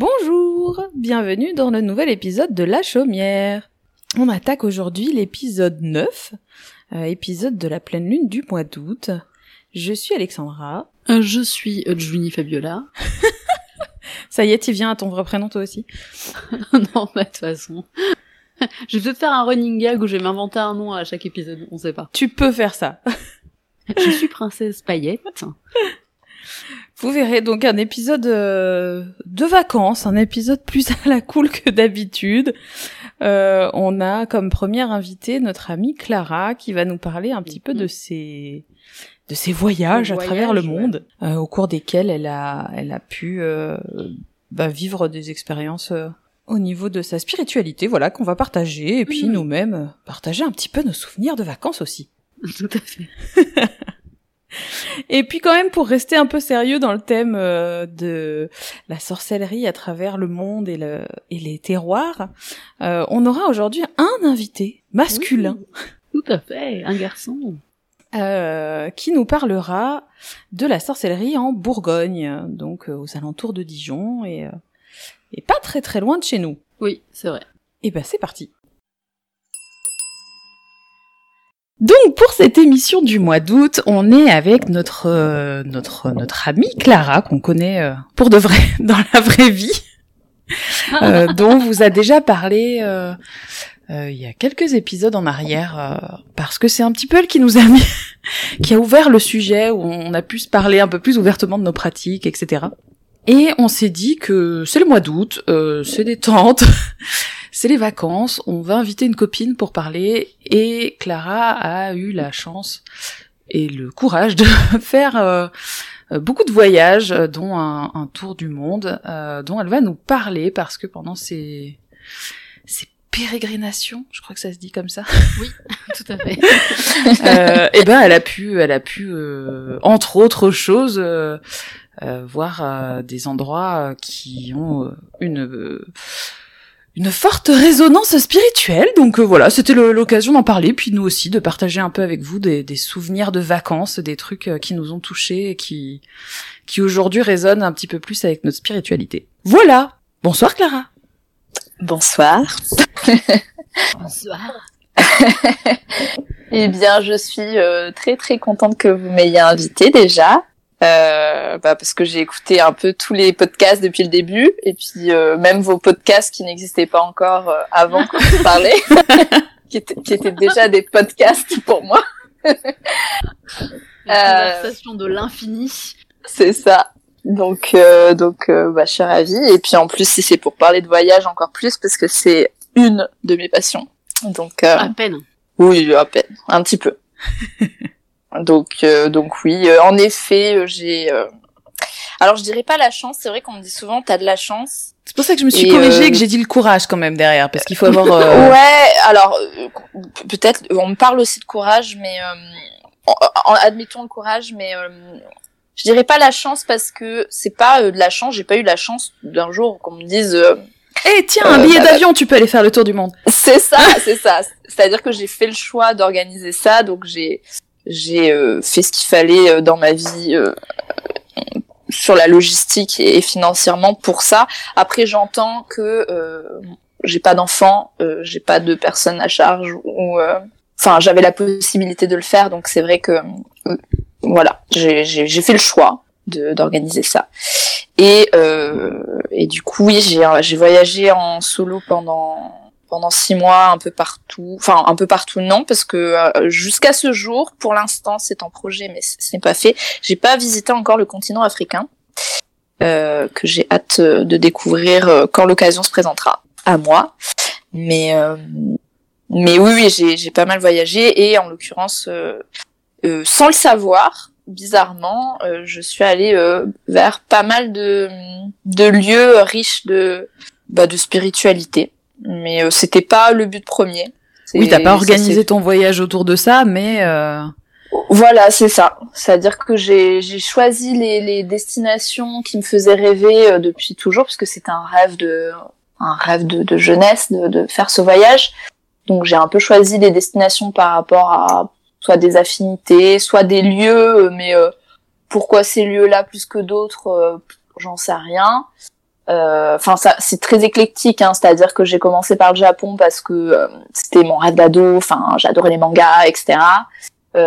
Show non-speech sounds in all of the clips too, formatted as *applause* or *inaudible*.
Bonjour, bienvenue dans le nouvel épisode de La Chaumière. On attaque aujourd'hui l'épisode 9, euh, épisode de la pleine lune du mois d'août. Je suis Alexandra. Euh, je suis euh, Juni Fabiola. *laughs* Ça y est, tu viens à ton vrai prénom toi aussi *laughs* non, mais de toute façon. *laughs* Je vais peut-être faire un running gag où je vais m'inventer un nom à chaque épisode, on sait pas. Tu peux faire ça. Je suis princesse paillette. Vous verrez donc un épisode euh, de vacances, un épisode plus à la cool que d'habitude. Euh, on a comme première invitée notre amie Clara qui va nous parler un petit peu de ses de ses voyages, à travers le monde, euh, au cours desquels elle a elle a pu euh, bah, vivre des expériences euh, au niveau de sa spiritualité, voilà qu'on va partager et puis Mhm. nous-mêmes partager un petit peu nos souvenirs de vacances aussi. Tout à fait. *laughs* *laughs* Et puis quand même pour rester un peu sérieux dans le thème euh, de la sorcellerie à travers le monde et, le, et les terroirs, euh, on aura aujourd'hui un invité masculin Tout à fait, un garçon. euh, qui nous parlera de la sorcellerie en Bourgogne, donc euh, aux alentours de Dijon et, et pas très très loin de chez nous. Oui, c'est vrai. Et ben c'est parti. Donc pour cette émission du mois d'août, on est avec notre euh, notre notre amie Clara qu'on connaît euh, pour de vrai *laughs* dans la vraie vie, *laughs* euh, dont on vous a déjà parlé euh, il y a quelques épisodes en arrière parce que c'est un petit peu elle qui nous a mis *laughs* qui a ouvert le sujet où on a pu se parler un peu plus ouvertement de nos pratiques, etc. Et on s'est dit que c'est le mois d'août, euh, c'est détente, c'est les vacances, on va inviter une copine pour parler et Clara a eu la chance et le courage de *laughs* faire euh, euh, beaucoup de voyages, euh, dont un, un tour du monde, euh, dont elle va nous parler parce que pendant ses, ses pérégrinations, je crois que ça se dit comme ça, *laughs* Tout à fait. euh, *laughs* et ben elle a pu, elle a pu, euh, entre autres choses, euh, voir des endroits qui ont une une forte résonance spirituelle. Donc euh, voilà, c'était l'occasion d'en parler, puis nous aussi de partager un peu avec vous des, des souvenirs de vacances, des trucs euh, qui nous ont touchés et qui qui aujourd'hui résonnent un petit peu plus avec notre spiritualité. Voilà. Bonsoir Clara. Bonsoir. *laughs* Bonsoir. *laughs* Eh bien, je suis euh, très très contente que vous m'ayez invitée déjà. Euh, bah, parce que j'ai écouté un peu tous les podcasts depuis le début et puis euh, même vos podcasts qui n'existaient pas encore euh, avant qu'on se parlait, *laughs* qui, étaient, qui étaient déjà des podcasts pour moi. La Euh, conversation de l'infini. C'est ça. Donc euh, donc bah, je suis ravie et puis en plus si c'est pour parler de voyage encore plus parce que c'est une de mes passions. Donc euh, À peine. Oui, à peine, un petit peu. *laughs* donc, euh, donc oui, euh, en effet, euh, j'ai. euh, Alors, je dirais pas la chance. C'est vrai qu'on me dit souvent, t'as de la chance. C'est pour ça que je me suis Et, corrigée euh, et que j'ai dit le courage quand même derrière, parce qu'il faut avoir. *laughs* euh, Ouais. Alors, peut-être, on me parle aussi de courage, mais euh, en- en- admettons le courage, mais euh, je dirais pas la chance parce que c'est pas de la chance. J'ai pas eu la chance d'un jour qu'on me dise. euh, Eh tiens, un billet bah. d'avion, tu peux aller faire le tour du monde. C'est ça, *laughs* c'est ça. C'est-à-dire que j'ai fait le choix d'organiser ça, donc j'ai j'ai euh, fait ce qu'il fallait euh, dans ma vie euh, sur la logistique et financièrement pour ça. Après, j'entends que j'ai pas d'enfants, euh, j'ai pas de personnes à charge ou enfin j'avais la possibilité de le faire, donc c'est vrai que voilà, j'ai fait le choix d'organiser ça. Et euh, et du coup oui, j'ai voyagé en solo pendant pendant six mois un peu partout, enfin un peu partout non parce que euh, jusqu'à ce jour, pour l'instant c'est en projet mais ce n'est pas fait. J'ai pas visité encore le continent africain euh, que j'ai hâte euh, de découvrir euh, quand l'occasion se présentera à moi. Mais euh, mais oui oui j'ai pas mal voyagé et en l'occurrence euh, sans le savoir bizarrement je suis allée vers pas mal de de lieux riches de bah, de spiritualité mais euh, c'était pas le but premier. Oui, t'as pas organisé ton voyage autour de ça, mais euh, Voilà, c'est ça. C'est-à-dire que j'ai j'ai choisi les, les destinations qui me faisaient rêver euh, depuis toujours, parce que c'était un rêve de un rêve de, de jeunesse de, de faire ce voyage. Donc j'ai un peu choisi des destinations par rapport à soit des affinités, soit des lieux, euh, mais euh, pourquoi ces lieux-là plus que d'autres, euh, j'en sais rien. Enfin, ça, c'est très éclectique, hein, c'est-à-dire que j'ai commencé par le Japon parce que c'était mon rêve d'ado. Enfin, j'adorais les mangas, etc.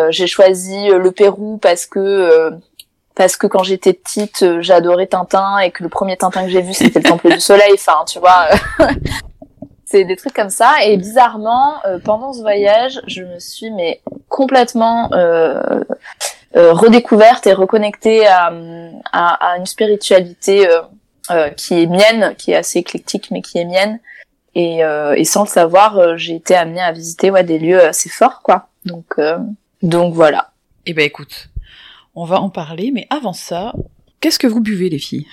j'ai choisi le Pérou parce que parce que quand j'étais petite, j'adorais Tintin et que le premier Tintin que j'ai vu c'était le Temple du Soleil. Enfin, tu vois, *laughs* c'est des trucs comme ça. Et bizarrement, euh, pendant ce voyage, je me suis mais complètement euh, euh, redécouverte et reconnectée à, à, une spiritualité qui est mienne, qui est assez éclectique, mais qui est mienne. Et, et sans le savoir, j'ai été amenée à visiter ouais, des lieux assez forts, quoi. Donc, donc voilà. Eh ben écoute, on va en parler, mais avant ça, qu'est-ce que vous buvez les filles?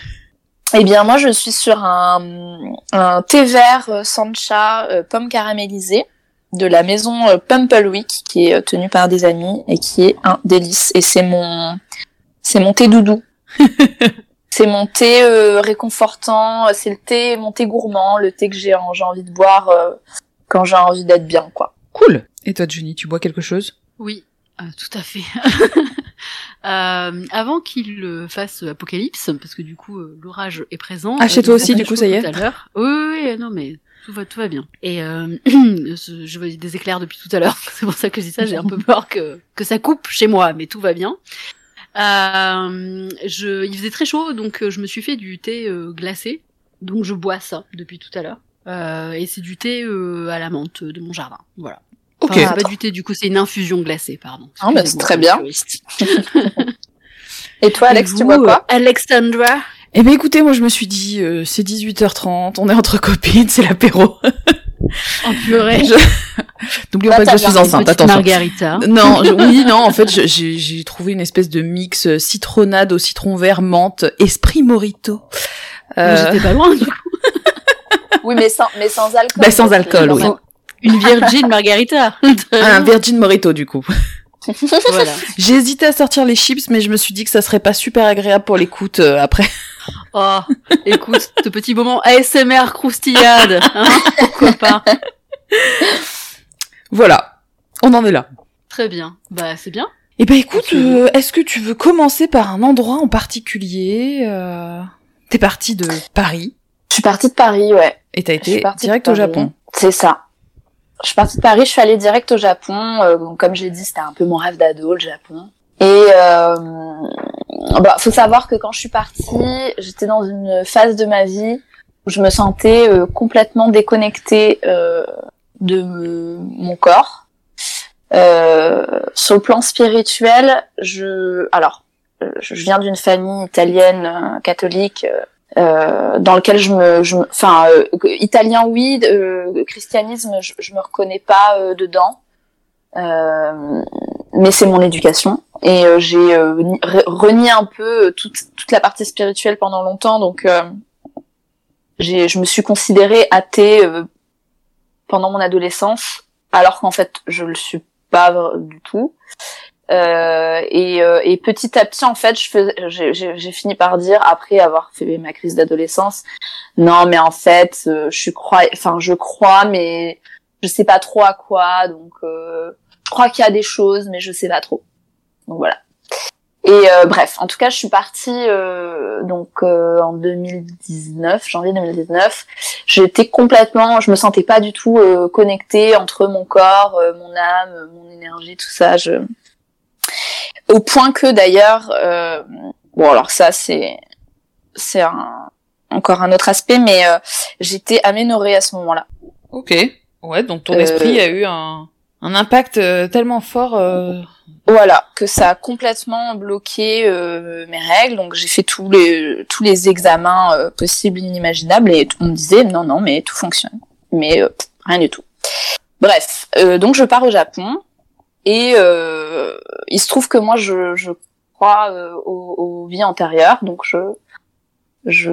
Eh bien, moi, je suis sur un, un thé vert euh, sancha euh, pomme caramélisée de la maison euh, Pumplewick qui est tenue par des amis et qui est un délice. Et c'est mon, c'est mon thé doudou. *laughs* c'est mon thé réconfortant. C'est le thé, mon thé gourmand, le thé que j'ai, j'ai envie de boire quand j'ai envie d'être bien, quoi. Cool. Et toi, Jenny, tu bois quelque chose? Oui, tout à fait. *laughs* Euh, avant qu'il euh, fasse Apocalypse, parce que du coup euh, l'orage est présent. Ah chez toi aussi, du coup ça y est. Oui, oui, oui, non mais tout va, tout va bien. Et *clears throat* je vois des éclairs depuis tout à l'heure. *laughs* C'est pour ça que je dis ça. J'ai un peu peur que que ça coupe chez moi, mais tout va bien. Je, il faisait très chaud, donc je me suis fait du thé glacé. Donc je bois ça depuis tout à l'heure. et c'est du thé à la menthe de mon jardin. Voilà. Ok. c'est pas du thé, du coup, c'est une infusion glacée, pardon. Ah, bah, c'est très bien. *laughs* Et toi, Alex, tu bois quoi? Euh, Alexandra? Eh ben, écoutez, moi, je me suis dit, euh, c'est 18h30, on est entre copines, c'est l'apéro. *laughs* En purée. N'oublions pas que je suis enceinte, attention. Margarita. *laughs* Non, oui, *laughs* non, en fait, j'ai trouvé une espèce de mix euh, citronnade au citron vert, menthe, esprit morito. Euh... J'étais pas loin, du coup. oui, mais sans, mais sans alcool. Bah, sans alcool, oui. Une Virgin Margarita. un Virgin Morito du coup. Voilà. *laughs* J'ai hésité à sortir les chips, mais je me suis dit que ça serait pas super agréable pour l'écoute euh, après. *laughs* Oh, écoute, ce petit moment ASMR croustillade, hein pourquoi pas Voilà, on en est là. Très bien, bah c'est bien. Eh ben écoute, euh, est-ce que tu veux commencer par un endroit en particulier euh... T'es partie de Paris. Je suis partie de Paris, ouais. Et t'as été direct au Japon. C'est ça je suis partie de Paris, je suis allée direct au Japon. Euh, comme j'ai dit, c'était un peu mon rêve d'ado, le Japon. Et euh, bah, faut savoir que quand je suis partie, j'étais dans une phase de ma vie où je me sentais euh, complètement déconnectée euh, de mon corps. sur le plan spirituel, je alors je viens d'une famille italienne catholique euh, dans lequel je me, je, enfin, euh, italien oui, euh, christianisme, je, je me reconnais pas euh, dedans, mais c'est mon éducation. Et j'ai renié un peu toute, toute la partie spirituelle pendant longtemps, donc j'ai, je me suis considérée athée pendant mon adolescence, alors qu'en fait je le suis pas du tout. Euh, et, euh, et, petit à petit, en fait, j'ai fini par dire, après avoir fait ma crise d'adolescence, non, mais en fait, euh, je crois, enfin, je crois, mais je sais pas trop à quoi. Donc, euh, je crois qu'il y a des choses, mais je sais pas trop. Donc voilà. Et bref, en tout cas, je suis partie donc en 2019, janvier 2019. J'étais complètement, je me sentais pas du tout connectée entre mon corps, mon âme, mon énergie, tout ça. Je au point que d'ailleurs, euh, bon alors ça c'est c'est encore un autre aspect, mais euh, j'étais aménorée à ce moment-là. Ok. Ouais, donc ton esprit euh, a eu un, un impact tellement fort. Voilà, que ça a complètement bloqué mes règles. Donc j'ai fait tous les tous les examens possibles, inimaginables, et on me disait non non mais tout fonctionne, mais rien du tout. Bref, donc je pars au Japon. Et euh, il se trouve que moi, je, je crois euh, aux, aux, vies antérieures, donc je je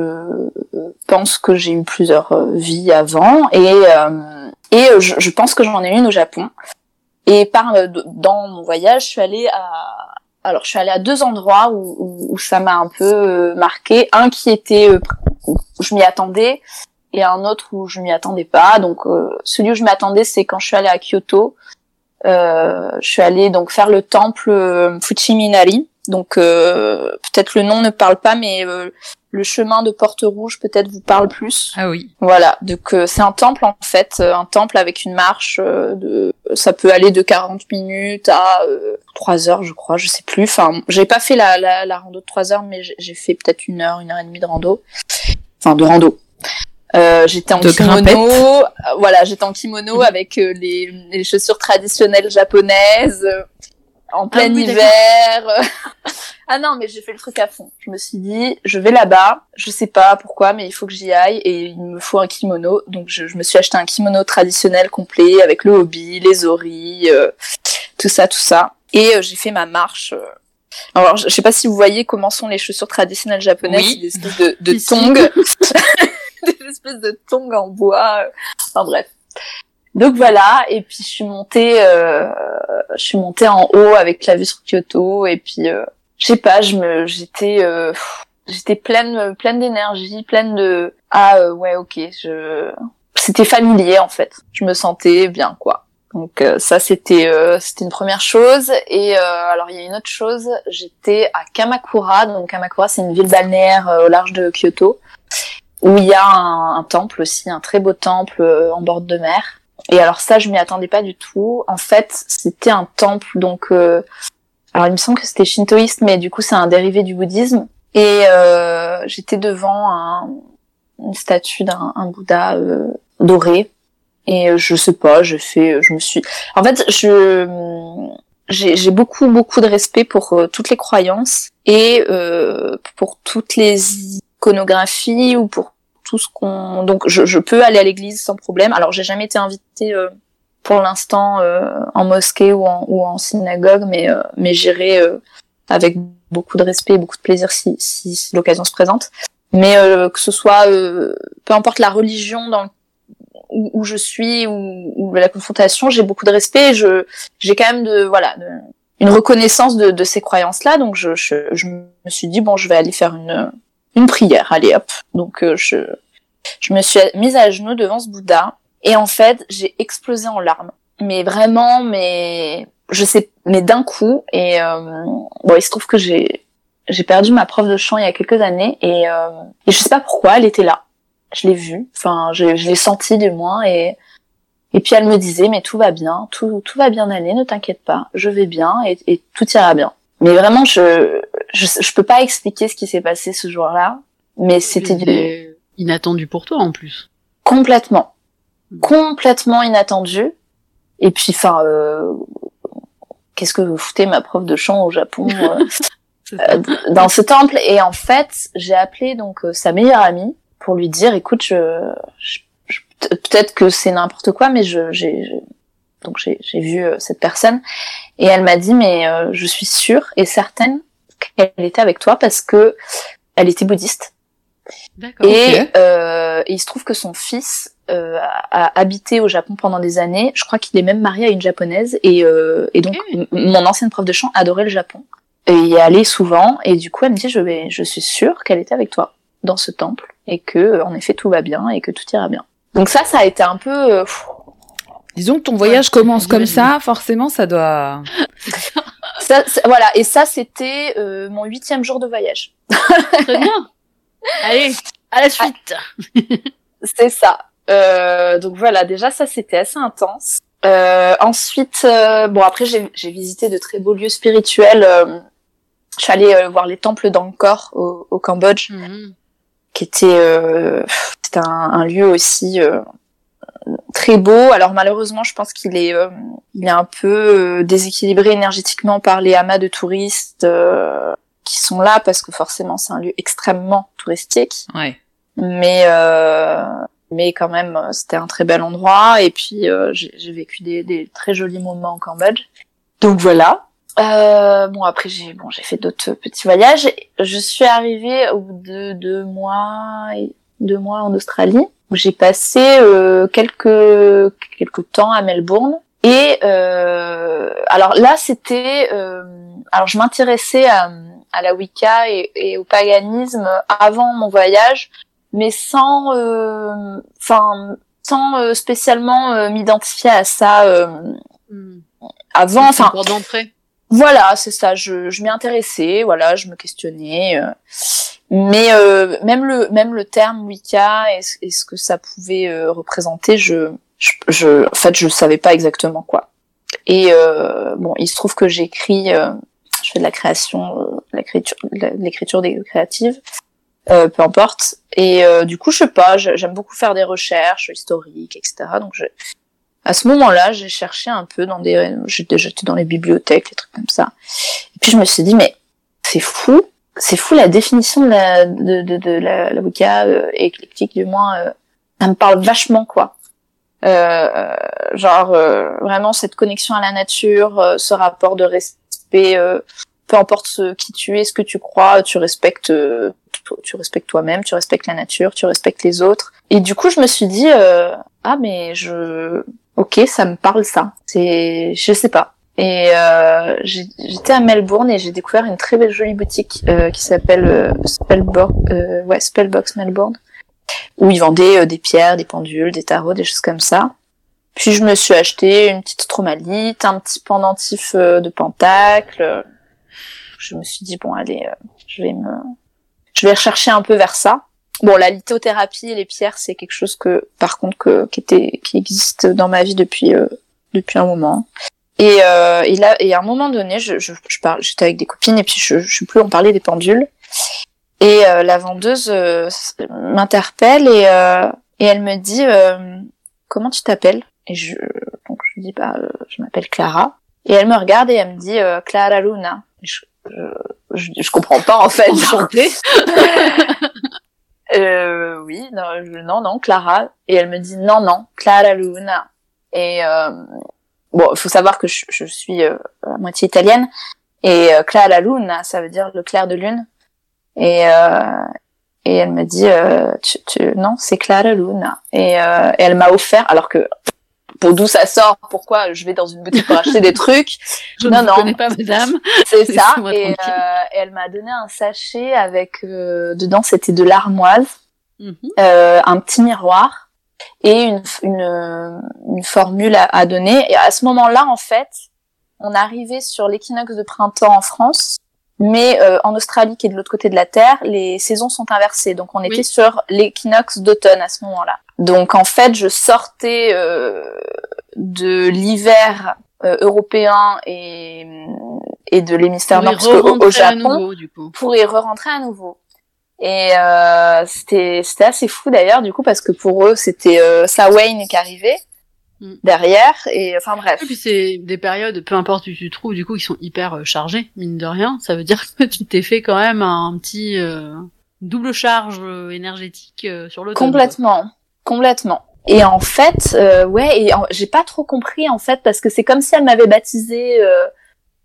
pense que j'ai eu plusieurs euh, vies avant, et euh, et je, je, pense que j'en ai une au Japon. Et par dans mon voyage, je suis allée à alors je suis allée à deux endroits où, où, où ça m'a un peu marqué. Un qui était où je m'y attendais et un autre où je m'y attendais pas. Donc celui où je m'attendais, c'est quand je suis allée à Kyoto euh, je suis allée donc faire le temple euh, Fuchiminari. Donc euh, peut-être le nom ne parle pas, mais le chemin de Porte Rouge peut-être vous parle plus. Ah oui. Voilà, donc euh, c'est un temple en fait, euh, un temple avec une marche euh, de ça peut aller de 40 minutes à 3 heures je crois, je sais plus. Enfin, j'ai pas fait la, la, la rando de 3 heures mais j'ai fait peut-être une heure, une heure et demie de rando. Enfin de rando. J'étais en kimono, voilà, j'étais en kimono avec les, les, chaussures traditionnelles japonaises, en ah plein hiver. *laughs* ah non, mais j'ai fait le truc à fond. Je me suis dit, je vais là-bas, je sais pas pourquoi, mais il faut que j'y aille et il me faut un kimono. Donc je, me suis acheté un kimono traditionnel complet avec le hobby, les oris, euh, tout ça, tout ça. Et euh, j'ai fait ma marche. Euh. Alors je, sais pas si vous voyez comment sont les chaussures traditionnelles japonaises, oui. des espèces de, de *laughs* tongs, *laughs* *laughs* des espèces de tongs en bois. Enfin bref. Donc voilà, et puis je suis montée, euh, je suis montée en haut avec la vue sur Kyoto, et puis euh, je sais pas, je me, j'étais, euh, j'étais pleine, pleine d'énergie, pleine de, ah euh, ouais, ok, je, c'était familier en fait, je me sentais bien quoi. Donc euh, ça c'était, c'était une première chose, et alors il y a une autre chose, j'étais à Kamakura, donc Kamakura c'est une ville balnéaire au large de Kyoto, où il y a un, un temple aussi, un très beau temple en bord de mer. Et alors ça, je m'y attendais pas du tout. En fait, c'était un temple, donc euh, alors il me semble que c'était shintoïste, mais du coup c'est un dérivé du bouddhisme. Et euh, j'étais devant un, une statue d'un Bouddha euh, doré. Et euh, je sais pas, je fais, je me suis. En fait, je j'ai beaucoup beaucoup de respect pour euh, toutes les croyances et pour toutes les iconographies ou pour tout ce qu'on donc je, je, peux aller à l'église sans problème. Alors j'ai jamais été invitée euh, pour l'instant euh, en mosquée ou en, ou en synagogue, mais euh, mais j'irai avec beaucoup de respect et beaucoup de plaisir si, si, l'occasion se présente. Mais que ce soit peu importe la religion dans où, où, je suis ou, la confrontation, j'ai beaucoup de respect. Et je j'ai quand même de voilà une reconnaissance de, de ces croyances là. Donc je, je, je me suis dit bon je vais aller faire une une prière, allez hop. Donc euh, je, je me suis mise à genoux devant ce Bouddha et en fait j'ai explosé en larmes. Mais vraiment, mais je sais, mais d'un coup et euh, bon il se trouve que j'ai j'ai perdu ma prof de chant il y a quelques années et euh, et je sais pas pourquoi elle était là. Je l'ai vue, enfin je, l'ai sentie du moins et et puis elle me disait mais tout va bien, tout tout va bien aller, ne t'inquiète pas, je vais bien et, et tout ira bien. Mais vraiment, je, je, je peux pas expliquer ce qui s'est passé ce jour-là, mais c'était inattendu pour toi en plus. Complètement, hmm. complètement inattendu. Et puis, enfin, euh, qu'est-ce que vous foutez ma prof de chant au Japon euh, *laughs* euh, dans ce temple? Et en fait, j'ai appelé donc sa meilleure amie pour lui dire, écoute, je, je peut-être que c'est n'importe quoi, mais je, j'ai, donc j'ai vu euh, cette personne et elle m'a dit mais euh, je suis sûre et certaine qu'elle était avec toi parce que elle était bouddhiste. Et, euh, et il se trouve que son fils euh, a habité au Japon pendant des années. Je crois qu'il est même marié à une japonaise et, euh, et donc mon ancienne prof de chant adorait le Japon et y allait souvent. Et du coup, elle me dit je vais, je suis sûre qu'elle était avec toi dans ce temple et que en effet tout va bien et que tout ira bien. Donc ça, ça a été un peu Disons que ton voyage commence comme ça, forcément, ça doit. *laughs* ça, voilà, et ça, c'était euh, mon huitième jour de voyage. Très bien. *laughs* Allez, à la suite. C'est ça. Euh, donc voilà, déjà ça, c'était assez intense. Euh, ensuite, euh, bon après, j'ai visité de très beaux lieux spirituels. Euh, je suis allée voir les temples d'Angkor au, au Cambodge, mhm. qui était, c'était un, un, lieu aussi très beau. Alors malheureusement, je pense qu'il est, euh, il est un peu euh, déséquilibré énergétiquement par les amas de touristes euh, qui sont là parce que forcément c'est un lieu extrêmement touristique. Ouais. Mais mais quand même, c'était un très bel endroit et puis j'ai vécu des, des, très jolis moments en Cambodge. Donc voilà. bon après j'ai bon j'ai fait d'autres petits voyages. Je suis arrivée au bout de deux mois deux mois en Australie j'ai passé euh, quelques quelques temps à Melbourne. Et euh, alors là, c'était euh, alors je m'intéressais à, à, la Wicca et, et, au paganisme avant mon voyage, mais sans euh, enfin sans spécialement m'identifier à ça hmm. avant. Enfin d'entrée. Voilà, c'est ça. Je, je m'y intéressais, voilà, je me questionnais. Mais même le même le terme Wicca et, et ce que ça pouvait représenter, je, je, je en fait je savais pas exactement quoi. Et bon, il se trouve que j'écris je fais de la création, euh, l'écriture, des créatives, euh, peu importe. Et euh, du coup, je sais pas, j'aime beaucoup faire des recherches historiques, etc. Donc, je, à ce moment-là, j'ai cherché un peu dans des, j'étais dans les bibliothèques, les trucs comme ça. Et puis je me suis dit, mais c'est fou, c'est fou la définition de la, de, de, de la, la euh, éclectique du moins, euh, ça me parle vachement quoi. Euh, genre vraiment cette connexion à la nature, ce rapport de respect euh, peu importe ce, qui tu es, ce que tu crois, tu respectes, euh, tu respectes toi-même, tu respectes la nature, tu respectes les autres. Et du coup, je me suis dit, euh, ah mais je, ok, ça me parle ça. C'est, je sais pas. Et j'étais à Melbourne et j'ai découvert une très belle jolie boutique qui s'appelle Spellbox, ouais, Spellbox Melbourne, où ils vendaient des pierres, des pendules, des tarots, des choses comme ça. Puis je me suis acheté une petite stromalite, un petit pendentif euh, de pentacle. Je me suis dit bon allez, euh, je vais me, je vais rechercher un peu vers ça. Bon, la lithothérapie et les pierres, c'est quelque chose que, par contre, que, qui était, qui existe dans ma vie depuis, euh, depuis un moment. Et, euh, et là, et à un moment donné, je, je, je parle, j'étais avec des copines et puis je, je sais plus, on parlait des pendules. Et la vendeuse m'interpelle et, et elle me dit, comment tu t'appelles? Et je, donc je dis, bah, euh, je m'appelle Clara. Et elle me regarde et elle me dit, euh, Clara Luna. Je, je, je, comprends pas, en fait. *laughs* Euh, oui, non, non, non, Clara. Et elle me dit, non, non, Clara Luna. Et, euh, bon, il faut savoir que je, je suis euh, à moitié italienne. Et euh, Clara Luna, ça veut dire le clair de lune. Et, et elle me dit, tu, tu, non, c'est Clara Luna. Et, et elle m'a offert, alors que pour d'où ça sort, pourquoi je vais dans une boutique pour acheter des trucs. *laughs* Je non, ne non. connais pas madame. *laughs* C'est ça. Et, euh, elle m'a donné un sachet avec, euh, dedans c'était de l'armoise, mhm. euh, un petit miroir et une, une, une formule à, à, donner. Et à ce moment-là, en fait, on arrivait sur l'équinoxe de printemps en France. Mais euh, en Australie, qui est de l'autre côté de la Terre, les saisons sont inversées. Donc on était sur l'équinoxe d'automne à ce moment-là. Donc en fait, je sortais euh, de l'hiver euh, européen et, et de l'hémisphère nord au, Japon pour y re-rentrer à nouveau. Et euh, c'était c'était assez fou d'ailleurs du coup parce que pour eux c'était euh, Wayne qui arrivait mm. derrière et enfin bref. Et puis c'est des périodes peu importe où tu te trouves du coup qui sont hyper euh, chargées mine de rien. Ça veut dire que tu t'es fait quand même un petit double charge énergétique sur le complètement Complètement. Et en fait, euh, ouais, et j'ai pas trop compris en fait parce que c'est comme si elle m'avait baptisé. Euh...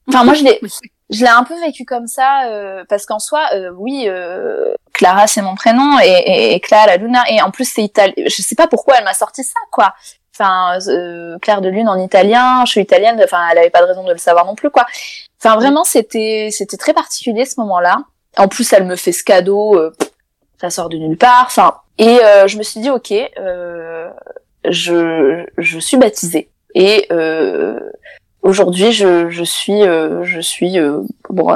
Enfin, moi je l'ai, *laughs* je l'ai un peu vécu comme ça euh, parce qu'en soi, euh, oui, euh, Clara c'est mon prénom et, et, et, Clara la Luna et en plus c'est italien. Je sais pas pourquoi elle m'a sorti ça quoi. Enfin, Claire de lune en italien, je suis italienne. Enfin, elle avait pas de raison de le savoir non plus quoi. Enfin, vraiment, c'était c'était très particulier ce moment-là. En plus, elle me fait ce cadeau, ça sort de nulle part. Enfin, et euh, je me suis dit, ok, euh, je, je suis baptisée. Et euh, aujourd'hui, je, je suis, euh, je suis bon,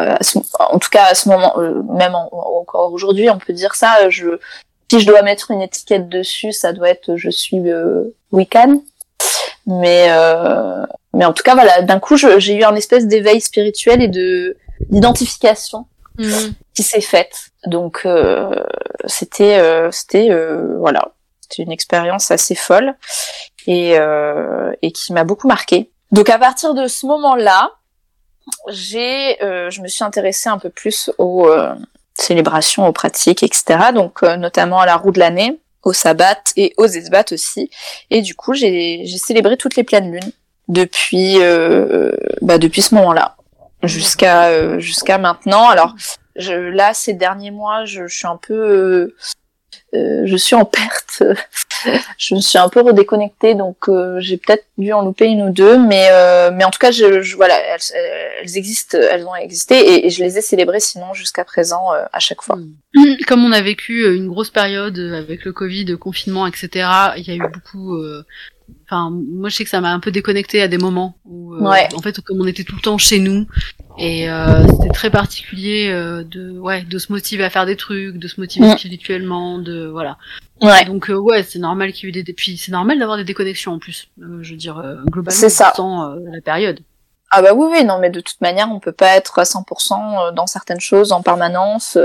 en tout cas à ce moment, même encore aujourd'hui, on peut dire ça. Je, si je dois mettre une étiquette dessus, ça doit être, je suis Wiccan. Mais mais en tout cas, voilà, d'un coup, j'ai eu un espèce d'éveil spirituel et de d'identification Mhm. qui s'est faite. Donc euh, c'était euh, c'était euh, voilà, c'était une expérience assez folle et et qui m'a beaucoup marqué. Donc à partir de ce moment-là, j'ai je me suis intéressée un peu plus aux célébrations, aux pratiques, etc. Donc notamment à la roue de l'année, au sabbat et aux esbats aussi. Et du coup, j'ai célébré toutes les pleines lunes depuis bah, depuis ce moment-là jusqu'à euh, jusqu'à maintenant. Alors là, ces derniers mois, je, je suis un peu, euh, euh je suis en perte. *laughs* je me suis un peu redéconnectée, donc euh, j'ai peut-être dû en louper une ou deux, mais mais en tout cas, je, je voilà, elles, elles, existent, elles ont existé et, je les ai célébrées sinon jusqu'à présent à chaque fois. Comme on a vécu une grosse période avec le Covid, confinement, etc. Il y a eu beaucoup Enfin, moi je sais que ça m'a un peu déconnecté à des moments où, ouais. en fait, comme on était tout le temps chez nous, Et euh, c'était très particulier euh, de ouais de se motiver à faire des trucs, de se motiver mm. spirituellement, de voilà. Ouais. Donc euh, ouais, c'est normal qu'il y ait des puis c'est normal d'avoir des déconnexions en plus. je veux dire globalement c'est ça. la période. Ah bah oui oui non mais de toute manière on peut pas être à 100% dans certaines choses en permanence.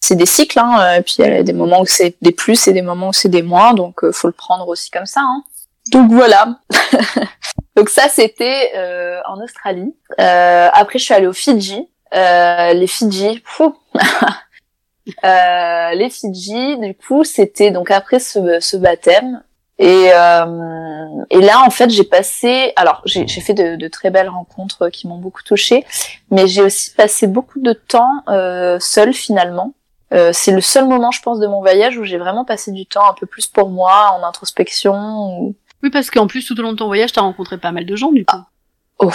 c'est des cycles hein. Et puis il y a des moments où c'est des plus et des moments où c'est des moins donc faut le prendre aussi comme ça. Hein. Donc voilà. *laughs* Donc ça, c'était euh, en Australie. Euh, après, je suis allée aux Fidji. Euh, les Fidji, *laughs* euh, les Fidji, du coup, c'était donc après ce, ce baptême. Et, euh, et là, en fait, j'ai passé. Alors, j'ai fait de, de, très belles rencontres qui m'ont beaucoup touchée, mais j'ai aussi passé beaucoup de temps euh, seule finalement. C'est le seul moment, je pense, de mon voyage où j'ai vraiment passé du temps un peu plus pour moi, en introspection. Oui, parce qu'en plus, tout au long de ton voyage, t'as rencontré pas mal de gens, du coup. Oh,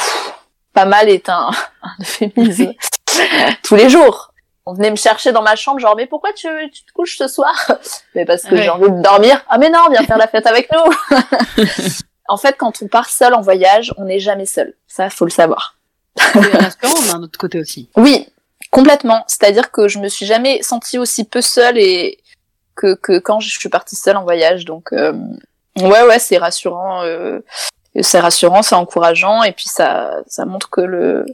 pas mal est un, *laughs* un euphémisme. *laughs* Tous les jours. On venait me chercher dans ma chambre, genre, mais pourquoi tu, tu te couches ce soir? *laughs* Mais parce que j'ai envie de dormir. Ah mais non, viens faire la fête avec nous En fait, quand on part seul en voyage, on n'est jamais seul. Ça, faut le savoir. rassurant d'un autre côté aussi. Oui, complètement. C'est-à-dire que je me suis jamais sentie aussi peu seule et que, que quand je suis partie seule en voyage. Donc, euh, Ouais, ouais, c'est rassurant. Euh, c'est rassurant, c'est encourageant, et puis ça, ça montre que le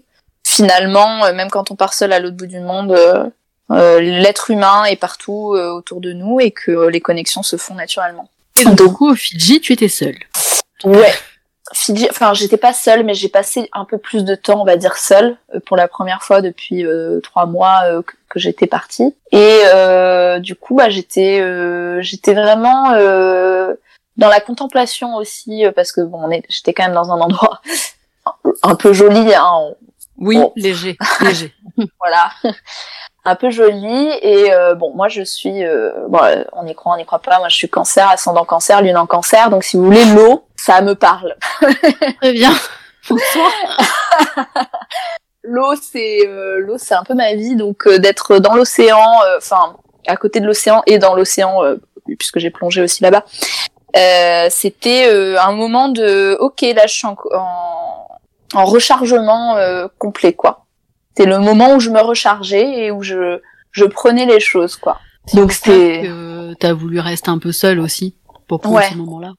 finalement, euh, même quand on part seul à l'autre bout du monde, euh, euh l'être humain est partout euh, autour de nous et que les connexions se font naturellement. Et donc, du coup, au Fidji, tu étais seule. Ouais. Fidji, enfin, j'étais pas seule, mais j'ai passé un peu plus de temps, on va dire seule, pour la première fois depuis trois mois que, que j'étais partie. Et du coup, bah, j'étais, j'étais vraiment dans la contemplation aussi, euh, parce que bon, j'étais quand même dans un endroit *laughs* un peu joli. Hein, oui, léger, *laughs* léger. voilà, un peu joli. Et euh, bon, moi je suis, euh, bon, on y croit, on y croit pas. Moi je suis cancer, ascendant cancer, lune en cancer. Donc si vous voulez l'eau, ça me parle. *laughs* Très bien. Bonsoir. l'eau, c'est l'eau, c'est un peu ma vie. Donc d'être dans l'océan, enfin à côté de l'océan et dans l'océan, puisque j'ai plongé aussi là-bas. Euh, c'était euh, un moment de ok là je suis en, en, rechargement euh, complet quoi. C'était le moment où je me rechargeais et où je je prenais les choses quoi. Donc c'était. T'as voulu rester un peu seule aussi pour prendre ce moment-là.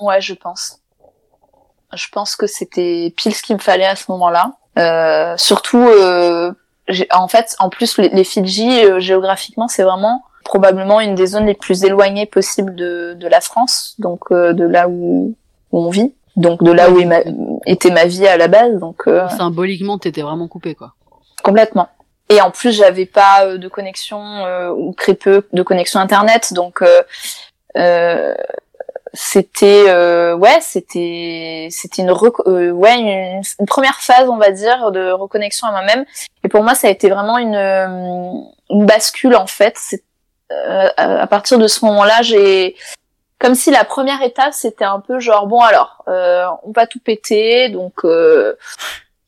Ouais, je pense. Je pense que c'était pile ce qu'il me fallait à ce moment-là. surtout, en fait, en plus les, les Fidji géographiquement, c'est vraiment probablement une des zones les plus éloignées possibles de, de la France, donc euh, de là où, où, on vit, donc de là où était ma vie à la base. Donc euh, symboliquement, t'étais vraiment coupé, quoi. Complètement. Et en plus, j'avais pas euh, de connexion ou très peu de connexion internet, donc c'était ouais, c'était c'était une ouais une, une, première phase, on va dire, de reconnexion à moi-même. Et pour moi, ça a été vraiment une une bascule en fait. C'est euh, à partir de ce moment-là, j'ai comme si la première étape c'était un peu genre bon alors euh, on va tout péter donc euh,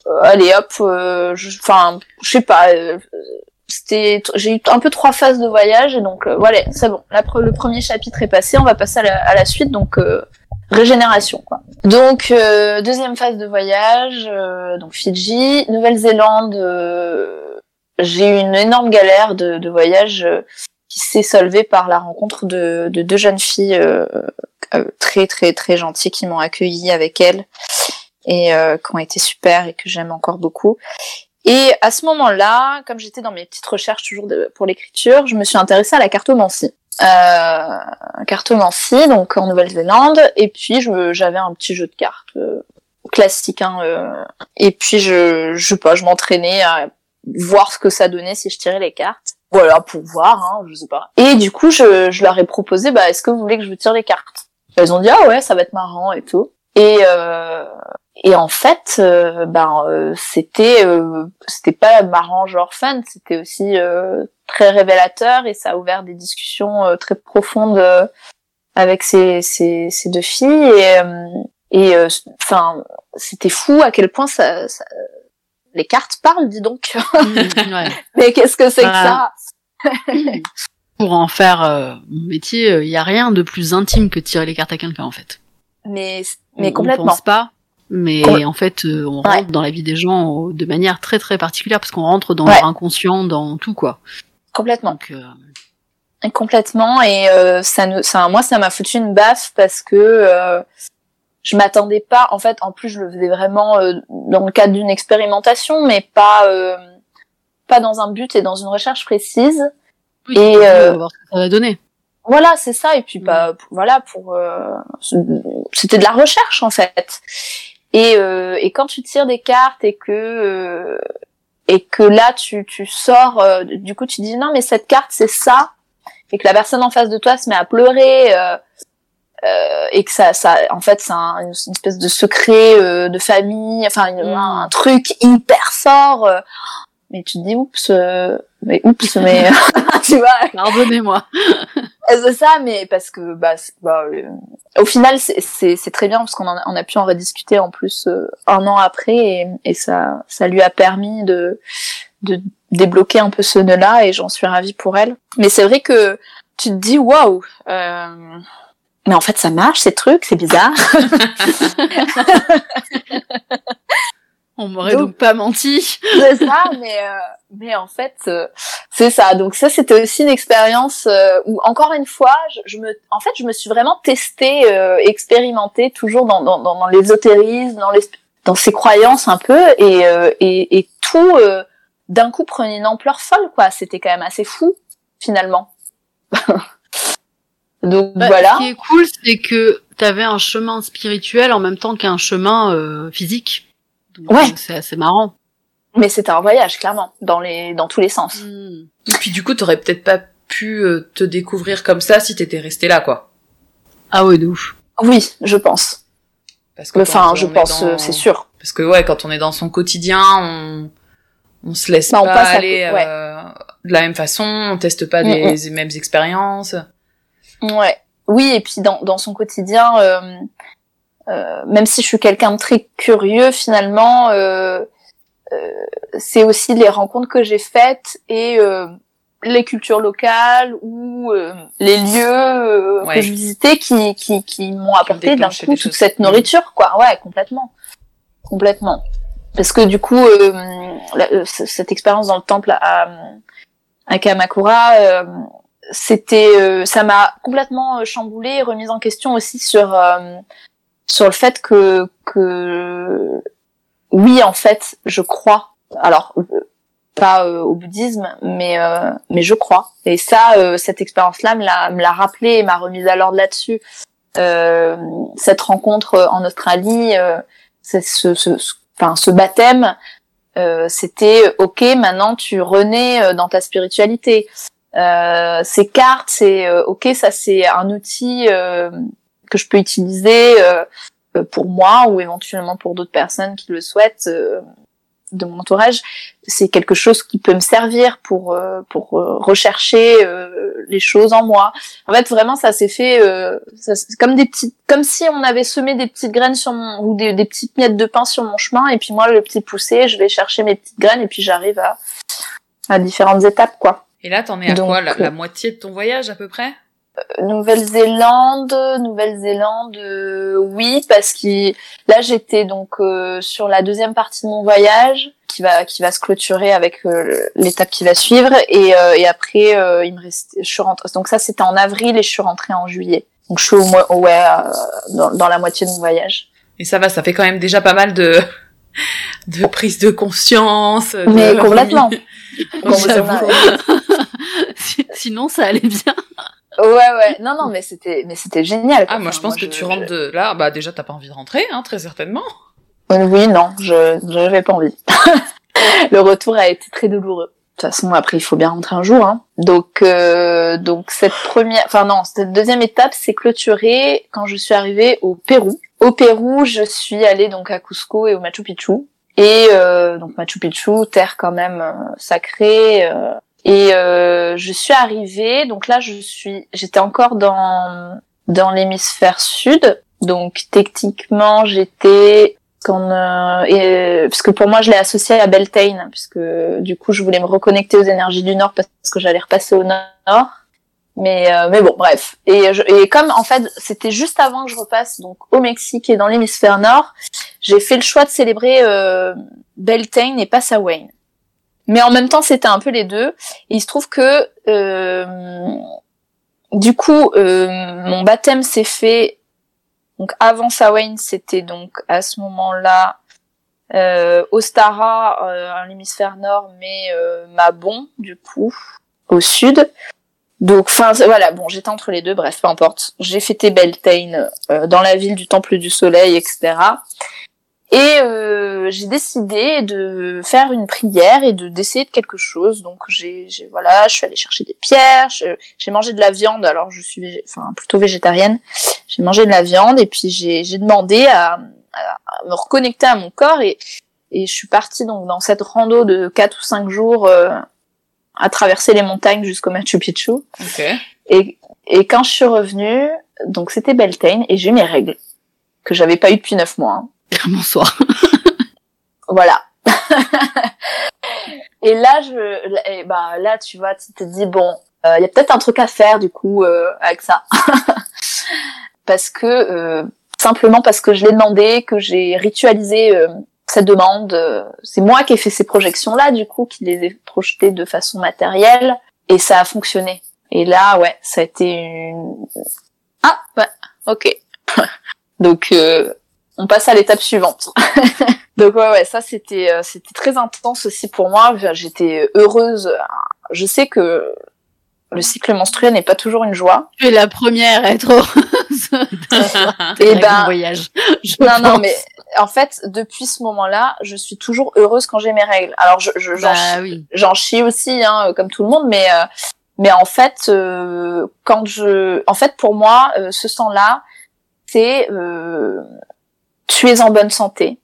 euh allez hop enfin je, sais pas c'était j'ai eu un peu trois phases de voyage et donc voilà c'est bon. Le premier chapitre est passé on va passer à la, suite donc régénération quoi. Donc deuxième phase de voyage donc Fidji Nouvelle-Zélande j'ai eu une énorme galère de, de voyage qui s'est solvé par la rencontre de, de deux jeunes filles euh, euh, très très très gentilles qui m'ont accueilli avec elles et euh, qui ont été super et que j'aime encore beaucoup. Et à ce moment-là, comme j'étais dans mes petites recherches toujours pour l'écriture, je me suis intéressée à la cartomancie. Euh, cartomancie, donc en Nouvelle-Zélande, et puis j'avais un petit jeu de cartes euh, classique, hein, et puis je, je je m'entraînais à voir ce que ça donnait si je tirais les cartes. Voilà, pour voir, hein, je sais pas. Et du coup, je, je leur ai proposé, bah, est-ce que vous voulez que je vous tire les cartes? Elles ont dit, ah ouais, ça va être marrant et tout. Et, euh, et en fait, euh, ben, euh, c'était, euh, c'était pas marrant genre fun, c'était aussi très révélateur et ça a ouvert des discussions très profondes avec ces, ces, ces, deux filles et, et enfin, c'était fou à quel point ça, ça les cartes parlent, dis donc. Mmh, *laughs* Mais qu'est-ce que c'est que ça? *laughs* Pour en faire euh, mon métier, il euh, n'y a rien de plus intime que tirer les cartes à quelqu'un en fait. Mais mais complètement. On pense pas, Mais en fait, euh, on rentre dans la vie des gens de manière très très particulière parce qu'on rentre dans leur inconscient, dans tout quoi. Complètement. Complètement. Et ça, nous, ça, moi, ça m'a foutu une baffe parce que je m'attendais pas. En fait, en plus, je le faisais vraiment dans le cadre d'une expérimentation, mais pas pas dans un but et dans une recherche précise. Oui, et euh, voir ce que ça va donner. Voilà, c'est ça. Et puis, bah, voilà, pour euh, c'était de la recherche en fait. Et euh, et quand tu tires des cartes et que euh, et que là tu tu sors, euh, du coup tu dis non mais cette carte c'est ça, et que la personne en face de toi se met à pleurer. Et que ça, ça, en fait, c'est un, une, espèce de secret de famille, enfin mm. un, truc hyper fort mais tu te dis oups euh, mais oups mais *laughs* *laughs* tu vois. Pardonnez-moi. C'est ça mais parce que bah, bah euh, au final c'est c'est très bien parce qu'on on a pu en rediscuter en plus euh, un an après et, et ça ça lui a permis de de débloquer un peu ce nœud là et j'en suis ravie pour elle. Mais c'est vrai que tu te dis waouh mais en fait ça marche ces trucs c'est bizarre *laughs* On m'aurait donc, pas menti. c'est ça, mais euh, mais en fait euh, c'est ça. Donc ça c'était aussi une expérience euh, où encore une fois je, me en fait je me suis vraiment testée, expérimentée toujours dans dans dans, l'ésotérisme, dans les dans ces croyances un peu et et, et tout d'un coup prenait une ampleur folle quoi. C'était quand même assez fou finalement. *laughs* donc bah, voilà. Ce qui est cool c'est que tu avais un chemin spirituel en même temps qu'un chemin physique ouais. C'est assez marrant. Mais c'était un voyage, clairement, dans les, dans tous les sens. Hmm. Et puis du coup, t'aurais peut-être pas pu euh, te découvrir comme ça si t'étais resté là, quoi. Ah ouais, de ouf. Oui, je pense. Parce que enfin, je pense, euh, c'est sûr. Parce que ouais, quand on est dans son quotidien, on, on se laisse bah, pas aller euh, de la même façon, on teste pas mm, les mm. mêmes expériences. Ouais. Oui, et puis dans, dans son quotidien, euh, euh, même si je suis quelqu'un de très curieux, finalement, euh, euh, c'est aussi les rencontres que j'ai faites et les cultures locales ou les lieux que je visitais qui, qui, qui m'ont apporté d'un coup toute cette nourriture, quoi. Ouais, complètement. Complètement. Parce que du coup, cette expérience dans le temple à, à Kamakura, c'était, ça m'a complètement chamboulé et remise en question aussi sur sur le fait que que oui en fait je crois. Alors pas euh, au bouddhisme mais euh, mais je crois. Et ça euh, cette expérience là me l'a me l'a rappelé m'a remise à l'ordre là-dessus. Cette rencontre en Australie c'est ce, ce, enfin ce baptême c'était ok maintenant tu renais dans ta spiritualité ces cartes c'est ok ça c'est un outil que je peux utiliser euh, euh, pour moi ou éventuellement pour d'autres personnes qui le souhaitent euh, de mon entourage, c'est quelque chose qui peut me servir pour pour rechercher les choses en moi. En fait, vraiment, ça s'est fait ça, comme des petites, comme si on avait semé des petites graines sur mon ou des, des, petites miettes de pain sur mon chemin, et puis moi, le petit poussé, je vais chercher mes petites graines, et puis j'arrive à à différentes étapes, quoi. Et là, t'en es à quoi la moitié de ton voyage à peu près? Nouvelle-Zélande, Nouvelle-Zélande, euh, oui, parce que là j'étais donc euh, sur la deuxième partie de mon voyage qui va qui va se clôturer avec euh, l'étape qui va suivre et, et après il me reste, je suis rentrée. Donc ça c'était en avril et je suis rentrée en juillet. Donc je suis au moins ouais dans, dans, la moitié de mon voyage. Et ça va, ça fait quand même déjà pas mal de de prise de conscience. Mais complètement. *laughs* *laughs* Sinon ça allait bien. Ouais, ouais. Non, non, mais c'était, mais c'était génial. Ah, moi, je pense que tu rentres de là, bah, déjà, t'as pas envie de rentrer, hein, très certainement. Oui, non, je, j'avais pas envie. *laughs* le retour a été très douloureux. De toute façon, après, il faut bien rentrer un jour, hein. Donc, euh, donc cette première, enfin non, cette deuxième étape s'est clôturée quand je suis arrivée au Pérou. Au Pérou, je suis allée donc à Cusco et au Machu Picchu. Et euh, donc Machu Picchu, terre quand même euh, sacrée, euh, et euh, je suis arrivée, donc là je suis, j'étais encore dans dans l'hémisphère sud, donc techniquement j'étais quand euh, et, parce que pour moi je l'ai associé à Beltane, puisque du coup je voulais me reconnecter aux énergies du nord parce que j'allais repasser au nord. Mais euh, mais bon, bref. Et, je, et comme en fait c'était juste avant que je repasse donc au Mexique et dans l'hémisphère nord, j'ai fait le choix de célébrer euh, Beltane et pas Samhain. Mais en même temps, c'était un peu les deux. Et il se trouve que euh, du coup, euh, mon baptême s'est fait donc avant Samhain, c'était donc à ce moment-là euh, Ostara euh, l'hémisphère nord, mais euh, Mabon du coup au sud. Donc, enfin, voilà, bon, j'étais entre les deux, bref, peu importe. J'ai fêté Beltane euh, dans la ville du Temple du Soleil, etc. Et euh, j'ai décidé de faire une prière et de d'essayer de quelque chose. Donc j'ai voilà, je suis allée chercher des pierres, j'ai mangé de la viande. Alors je suis enfin plutôt végétarienne. J'ai mangé de la viande et puis j'ai demandé à, à, me reconnecter à mon corps et et je suis partie donc dans cette rando de 4 ou 5 jours euh, à traverser les montagnes jusqu'au Machu Picchu. Okay. Et et quand je suis revenue, donc c'était Beltane et j'ai mes règles que j'avais pas eu depuis 9 mois. Hein. Bonsoir. *laughs* voilà. *laughs* et là, je, et bah là, tu vois, tu te dis bon, il euh, y a peut-être un truc à faire du coup euh, avec ça, *laughs* parce que euh, simplement parce que je l'ai demandé, que j'ai ritualisé cette demande. Euh, c'est moi qui ai fait ces projections-là, du coup, qui les ai projetées de façon matérielle, et ça a fonctionné. Et là, ouais, ça a été une ah, ouais, ok. *laughs* Donc euh, on passe à l'étape suivante. *laughs* Donc ouais, ouais, ça c'était euh, c'était très intense aussi pour moi. J'étais heureuse. Je sais que le cycle menstruel n'est pas toujours une joie. Tu es la première à être heureuse *laughs* Et ben, voyage. non, pense. non, mais en fait, depuis ce moment-là, je suis toujours heureuse quand j'ai mes règles. Alors, je, je j'en, bah, chie, j'en chie aussi, hein, comme tout le monde, mais euh, mais en fait, euh, quand je, en fait, pour moi, euh, ce sang-là, c'est euh, tu es en bonne santé,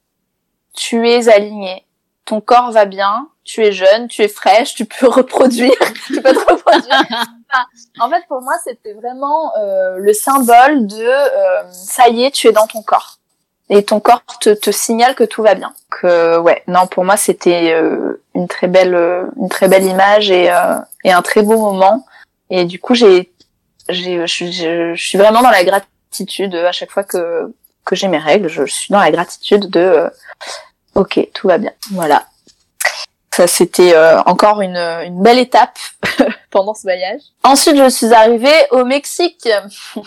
tu es aligné, ton corps va bien, tu es jeune, tu es fraîche, tu peux *laughs* reproduire, tu peux te reproduire. En fait, pour moi, c'était vraiment euh, le symbole de euh, ça y est, tu es dans ton corps. Et ton corps te, te signale que tout va bien. Que ouais, non, pour moi, c'était euh, une très belle, une très belle image et, euh, et un très beau moment. Et du coup, j'ai, j'ai, je, suis vraiment dans la gratitude à chaque fois que que j'ai mes règles, je suis dans la gratitude de euh, ok, tout va bien. Voilà. Ça c'était euh, encore une, une belle étape *laughs* pendant ce voyage. Ensuite, je suis arrivée au Mexique. *laughs*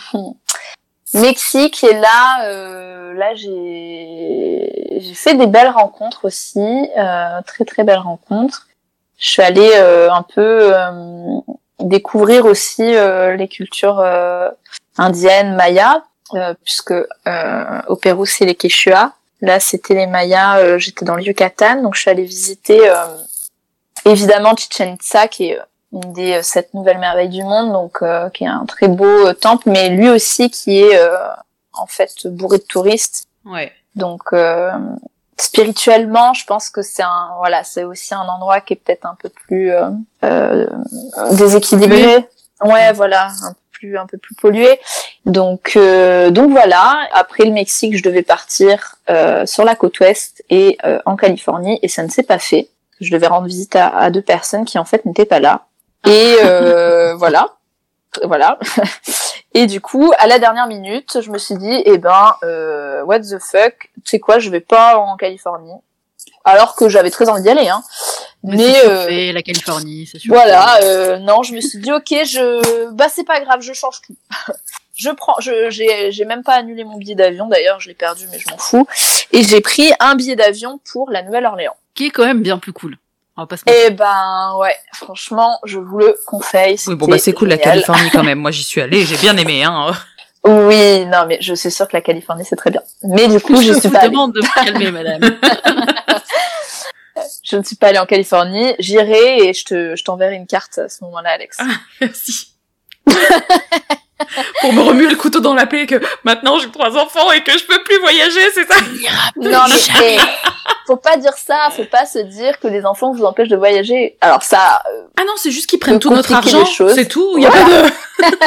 Mexique et là, euh, là j'ai j'ai fait des belles rencontres aussi, euh, très très belles rencontres. Je suis allée euh, un peu découvrir aussi les cultures indiennes, mayas, euh, puisque euh, au Pérou c'est les Quechua. Là c'était les Mayas. Euh, J'étais dans le Yucatan, donc je suis allée visiter évidemment Chichen Itza une des sept nouvelles merveilles du monde, donc qui est un très beau temple, mais lui aussi qui est en fait bourré de touristes. Ouais. Donc spirituellement, je pense que c'est un voilà, c'est aussi un endroit qui est peut-être un peu plus euh, déséquilibré. Oui. Ouais, voilà, un plus un peu plus pollué. Donc euh, donc voilà. Après le Mexique, je devais partir euh, sur la côte ouest et euh, en Californie et ça ne s'est pas fait. Je devais rendre visite à, à deux personnes qui en fait n'étaient pas là. Et euh, voilà. Voilà. Et du coup, à la dernière minute, je me suis dit, eh ben, euh, what the fuck, tu sais quoi, je vais pas en Californie. Alors que j'avais très envie d'y aller, hein. Mais, mais euh, fait, la Californie, c'est sûr. Voilà, euh, non, je me suis dit, ok, je, bah c'est pas grave, je change tout. *laughs* je prends, je, j'ai, j'ai même pas annulé mon billet d'avion. D'ailleurs, je l'ai perdu, mais je m'en fous. Et j'ai pris un billet d'avion pour la Nouvelle-Orléans. Qui est quand même bien plus cool. Eh ben ouais, franchement, je vous le conseille. Oui, bon bah c'est cool la Californie quand même. *laughs* Moi j'y suis allée, j'ai bien aimé hein. Oui, non mais je suis sûre que la Californie c'est très bien. Mais du coup, je, je suis vous pas demande de me calmer madame. *laughs* je ne suis pas allée en Californie, j'irai et je te je t'enverrai une carte à ce moment-là Alex. Ah, merci. *laughs* pour me remuer le couteau dans la plaie que maintenant j'ai trois enfants et que je peux plus voyager, c'est ça? Non mais faut pas dire ça, faut pas se dire que les enfants vous empêchent de voyager. Alors ça. Euh, ah non, c'est juste qu'ils prennent tout notre argent. C'est tout. Il y a voilà. pas de.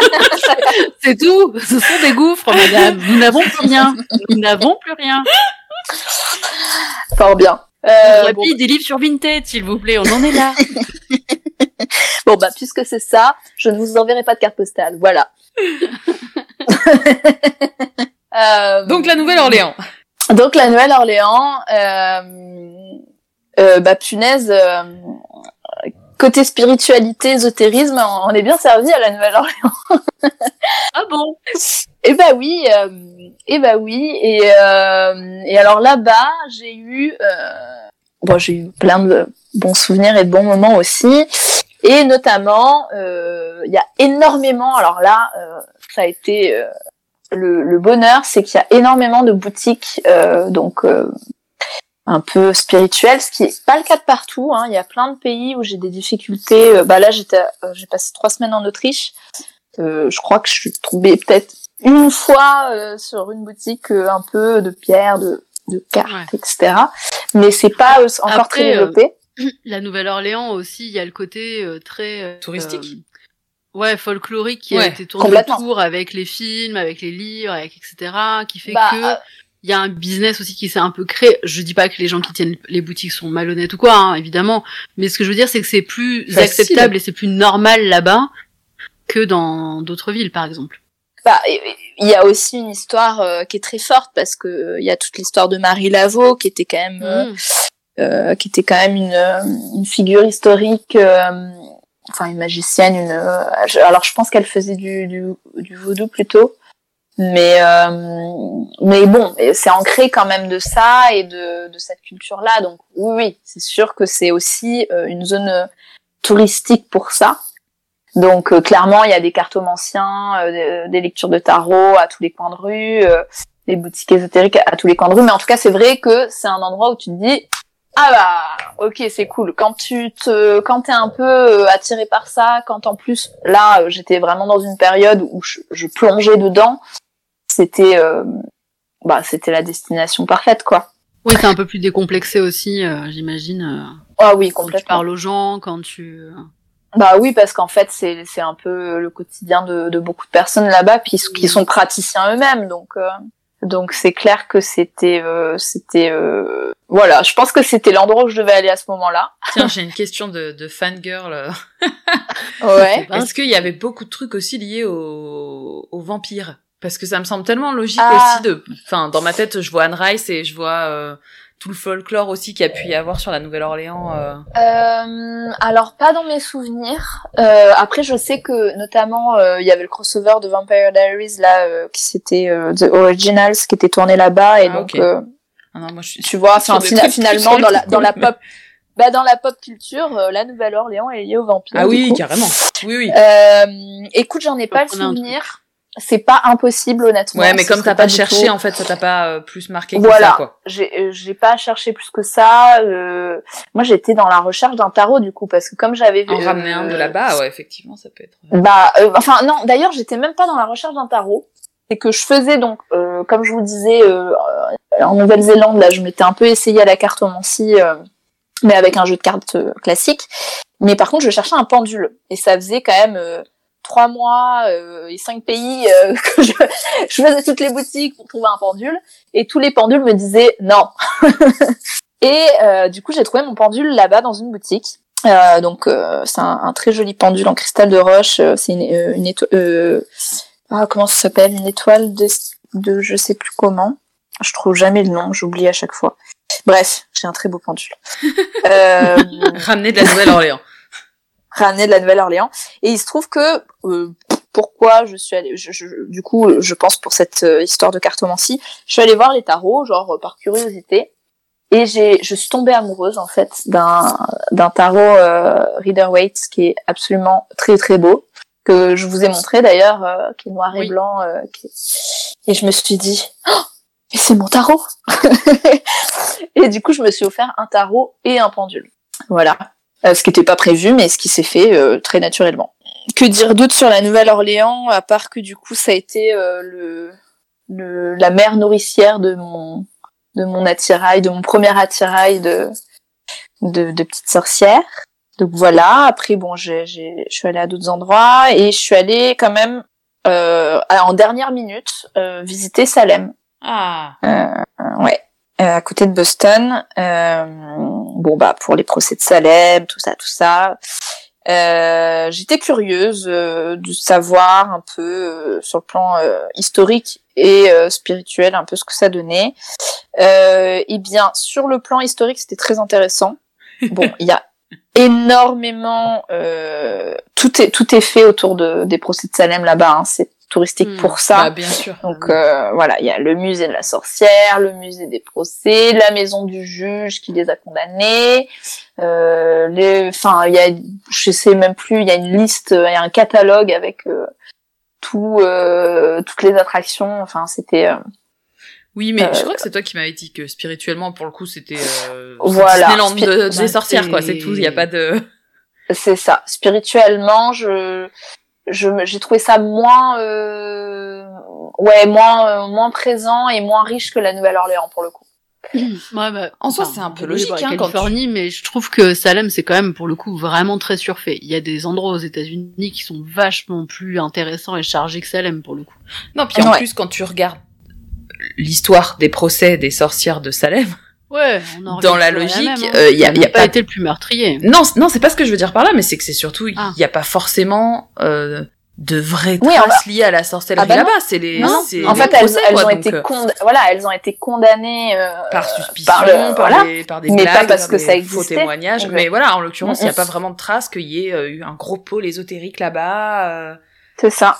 *laughs* c'est tout. Ce sont des gouffres, madame. Nous n'avons plus rien. Nous n'avons plus rien. Fort bien. Euh, bon. des livres sur Vinted, s'il vous plaît. On en est là. *laughs* bon bah puisque c'est ça, je ne vous enverrai pas de carte postale. Voilà. *laughs* euh, donc la Nouvelle-Orléans. Donc la Nouvelle-Orléans, euh, euh, bah punaise, euh, côté spiritualité, ésotérisme, on est bien servi à la Nouvelle-Orléans. *laughs* ah bon? Eh bah oui, euh, eh bah oui, et, euh, et alors là-bas, j'ai eu, euh, bon, j'ai eu plein de bons souvenirs et de bons moments aussi, et notamment, euh, il y a énormément, alors là, euh, ça a été euh, le, le bonheur, c'est qu'il y a énormément de boutiques, donc un peu spirituel, ce qui est pas le cas de partout. Hein. Il y a plein de pays où j'ai des difficultés. Euh, bah là, j'étais, euh, j'ai passé trois semaines en Autriche. Euh, je crois que je suis tombée peut-être une fois sur une boutique un peu de pierre, de, de cartes, etc. Mais c'est pas encore très développé. *laughs* la Nouvelle-Orléans aussi, il y a le côté très touristique. Ouais, folklorique qui a été tourné autour avec les films, avec les livres, avec etc. qui fait bah, que il y a un business aussi qui s'est un peu créé. Je dis pas que les gens qui tiennent les boutiques sont malhonnêtes ou quoi, hein, évidemment. Mais ce que je veux dire, c'est que c'est plus acceptable et c'est plus normal là-bas que dans d'autres villes, par exemple. Bah, il y a aussi une histoire euh, qui est très forte parce que euh, il y a toute l'histoire de Marie Laveau qui était quand même, euh, mm. euh qui était quand même une, une figure historique, enfin une magicienne. Une, alors je pense qu'elle faisait du, du, du vaudou plutôt. Mais euh, mais bon, c'est ancré quand même de ça et de, de cette culture-là. Donc oui, c'est sûr que c'est aussi euh, une zone euh, touristique pour ça. Donc clairement, il y a des cartomanciens, des lectures de tarot à tous les coins de rue, des boutiques ésotériques à tous les coins de rue. Mais en tout cas, c'est vrai que c'est un endroit où tu te dis ah bah ok c'est cool quand tu te quand t'es un peu attiré par ça quand en plus là j'étais vraiment dans une période où je, je plongeais dedans c'était euh, bah c'était la destination parfaite quoi. Oui, t'es un peu plus décomplexé aussi, euh, j'imagine. Euh, ah oui, complètement. Quand tu parles aux gens, quand tu. Bah oui, parce qu'en fait, c'est c'est un peu le quotidien de, de beaucoup de personnes là-bas, puis qui sont praticiens eux-mêmes, donc donc c'est clair que c'était c'était voilà, je pense que c'était l'endroit où je devais aller à ce moment-là. Tiens, j'ai une question de de fangirl. *laughs* ouais. *laughs* Est-ce qu'il y avait beaucoup de trucs aussi liés aux, aux vampires parce que ça me semble tellement logique ah. aussi de, enfin, dans ma tête, je vois Anne Rice et je vois euh, tout le folklore aussi qu'il y a pu y avoir sur la Nouvelle-Orléans. Euh. Euh, alors pas dans mes souvenirs. Euh, après, je sais que notamment il y avait le crossover de Vampire Diaries là, qui c'était The Originals qui était tourné là-bas et ah, donc. Ah non, moi, je suis tu vois, enfin, finalement dans la dans la pop. Bah dans la pop culture, la Nouvelle-Orléans est liée aux vampires. Ah oui, carrément. Oui, oui. écoute, j'en ai pas le souvenir c'est pas impossible honnêtement. Ouais, mais comme t'as pas, cherché, en fait, ça t'a pas euh, plus marqué que voilà. ça, quoi. J'ai, euh, j'ai pas cherché plus que ça. Euh... Moi, j'étais dans la recherche d'un tarot du coup, parce que comme j'avais en ramener un de là-bas, ouais, effectivement, ça peut être. Bah, euh, enfin non. D'ailleurs, j'étais même pas dans la recherche d'un tarot. C'est que je faisais donc, comme je vous disais, en Nouvelle-Zélande, là, je m'étais un peu essayé à la cartomancie, mais avec un jeu de cartes classique. Mais par contre, je cherchais un pendule, et ça faisait quand même trois mois euh, et cinq pays euh, *laughs* que je, je, faisais toutes les boutiques pour trouver un pendule et tous les pendules me disaient non. *laughs* et euh, du coup j'ai trouvé mon pendule là-bas dans une boutique. donc c'est un, très joli pendule en cristal de roche. C'est une, une étoile. ah, comment ça s'appelle? Une étoile de, de je sais plus comment. Je trouve jamais le nom. J'oublie à chaque fois. Bref, j'ai un très beau pendule. *laughs* Ramener de la Nouvelle-Orléans ramener de la Nouvelle-Orléans. Et il se trouve que euh, pourquoi je suis allée, je, du coup, je pense pour cette euh, histoire de cartomancie, je suis allée voir les tarots, genre par curiosité, et j'ai, je suis tombée amoureuse en fait d'un d'un tarot euh, Reader Waite qui est absolument très très beau, que je vous ai montré d'ailleurs, euh, qui est noir et blanc, et je me suis dit, oh, mais c'est mon tarot. *laughs* et du coup, je me suis offert un tarot et un pendule. Voilà. Euh, ce qui n'était pas prévu, mais ce qui s'est fait euh, très naturellement. Que dire d'autre sur la Nouvelle-Orléans, à part que du coup ça a été euh, le, le, la mère nourricière de mon de mon attirail, de mon premier attirail de de, de petite sorcière. Donc voilà. Après bon, j'ai, j'ai, je suis allée à d'autres endroits et je suis allée quand même en dernière minute visiter Salem. Ah. ouais. Euh, à côté de Boston. Euh, bon bah pour les procès de Salem, tout ça, tout ça. Euh, J'étais curieuse euh, de savoir un peu euh, sur le plan euh, historique et spirituel un peu ce que ça donnait. et eh bien, sur le plan historique, c'était très intéressant. Bon, il y a *laughs* énormément tout est tout est fait autour de, des procès de Salem là-bas. Hein. C'est touristique hmm. pour ça. Bah, bien sûr. Donc euh, voilà, il y a le musée de la sorcière, le musée des procès, la maison du juge qui les a condamnés. Euh, les, enfin, il y a, je sais même plus, il y a une liste, il y a un catalogue avec euh, tout, euh, toutes les attractions. Enfin, c'était. Euh, oui, mais je crois que c'est toi qui m'avais dit que spirituellement, pour le coup, c'était voilà, Disneyland de, des sorcières, quoi. C'est tout. Il n'y a pas de. C'est ça. Spirituellement, je j'ai trouvé ça moins euh, ouais moins euh, moins présent et moins riche que la Nouvelle-Orléans pour le coup. *clears throat* Ouais, bah, en soi, c'est un peu logique. Hein, Californie, mais je trouve que Salem, c'est quand même pour le coup vraiment très surfait. Il y a des endroits aux États-Unis qui sont vachement plus intéressants et chargés que Salem pour le coup. Non, puis en plus, quand tu regardes l'histoire des procès des sorcières de Salem, Ouais, on dans la logique, il hein. euh, y a, y a pas, été le plus meurtrier. Non, non, c'est pas ce que je veux dire par là, mais c'est que c'est surtout il ah. y a pas forcément euh, de vraies traces liées à la sorcellerie ah bah là-bas. C'est les, non, en fait, elles, elles ont été euh, voilà, elles ont été condamnées euh, par suspicion, par, le, par, voilà, par des mais blagues, pas parce que ça existait. faux témoignages. Mais voilà, en l'occurrence, il n'y a pas vraiment de traces qu'il y ait eu un gros pôle ésotérique là-bas. C'est ça.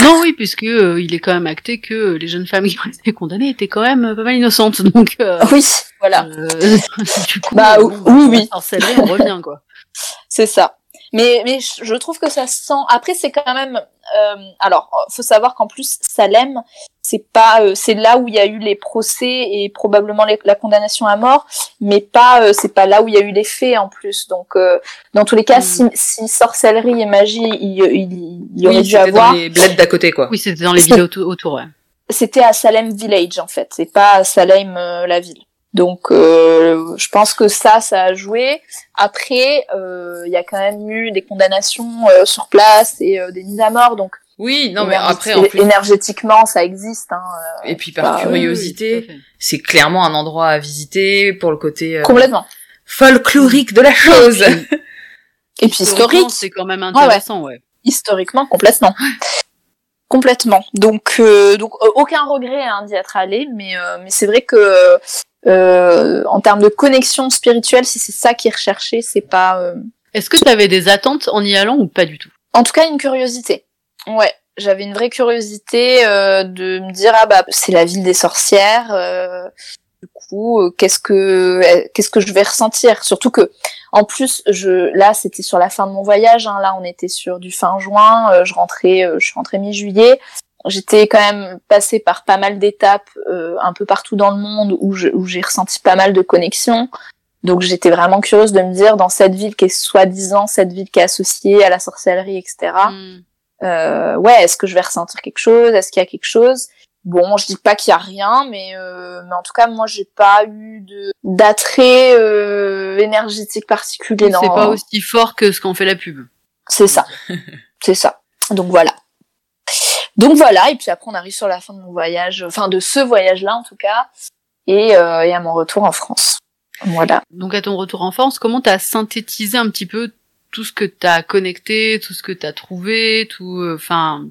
Non, oui, puisque euh, il est quand même acté que les jeunes femmes qui ont été condamnées étaient quand même pas mal innocentes, donc. Euh, oui, voilà. Euh, *laughs* du coup, bah oui, oui. on revient quoi. *laughs* C'est ça. Mais mais je trouve que ça sent. Après, c'est quand même. Euh, alors, faut savoir qu'en plus, Salem, c'est pas, euh, c'est là où il y a eu les procès et probablement la condamnation à mort, mais pas, euh, c'est pas là où il y a eu les faits en plus. Donc, euh, dans tous les cas, hmm. si, si, sorcellerie et magie, il, il, il y aurait dû avoir. Dans les bleds d'à côté, quoi. Oui, c'était dans les villes autour. Ouais. C'était à Salem Village en fait, c'est pas à Salem la ville. Donc, euh, je pense que ça, ça a joué. Après, euh, il y a quand même eu des condamnations euh, sur place et des mises à mort. Donc, oui, non, mais après, en plus... énergétiquement, ça existe. Hein, et puis par bah, curiosité, c'est clairement un endroit à visiter pour le côté complètement folklorique de la chose. et puis *laughs* historique, c'est quand même intéressant, ouais. Historiquement, complètement. *laughs* Complètement. Donc, donc aucun regret hein, d'y être allé, mais mais c'est vrai que euh, en termes de connexion spirituelle, si c'est ça qui est recherché, c'est pas. Euh, Est-ce que tu avais des attentes en y allant ou pas du tout? En tout cas, une curiosité. Ouais, j'avais une vraie curiosité euh, de me dire ah bah c'est la ville des sorcières. Euh, du coup, euh, qu'est-ce que qu'est-ce que je vais ressentir? Surtout que en plus, je là c'était sur la fin de mon voyage. Hein, là, on était sur du fin juin. je rentrais, je suis rentrée mi-juillet j'étais quand même passée par pas mal d'étapes euh, un peu partout dans le monde où, où j'ai ressenti pas mal de connexions. Donc j'étais vraiment curieuse de me dire dans cette ville qui est soi-disant cette ville qui est associée à la sorcellerie, etc. Mm. Euh, ouais, est-ce que je vais ressentir quelque chose? Est-ce qu'il y a quelque chose? Bon, je dis pas qu'il y a rien, mais euh, mais en tout cas moi j'ai pas eu de d'attrait euh, énergétique particulier. C'est pas aussi fort que ce qu'on fait la pub. C'est ça, *laughs* c'est ça. Donc voilà. Donc voilà, et puis après on arrive sur la fin de mon voyage, enfin de ce voyage-là en tout cas, et, euh, et à mon retour en France. Voilà. Donc à ton retour en France, comment t'as synthétisé un petit peu tout ce que t'as connecté, tout ce que t'as trouvé, tout, euh, enfin,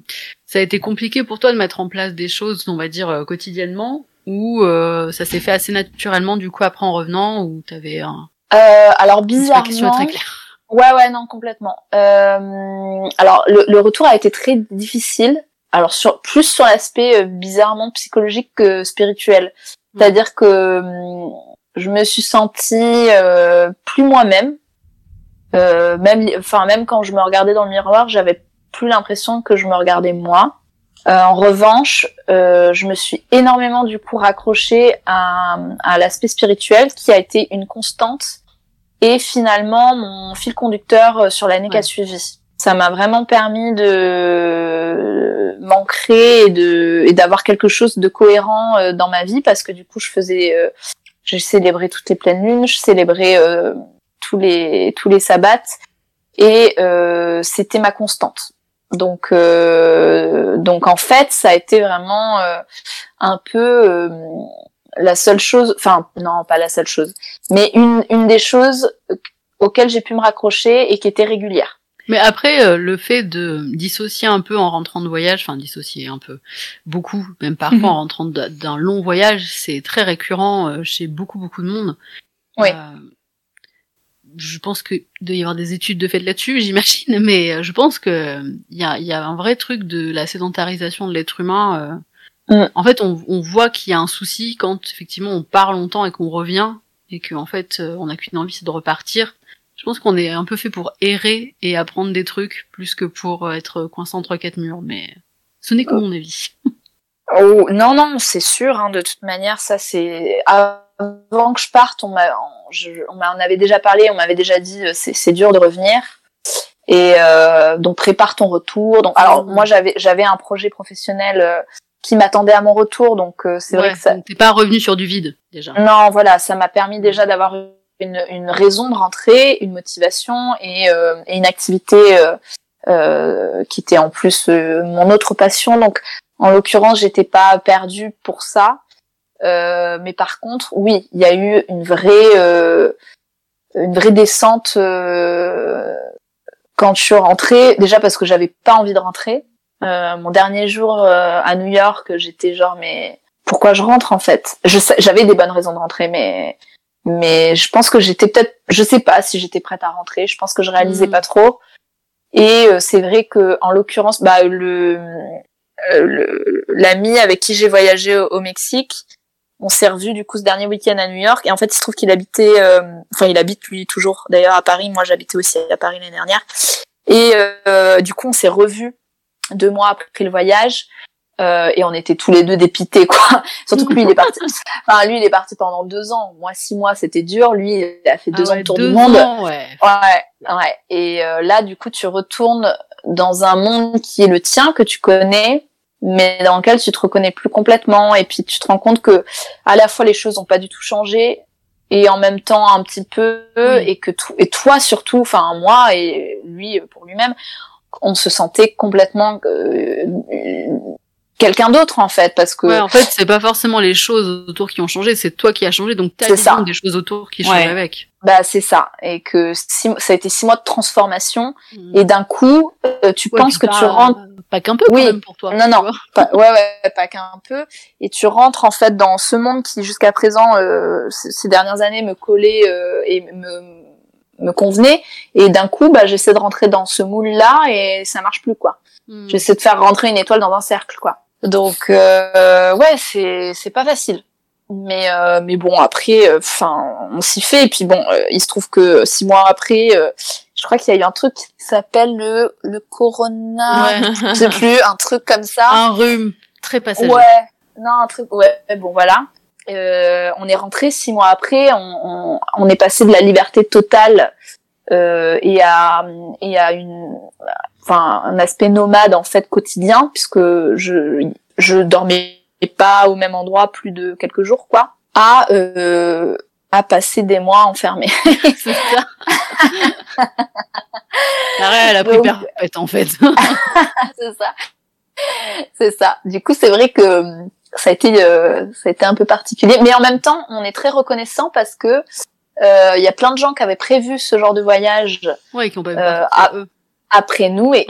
ça a été compliqué pour toi de mettre en place des choses, on va dire euh, quotidiennement, ou euh, ça s'est fait assez naturellement du coup après en revenant, ou t'avais un. Euh, alors bizarrement. Très claire? Ouais ouais non complètement. alors le, le, retour a été très difficile alors sur plus sur l'aspect euh, bizarrement psychologique que spirituel. C'est-à-dire que hum, je me suis sentie euh, plus moi-même. Euh, même enfin même quand je me regardais dans le miroir, j'avais plus l'impression que je me regardais moi. en revanche, je me suis énormément du coup raccrochée à, à l'aspect spirituel qui a été une constante et finalement mon fil conducteur sur l'année qui a suivi ça m'a vraiment permis de m'ancrer et de et d'avoir quelque chose de cohérent euh, dans ma vie parce que du coup je faisais euh, j'ai célébré toutes les pleines lunes, je célébrais euh, tous les tous les sabbats et c'était ma constante. Donc donc en fait ça a été vraiment un peu la seule chose enfin non pas la seule chose mais une une des choses auxquelles j'ai pu me raccrocher et qui étaient régulières. Mais après, euh, le fait de dissocier un peu en rentrant de voyage, enfin dissocier un peu, beaucoup, même parfois mhm. en rentrant d'un long voyage, c'est très récurrent euh, chez beaucoup beaucoup de monde. Oui. Euh, je pense qu'il doit y avoir des études de fait là-dessus, *laughs* j'imagine, mais je pense que il y a, y a, un vrai truc de la sédentarisation de l'être humain. Mm. En fait, on, on voit qu'il y a un souci quand effectivement on part longtemps et qu'on revient et qu'en fait on n'a qu'une envie, c'est de repartir je pense qu'on est un peu fait pour errer et apprendre des trucs plus que pour être coincé entre quatre murs, mais ce n'est que mon avis. *laughs* Oh, non, non, c'est sûr. Hein, de toute manière, ça c'est avant que je parte, on m'a, on avait déjà parlé, on m'avait déjà dit euh, c'est dur de revenir. Et euh, donc prépare ton retour. Donc alors moi j'avais j'avais un projet professionnel euh, qui m'attendait à mon retour, donc c'est vrai que ça. T'es pas revenu sur du vide déjà. Non, voilà, ça m'a permis déjà d'avoir une, une, raison de rentrer, une motivation et, euh, et une activité euh, euh, qui était en plus euh, mon autre passion. Donc, en l'occurrence, j'étais pas perdue pour ça. Euh, mais par contre, oui, il y a eu une vraie, une vraie descente quand je suis rentrée. Déjà parce que j'avais pas envie de rentrer. mon dernier jour à New York, j'étais genre mais pourquoi je rentre en fait? J'avais des bonnes raisons de rentrer, mais mais je pense que j'étais peut-être, je sais pas si j'étais prête à rentrer. Je pense que je réalisais mm. pas trop. Et euh, c'est vrai que, en l'occurrence, bah le euh, l'ami avec qui j'ai voyagé au, Mexique, on s'est revu du coup ce dernier week-end à New York. Et en fait, il se trouve qu'il habitait, euh, enfin, il habite lui toujours d'ailleurs à Paris. Moi, j'habitais aussi à Paris l'année dernière. Et du coup, on s'est revu deux mois après le voyage. Euh, et on était tous les deux dépités quoi. *laughs* Surtout que lui il est parti. *laughs* Enfin lui il est parti pendant deux ans. Moi six mois c'était dur. Lui il a fait deux ah ans de tour du monde. ouais. Ouais ouais. Et euh, là du coup tu retournes dans un monde qui est le tien que tu connais mais dans lequel tu te reconnais plus complètement. Et puis tu te rends compte que à la fois les choses ont pas du tout changé et en même temps un petit peu et que tout et toi surtout enfin moi et lui pour lui-même on se sentait complètement euh, quelqu'un d'autre en fait parce que ouais, en fait c'est pas forcément les choses autour qui ont changé c'est toi qui as changé donc t'as ça. des choses autour qui changent avec. Bah c'est ça. Et que ça a été six mois de transformation hmm. et d'un coup euh, tu penses que tu rentres pas qu'un peu oui. quand même pour toi non non. pas, ouais ouais pas qu'un peu. Et tu rentres en fait dans ce monde qui jusqu'à présent euh, ces dernières années me collait euh, et me me convenait. Et d'un coup bah j'essaie de rentrer dans ce moule là et ça marche plus quoi. Hmm. j'essaie de faire rentrer une étoile dans un cercle quoi donc euh, ouais, c'est c'est pas facile. Mais euh, mais bon après, euh, enfin on s'y fait. Et puis bon, euh, il se trouve que six mois après, je crois qu'il y a eu un truc qui s'appelle le le corona, ouais. je sais plus, un truc comme ça. Un rhume très passager. Ouais, non un truc. Ouais, bon voilà. Euh, on est rentré six mois après, on, on, on, est passé de la liberté totale euh, et à et à une enfin un aspect nomade en fait quotidien puisque je je dormais pas au même endroit plus de quelques jours quoi à euh, à passer des mois enfermés. *laughs* c'est ça. elle a pris perpète en fait. *laughs* c'est ça. C'est ça. Du coup, c'est vrai que ça a été euh, ça a été un peu particulier, mais en même temps, on est très reconnaissant parce que euh, il y a plein de gens qui avaient prévu ce genre de voyage. Ouais, qui ont pas euh, après nous et,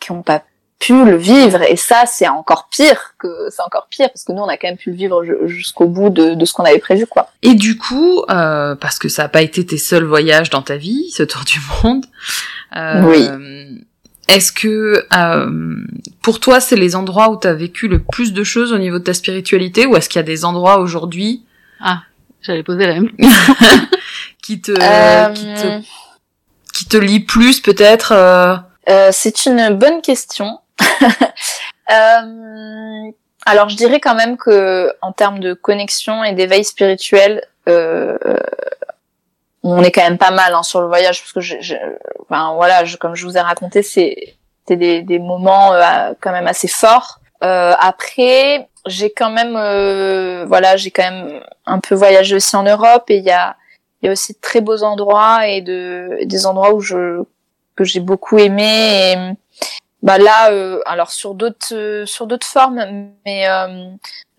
qui n'ont pas pu le vivre et ça c'est encore pire que c'est encore pire parce que nous on a quand même pu le vivre jusqu'au bout de, de ce qu'on avait prévu quoi. Et du coup euh, parce que ça n'a pas été tes seuls voyages dans ta vie ce tour du monde. Euh, oui. Est-ce que euh, pour toi c'est les endroits où tu as vécu le plus de choses au niveau de ta spiritualité ou est-ce qu'il y a des endroits aujourd'hui Ah, j'allais poser la même *laughs* qui te, euh, qui te qui te lie plus peut-être euh... Euh, C'est une bonne question. *laughs* euh, alors je dirais quand même que en termes de connexion et d'éveil spirituel, euh, on est quand même pas mal hein, sur le voyage parce que je, je enfin voilà, je, comme je vous ai raconté, c'est des, des moments euh, quand même assez forts. Après, j'ai quand même, voilà, j'ai quand même un peu voyagé aussi en Europe et il y a il y a aussi de très beaux endroits et de des endroits où je que j'ai beaucoup aimé et bah là euh, alors sur d'autres euh, sur d'autres formes mais euh,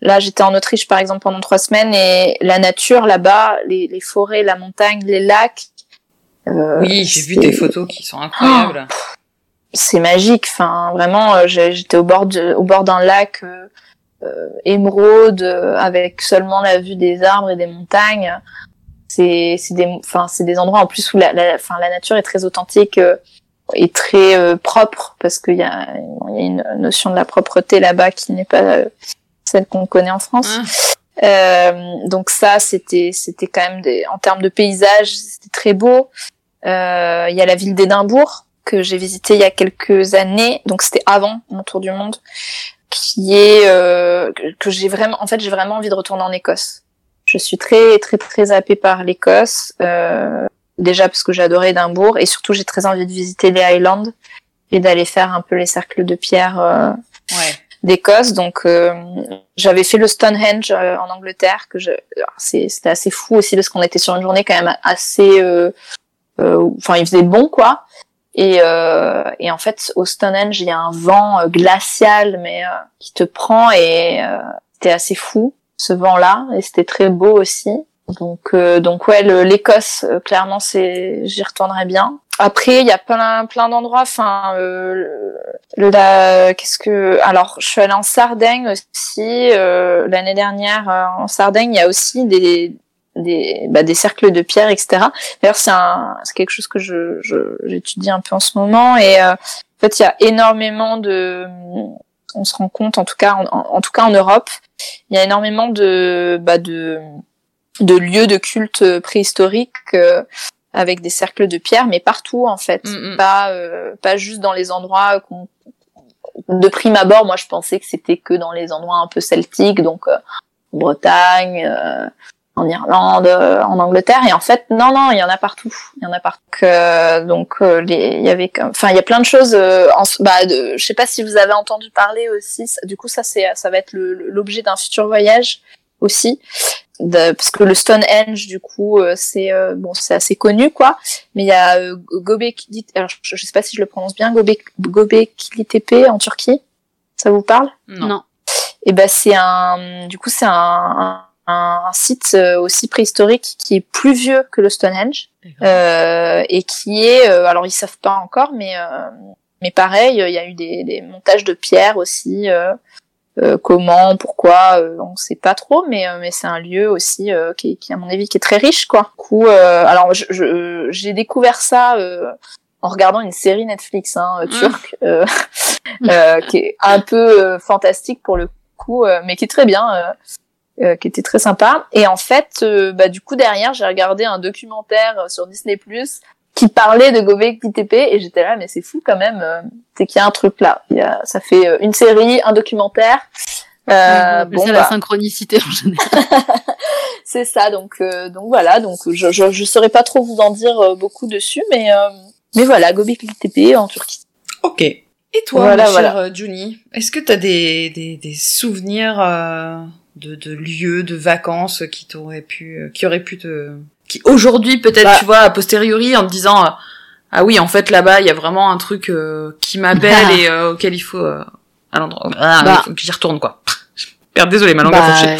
là j'étais en Autriche par exemple pendant trois semaines et la nature là-bas les, les forêts la montagne les lacs oui, j'ai vu des photos qui sont incroyables. c'est magique. Enfin, vraiment, j'étais au bord de, au bord d'un lac émeraude avec seulement la vue des arbres et des montagnes. C'est c'est des enfin c'est des endroits en plus où la la, la nature est très authentique est très euh, propre parce qu'il y a, y a une notion de la propreté là-bas qui n'est pas euh, celle qu'on connaît en France. Ah. Euh, donc ça, c'était c'était quand même des, en termes de paysage, c'était très beau. Euh, il y a la ville d'Édimbourg que j'ai visité il y a quelques années, donc c'était avant mon tour du monde, qui est que j'ai vraiment, en fait, j'ai vraiment envie de retourner en Écosse. Je suis très très très happée par l'Écosse. Euh, déjà parce que j'adorais Édimbourg et surtout j'ai très envie de visiter les Highlands et d'aller faire un peu les cercles de pierre euh, ouais. d'Écosse. Donc euh, j'avais fait le Stonehenge euh, en Angleterre que je c'était assez fou aussi parce qu'on était sur une journée quand même assez enfin il faisait bon quoi. Et, et en fait au Stonehenge il y a un vent glacial mais qui te prend et c'était assez fou ce vent là et c'était très beau aussi. Donc, euh, donc ouais, l'Écosse, euh, clairement, c'est, j'y retournerai bien. Après, il y a plein, plein d'endroits. Enfin, euh, qu'est-ce que, alors, je suis allée en Sardaigne aussi euh, l'année dernière. en Sardaigne, il y a aussi des, des, bah, des cercles de pierre, etc. D'ailleurs, c'est quelque chose que je, j'étudie un peu en ce moment. Et en fait, il y a énormément de, on se rend compte, en tout cas, en, en tout cas en Europe, il y a énormément de, bah, de de lieux de culte préhistoriques euh, avec des cercles de pierre, mais partout en fait, mm, mm. pas euh, pas juste dans les endroits qu'on de prime abord, moi je pensais que c'était que dans les endroits un peu celtiques, donc euh, Bretagne, en Irlande, en Angleterre, et en fait non non, il y en a partout, il y en a partout. donc il y avait, enfin il y a plein de choses. en, bah, de, je sais pas si vous avez entendu parler aussi. du coup ça c'est ça va être l'objet d'un futur voyage aussi parce que le Stonehenge du coup euh, c'est euh, bon c'est assez connu quoi mais il y a euh, Göbekli alors je, sais pas si je le prononce bien Göbek Göbekli Tepe en Turquie ça vous parle? Non, et ben c'est un du coup c'est un, un, site aussi préhistorique qui est plus vieux que le Stonehenge et qui est alors ils savent pas encore mais mais pareil il y a eu des, des montages de pierres aussi euh, comment, pourquoi, euh, on sait pas trop, mais euh, mais c'est un lieu aussi qui, qui, à mon avis qui est très riche quoi. Du coup, alors j'ai découvert ça en regardant une série Netflix hein, mmh. turque *laughs* qui est un peu fantastique pour le coup, mais qui est très bien. Qui était très sympa. Et en fait bah du coup derrière j'ai regardé un documentaire sur Disney Plus qui parlait de Gobekli Tepe et j'étais là mais c'est fou quand même euh, c'est qu'il y a un truc là. Il y a, ça fait euh, une série un documentaire. Euh, bon, c'est la bah. synchronicité en général. *laughs* C'est ça donc euh, donc voilà donc je, je je saurais pas trop vous en dire beaucoup dessus mais mais voilà Gobekli Tepe en Turquie. Ok. Et toi ma chère Juni est-ce que tu as des, des des souvenirs de, de lieux de vacances qui t'auraient pu qui auraient pu te qui aujourd'hui peut-être bah. tu vois a posteriori en te disant euh, ah oui en fait là-bas il y a vraiment un truc euh, qui m'appelle et euh, auquel il faut à l'endroit ah, bah. il faut que j'y retourne quoi. Père, désolé ma langue bah, a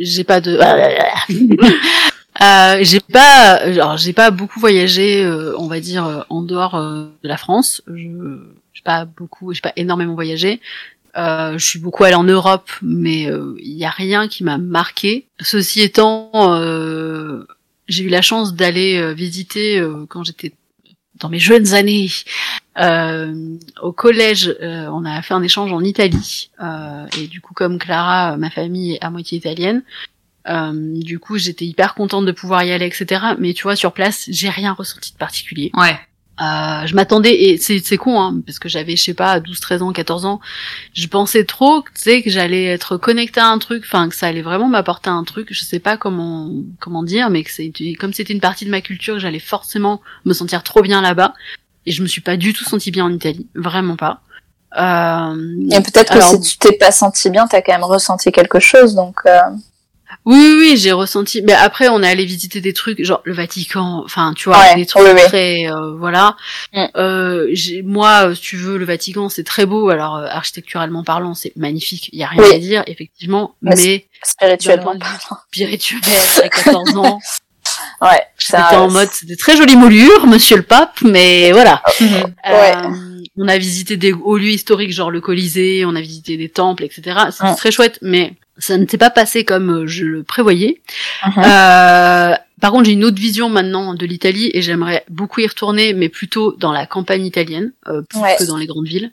j'ai pas de *laughs* euh, j'ai pas alors j'ai pas beaucoup voyagé on va dire en dehors de la France. Je j'ai pas beaucoup j'ai pas énormément voyagé euh, je suis beaucoup allée en Europe, mais il y a rien qui m'a marqué. Ceci étant, euh, j'ai eu la chance d'aller euh, visiter euh, quand j'étais dans mes jeunes années euh, au collège. on a fait un échange en Italie et du coup, comme Clara, ma famille est à moitié italienne. du coup, j'étais hyper contente de pouvoir y aller, etc. Mais tu vois, sur place, j'ai rien ressenti de particulier. Ouais. Euh, je m'attendais et c'est con hein, parce que j'avais je sais pas 12 13 ans 14 ans je pensais trop tu sais que j'allais être connectée à un truc enfin que ça allait vraiment m'apporter un truc je sais pas comment comment dire mais que c'est comme c'était une partie de ma culture que j'allais forcément me sentir trop bien là-bas et je me suis pas du tout senti bien en Italie vraiment pas. Euh, et peut-être que si tu t'es pas senti bien t'as quand même ressenti quelque chose donc euh... Oui, oui, oui j'ai ressenti. Mais après, on est allé visiter des trucs, genre le Vatican. Enfin, tu vois, des trucs très, euh, voilà. Mm. Euh, moi, euh, si tu veux, le Vatican, c'est très beau. Alors, euh, architecturalement parlant, c'est magnifique. Il y a rien à dire, effectivement. Mais, spirituellement parlant, spirituel, à 14 ans. Ouais. C'était en mode, c'était très jolie moulure, monsieur le pape, mais voilà. ouais. On a visité des hauts lieux historiques, genre le Colisée, on a visité des temples, etc. C'était très chouette, mais ça ne s'est pas passé comme je le prévoyais. euh, par contre, j'ai une autre vision maintenant de l'Italie et j'aimerais beaucoup y retourner, mais plutôt dans la campagne italienne, euh, plus que dans les grandes villes.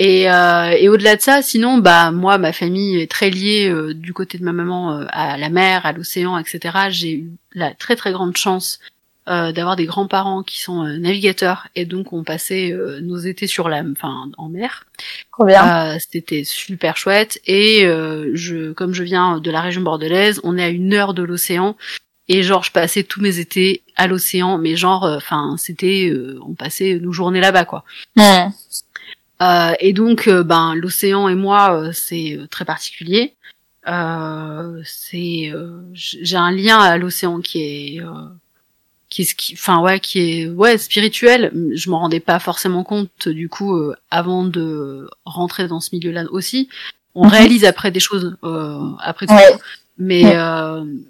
Et, euh, et au-delà de ça, sinon, bah moi, ma famille est très liée euh, du côté de ma maman euh, à la mer, à l'océan, etc. J'ai eu la très très grande chance euh, d'avoir des grands-parents qui sont navigateurs et donc on passait nos étés sur la, enfin en mer. C'était super chouette. Et je, comme je viens de la région bordelaise, on est à une heure de l'océan. Et genre, je passais tous mes étés à l'océan, mais genre, enfin, c'était, on passait nos journées là-bas, quoi. Mmh. Euh, et donc, euh, ben, l'océan et moi, euh, c'est très particulier. c'est, j'ai un lien à l'océan qui est, qui est, qui, enfin ouais, qui est, ouais, spirituel. Je m'en rendais pas forcément compte du coup avant de rentrer dans ce milieu-là aussi. On mhm. réalise après des choses après tout. Mais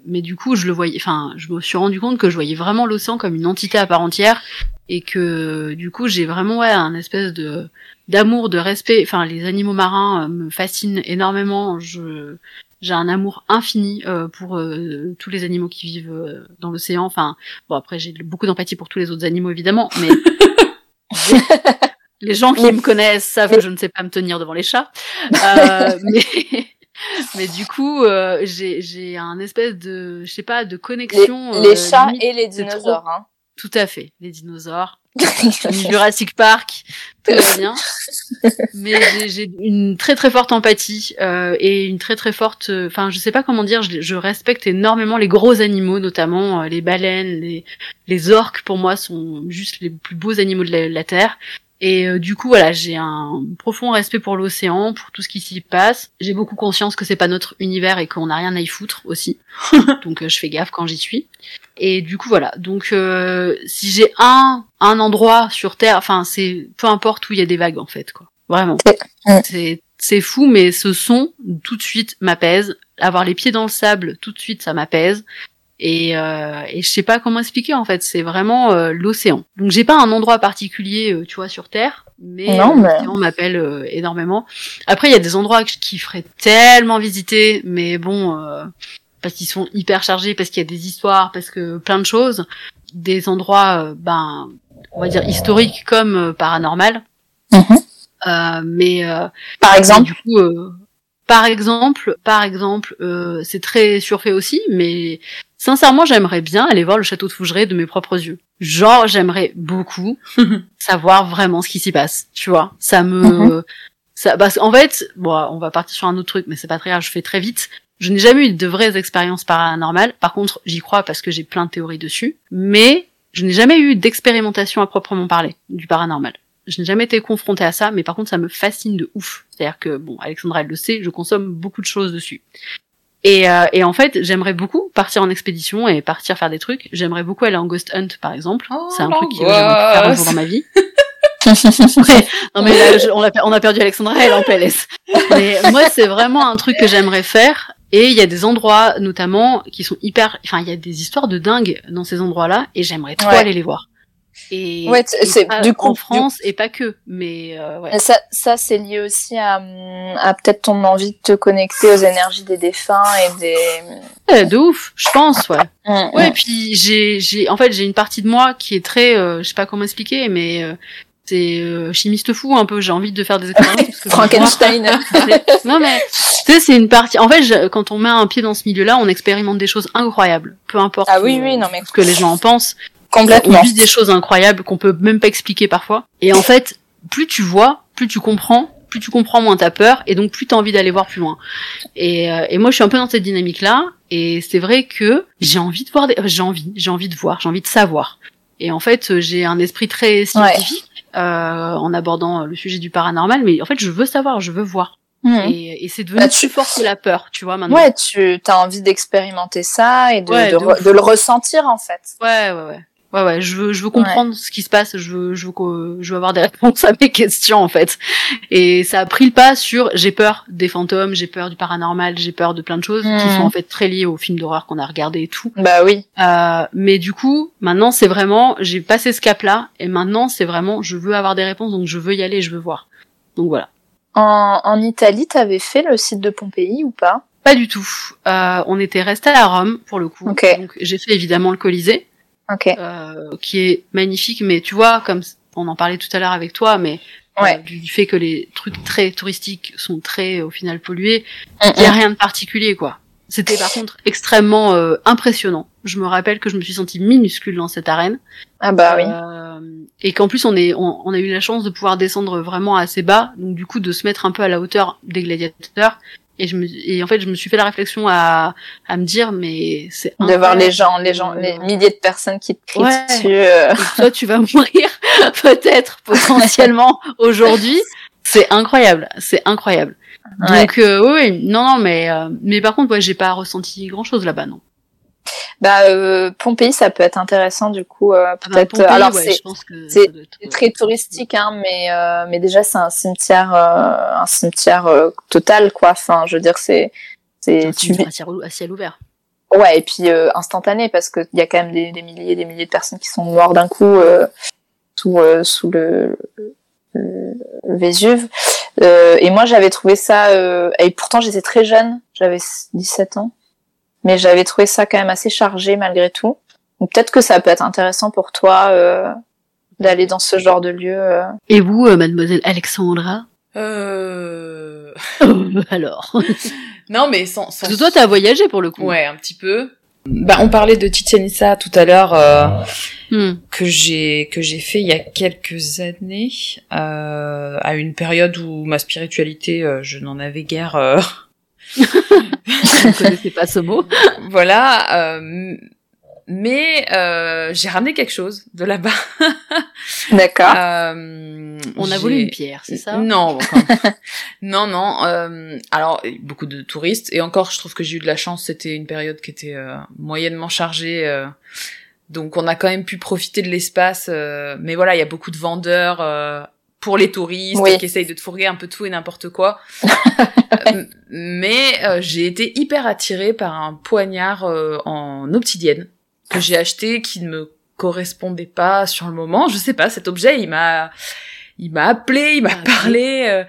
mais du coup, je le voyais. Enfin, je me suis rendu compte que je voyais vraiment l'océan comme une entité à part entière et que du coup, j'ai vraiment ouais un espèce de d'amour, de respect. Enfin, les animaux marins euh, me fascinent énormément. Je j'ai un amour infini euh, pour euh, tous les animaux qui vivent dans l'océan. Enfin, bon après j'ai beaucoup d'empathie pour tous les autres animaux évidemment, mais *laughs* les gens qui me connaissent savent que je ne sais pas me tenir devant les chats. *laughs* mais *laughs* mais du coup, j'ai j'ai un espèce de je sais pas de connexion. Les, chats et les dinosaures. Hein. Tout à fait, les dinosaures. *laughs* Jurassic Park, tout va bien. Mais j'ai une très très forte empathie euh, et une très très forte. Enfin, je sais pas comment dire. Je, je respecte énormément les gros animaux, notamment euh, les baleines, les les orques. Pour moi, sont juste les plus beaux animaux de la, terre. Et euh, du coup, voilà, j'ai un profond respect pour l'océan, pour tout ce qui s'y passe. J'ai beaucoup conscience que c'est pas notre univers et qu'on n'a rien à y foutre aussi. *laughs* Donc, je fais gaffe quand j'y suis. Et du coup voilà. Donc euh, si j'ai un un endroit sur Terre, enfin c'est peu importe où il y a des vagues en fait quoi. Vraiment. C'est c'est fou mais ce son tout de suite m'apaise. Avoir les pieds dans le sable tout de suite ça m'apaise. Et, euh, et je sais pas comment expliquer en fait, c'est vraiment euh, l'océan. Donc j'ai pas un endroit particulier, euh, tu vois, sur Terre, mais, l'océan m'appelle énormément. Après il y a des endroits qui feraient tellement visiter, mais bon, parce qu'ils sont hyper chargés, parce qu'il y a des histoires, parce que plein de choses, des endroits, euh, ben, on va dire historiques comme euh, paranormal. Euh, mais par exemple, du coup, par exemple, par exemple, c'est très surfait aussi, mais sincèrement, j'aimerais bien aller voir le château de Fougeray de mes propres yeux. Genre, j'aimerais beaucoup *laughs* savoir vraiment ce qui s'y passe, tu vois. Ça me, mhm. ça, parce en fait, bon, on va partir sur un autre truc, mais c'est pas très grave, je fais très vite. Je n'ai jamais eu de vraies expériences paranormales. Par contre, j'y crois parce que j'ai plein de théories dessus. Mais je n'ai jamais eu d'expérimentation à proprement parler du paranormal. Je n'ai jamais été confrontée à ça, mais par contre, ça me fascine de ouf. C'est-à-dire que, bon, Alexandra, elle le sait, je consomme beaucoup de choses dessus. Et, euh, et en fait, j'aimerais beaucoup partir en expédition et partir faire des trucs. J'aimerais beaucoup aller en ghost hunt, par exemple. Oh, c'est un truc que j'aimerais faire un jour dans ma vie. *laughs* non mais là, on, a, on a perdu Alexandra, elle est en PLS. Mais moi, c'est vraiment un truc que j'aimerais faire et il y a des endroits, notamment, qui sont hyper, enfin, il y a des histoires de dingue dans ces endroits-là, et j'aimerais trop aller les voir. Et, ouais, c'est du coup en France et pas que, mais euh, ouais. Ça, ça c'est lié aussi à, à peut-être ton envie de te connecter aux énergies des défunts et des. Ouais, de ouf, je pense, ouais. Mmh, ouais, mmh. puis j'ai, j'ai, en fait, j'ai une partie de moi qui est très, euh, je sais pas comment expliquer, mais euh, c'est euh, chimiste fou un peu. J'ai envie de faire des expériences. Frankenstein. *laughs* non mais tu sais, c'est une partie. En fait, quand on met un pied dans ce milieu-là, on expérimente des choses incroyables. Peu importe. Ah oui, oui, non mais ce que les gens en pensent. Complètement. On vit des choses incroyables qu'on peut même pas expliquer parfois. Et en fait, plus tu vois, plus tu comprends, plus tu comprends, moins t'as peur, et donc plus t'as envie d'aller voir plus loin. Et, euh, et moi, je suis un peu dans cette dynamique-là, et c'est vrai que j'ai envie de voir, des... j'ai envie, j'ai envie de voir, j'ai envie de savoir. Et en fait, j'ai un esprit très scientifique euh, en abordant le sujet du paranormal, mais en fait, je veux savoir, je veux voir. Mmh. Et, et c'est devenu bah, plus fort que la peur, tu vois, maintenant. Ouais, tu as envie d'expérimenter ça et de, de, le ressentir, en fait. Ouais, ouais, ouais. Ouais, ouais, je veux, je veux comprendre ce qui se passe. Je veux, je veux, je veux avoir des *laughs* réponses à mes questions en fait. Et ça a pris le pas sur j'ai peur des fantômes, j'ai peur du paranormal, j'ai peur de plein de choses qui hmm. sont en fait très liées aux films d'horreur qu'on a regardé et tout. Bah oui. Euh, mais du coup, maintenant c'est vraiment, j'ai passé ce cap-là et maintenant c'est vraiment, je veux avoir des réponses donc je veux y aller, je veux voir. Donc voilà. En, en Italie, t'avais fait le site de Pompéi ou pas? Pas du tout. Euh, on était resté à Rome pour le coup. Donc j'ai fait évidemment le Colisée. Euh, qui est magnifique, mais tu vois, comme on en parlait tout à l'heure avec toi, mais euh, du, fait que les trucs très touristiques sont très au final pollués, il y a rien de particulier quoi. C'était par contre extrêmement euh, impressionnant. Je me rappelle que je me suis sentie minuscule dans cette arène. Ah bah oui. et qu'en plus on est, on, a eu la chance de pouvoir descendre vraiment assez bas, donc du coup de se mettre un peu à la hauteur des gladiateurs et je me et en fait je me suis fait la réflexion à à me dire mais c'est de voir les gens les gens les milliers de personnes qui te crient dessus euh. toi tu vas *laughs* mourir peut-être *laughs* potentiellement aujourd'hui. C'est incroyable c'est incroyable. Donc euh, oui non non mais euh, mais par contre ouais j'ai pas ressenti grand chose là-bas non bah euh, Pompéi, ça peut être intéressant du coup. Euh, ah bah, peut-être. alors c'est c'est très touristique, hein, mais euh, mais déjà c'est un cimetière un cimetière total quoi. Enfin, je veux dire c'est c'est un tu à ciel ouvert. Ouais, et puis instantané parce que il y a quand même des, des milliers et des milliers de personnes qui sont mortes d'un coup sous sous le, le, le Vésuve. et moi j'avais trouvé ça et pourtant j'étais très jeune, j'avais 17 ans mais j'avais trouvé ça quand même assez chargé malgré tout. Peut-être que ça peut être intéressant pour toi euh, d'aller dans ce genre de lieu. Euh. Et vous, euh, mademoiselle Alexandra? *laughs* Euh... Alors. *laughs* non, mais sans, sans... Parce que toi, t'as voyagé pour le coup. Ouais, un petit peu. Bah, on parlait de Titianissa tout à l'heure, euh, hmm. que j'ai que j'ai fait il y a quelques années, euh, à une période où ma spiritualité, euh, je n'en avais guère *laughs* je ne connaissais pas ce mot. voilà. Euh, mais euh, j'ai ramené quelque chose de là-bas. *laughs* D'accord. Euh, on a volé une pierre, c'est ça? Non, *laughs* non, non. Euh, alors beaucoup de touristes et encore, je trouve que j'ai eu de la chance. C'était une période qui était euh, moyennement chargée, euh, donc on a quand même pu profiter de l'espace. mais voilà, il y a beaucoup de vendeurs pour les touristes qui essayent de te fourguer un peu tout et n'importe quoi. *laughs* Euh, mais euh, j'ai été hyper attirée par un poignard euh, en obsidienne que j'ai acheté qui ne me correspondait pas sur le moment. Je sais pas, cet objet, il m'a il m'a appelé, il m'a ah, parlé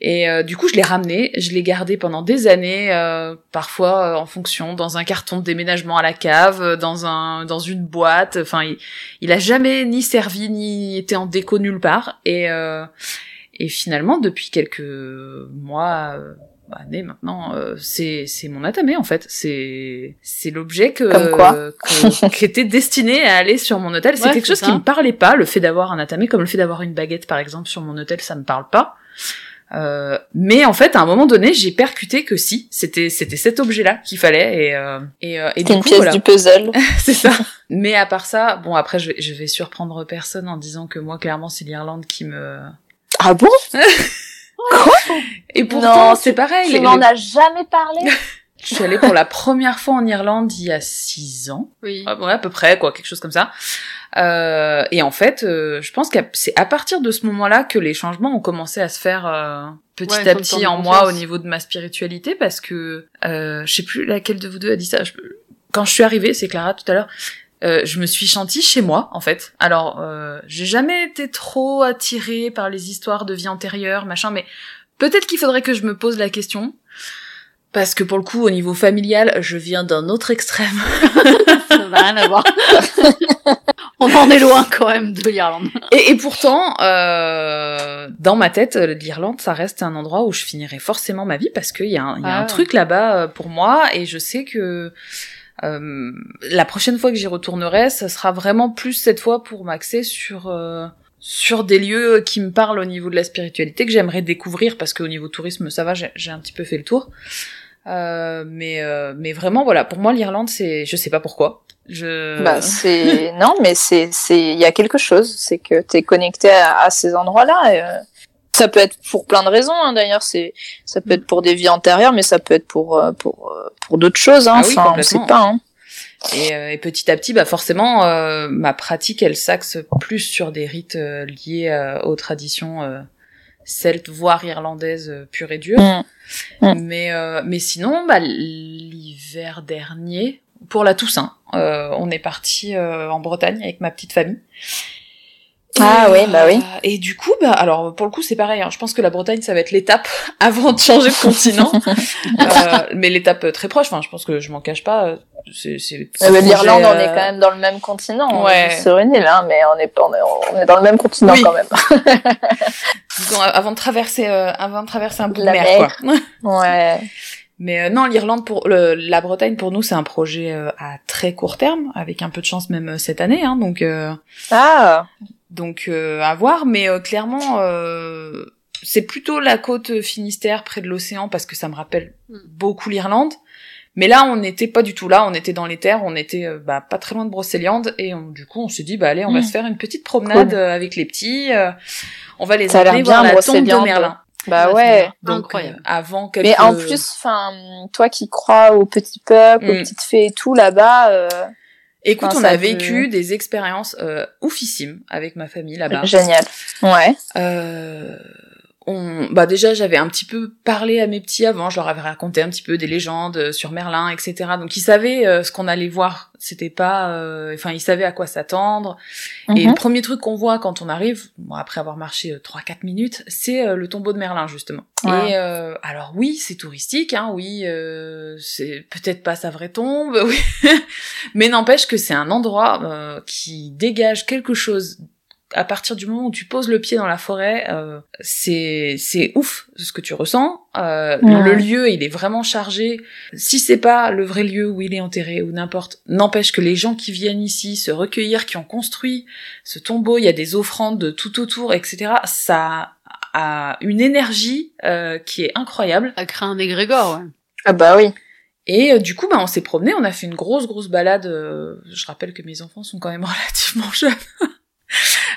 et euh, du coup, je l'ai ramené, je l'ai gardé pendant des années, euh, parfois euh, en fonction, dans un carton de déménagement à la cave, dans un dans une boîte. Enfin, il, il a jamais ni servi ni été en déco nulle part. Et et finalement, depuis quelques mois, années maintenant, c'est c'est mon atamé en fait. C'est c'est l'objet que, que qui était destiné à aller sur mon hôtel. C'est quelque chose qui me parlait pas. Le fait d'avoir un atamé, comme le fait d'avoir une baguette par exemple sur mon hôtel, ça me parle pas. Euh, mais en fait, à un moment donné, j'ai percuté que si, c'était c'était cet objet-là qu'il fallait et euh, et, euh, et du une pièce du puzzle. *laughs* c'est ça. Mais à part ça, bon après, je vais, je vais surprendre personne en disant que moi, clairement, c'est l'Irlande qui me. Ah bon? *laughs* Quoi? Et pourtant, c'est pareil. Tu m'en as jamais parlé. *laughs* je suis allée pour la première fois en Irlande il y a six ans. Oui. Ah, ouais, à peu près, quoi, quelque chose comme ça. Euh, et en fait, euh, je pense que c'est à partir de ce moment-là que les changements ont commencé à se faire euh, petit à petit en moi au niveau de ma spiritualité, parce que euh, je sais plus laquelle de vous deux a dit ça. Quand je suis arrivée, c'est Clara tout à l'heure. je me suis sentie chez moi en fait. Alors, j'ai jamais été trop attirée par les histoires de vie antérieure, machin, mais peut-être qu'il faudrait que je me pose la question. Parce que pour le coup, au niveau familial, je viens d'un autre extrême. *laughs* Ça n'a rien à voir. *laughs* On en est loin quand même de l'Irlande. Et, et pourtant, euh, dans ma tête, l'Irlande, ça reste un endroit où je finirai forcément ma vie parce qu'il y a un, y a un ah. truc là-bas euh, pour moi et je sais que euh, la prochaine fois que j'y retournerai, ça sera vraiment plus cette fois pour m'axer sur euh, sur des lieux qui me parlent au niveau de la spiritualité que j'aimerais découvrir parce qu'au niveau tourisme, ça va, j'ai un petit peu fait le tour. Euh, mais euh, mais vraiment voilà pour moi l'Irlande c'est je sais pas pourquoi je bah c'est *laughs* non mais c'est c'est il y a quelque chose c'est que t'es connecté à, ces endroits là et, euh, ça peut être pour plein de raisons hein, d'ailleurs c'est ça peut être pour des vies antérieures mais ça peut être pour euh, pour pour d'autres choses hein. Ah enfin on sait pas hein. Et, et, petit à petit, bah forcément, ma pratique, elle s'axe plus sur des rites liés aux traditions celtes, voire irlandaises pures et dures. Mm. Mais mais sinon, bah, l'hiver dernier, pour la Toussaint, on est parti en Bretagne avec ma petite famille. Ah oui, bah oui. Euh, et du coup, bah alors pour le coup c'est pareil. Hein. Je pense que la Bretagne ça va être l'étape *laughs* avant de changer de continent, *laughs* euh, mais l'étape euh, très proche. Enfin, je pense que je m'en cache pas. Euh, c'est, c'est, L'Irlande, on est quand même dans le même continent. Ouais. Sur une île, hein, mais on est, on est, on est dans le même continent quand même. *laughs* Disons, avant de traverser, avant de traverser un bout de mer, quoi. *laughs* ouais. Mais non, l'Irlande pour le, la Bretagne pour nous c'est un projet à très court terme, avec un peu de chance même cette année. Hein, donc ah donc euh, à voir, mais euh, clairement euh, c'est plutôt la côte Finistère près de l'océan parce que ça me rappelle hmm. beaucoup l'Irlande. Mais là, on n'était pas du tout là, on était dans les terres, on était bah, pas très loin de Brocéliande, et du coup, on s'est dit, bah allez, on va hmm. se faire une petite promenade avec les petits, on va les amener voir la tombe de Merlin. Bah ouais, incroyable. avant quelques... Mais en plus, enfin, toi qui crois au petit peuple, aux petites fées et tout là-bas, Écoute, on a vécu des expériences euh, oufissimes avec ma famille là-bas. Génial. Ouais. Euh, on, bah déjà j'avais un petit peu parlé à mes petits avant, je leur avais raconté un petit peu des légendes euh, sur Merlin, etc. Donc ils savaient euh, ce qu'on allait voir. C'était pas, euh, enfin ils savaient à quoi s'attendre. Et le mhm. premier truc qu'on voit quand on arrive, bon, après avoir marché trois 4 minutes, c'est le tombeau de Merlin justement. Et alors oui, c'est touristique, hein, oui, c'est peut-être pas sa vraie tombe, *laughs* oui. mais n'empêche que c'est un endroit qui dégage quelque chose à partir du moment où tu poses le pied dans la forêt, euh, c'est c'est ouf ce que tu ressens. Euh, Le lieu, il est vraiment chargé. Si c'est pas le vrai lieu où il est enterré ou n'importe, n'empêche que les gens qui viennent ici se recueillir, qui ont construit ce tombeau, il y a des offrandes tout autour, etc. Ça a une énergie euh, qui est incroyable. Ça crée un égrégore, ouais. Ah bah oui. Et euh, du coup, bah, on s'est promené, on a fait une grosse grosse balade. Euh, je rappelle que mes enfants sont quand même *laughs* relativement jeunes.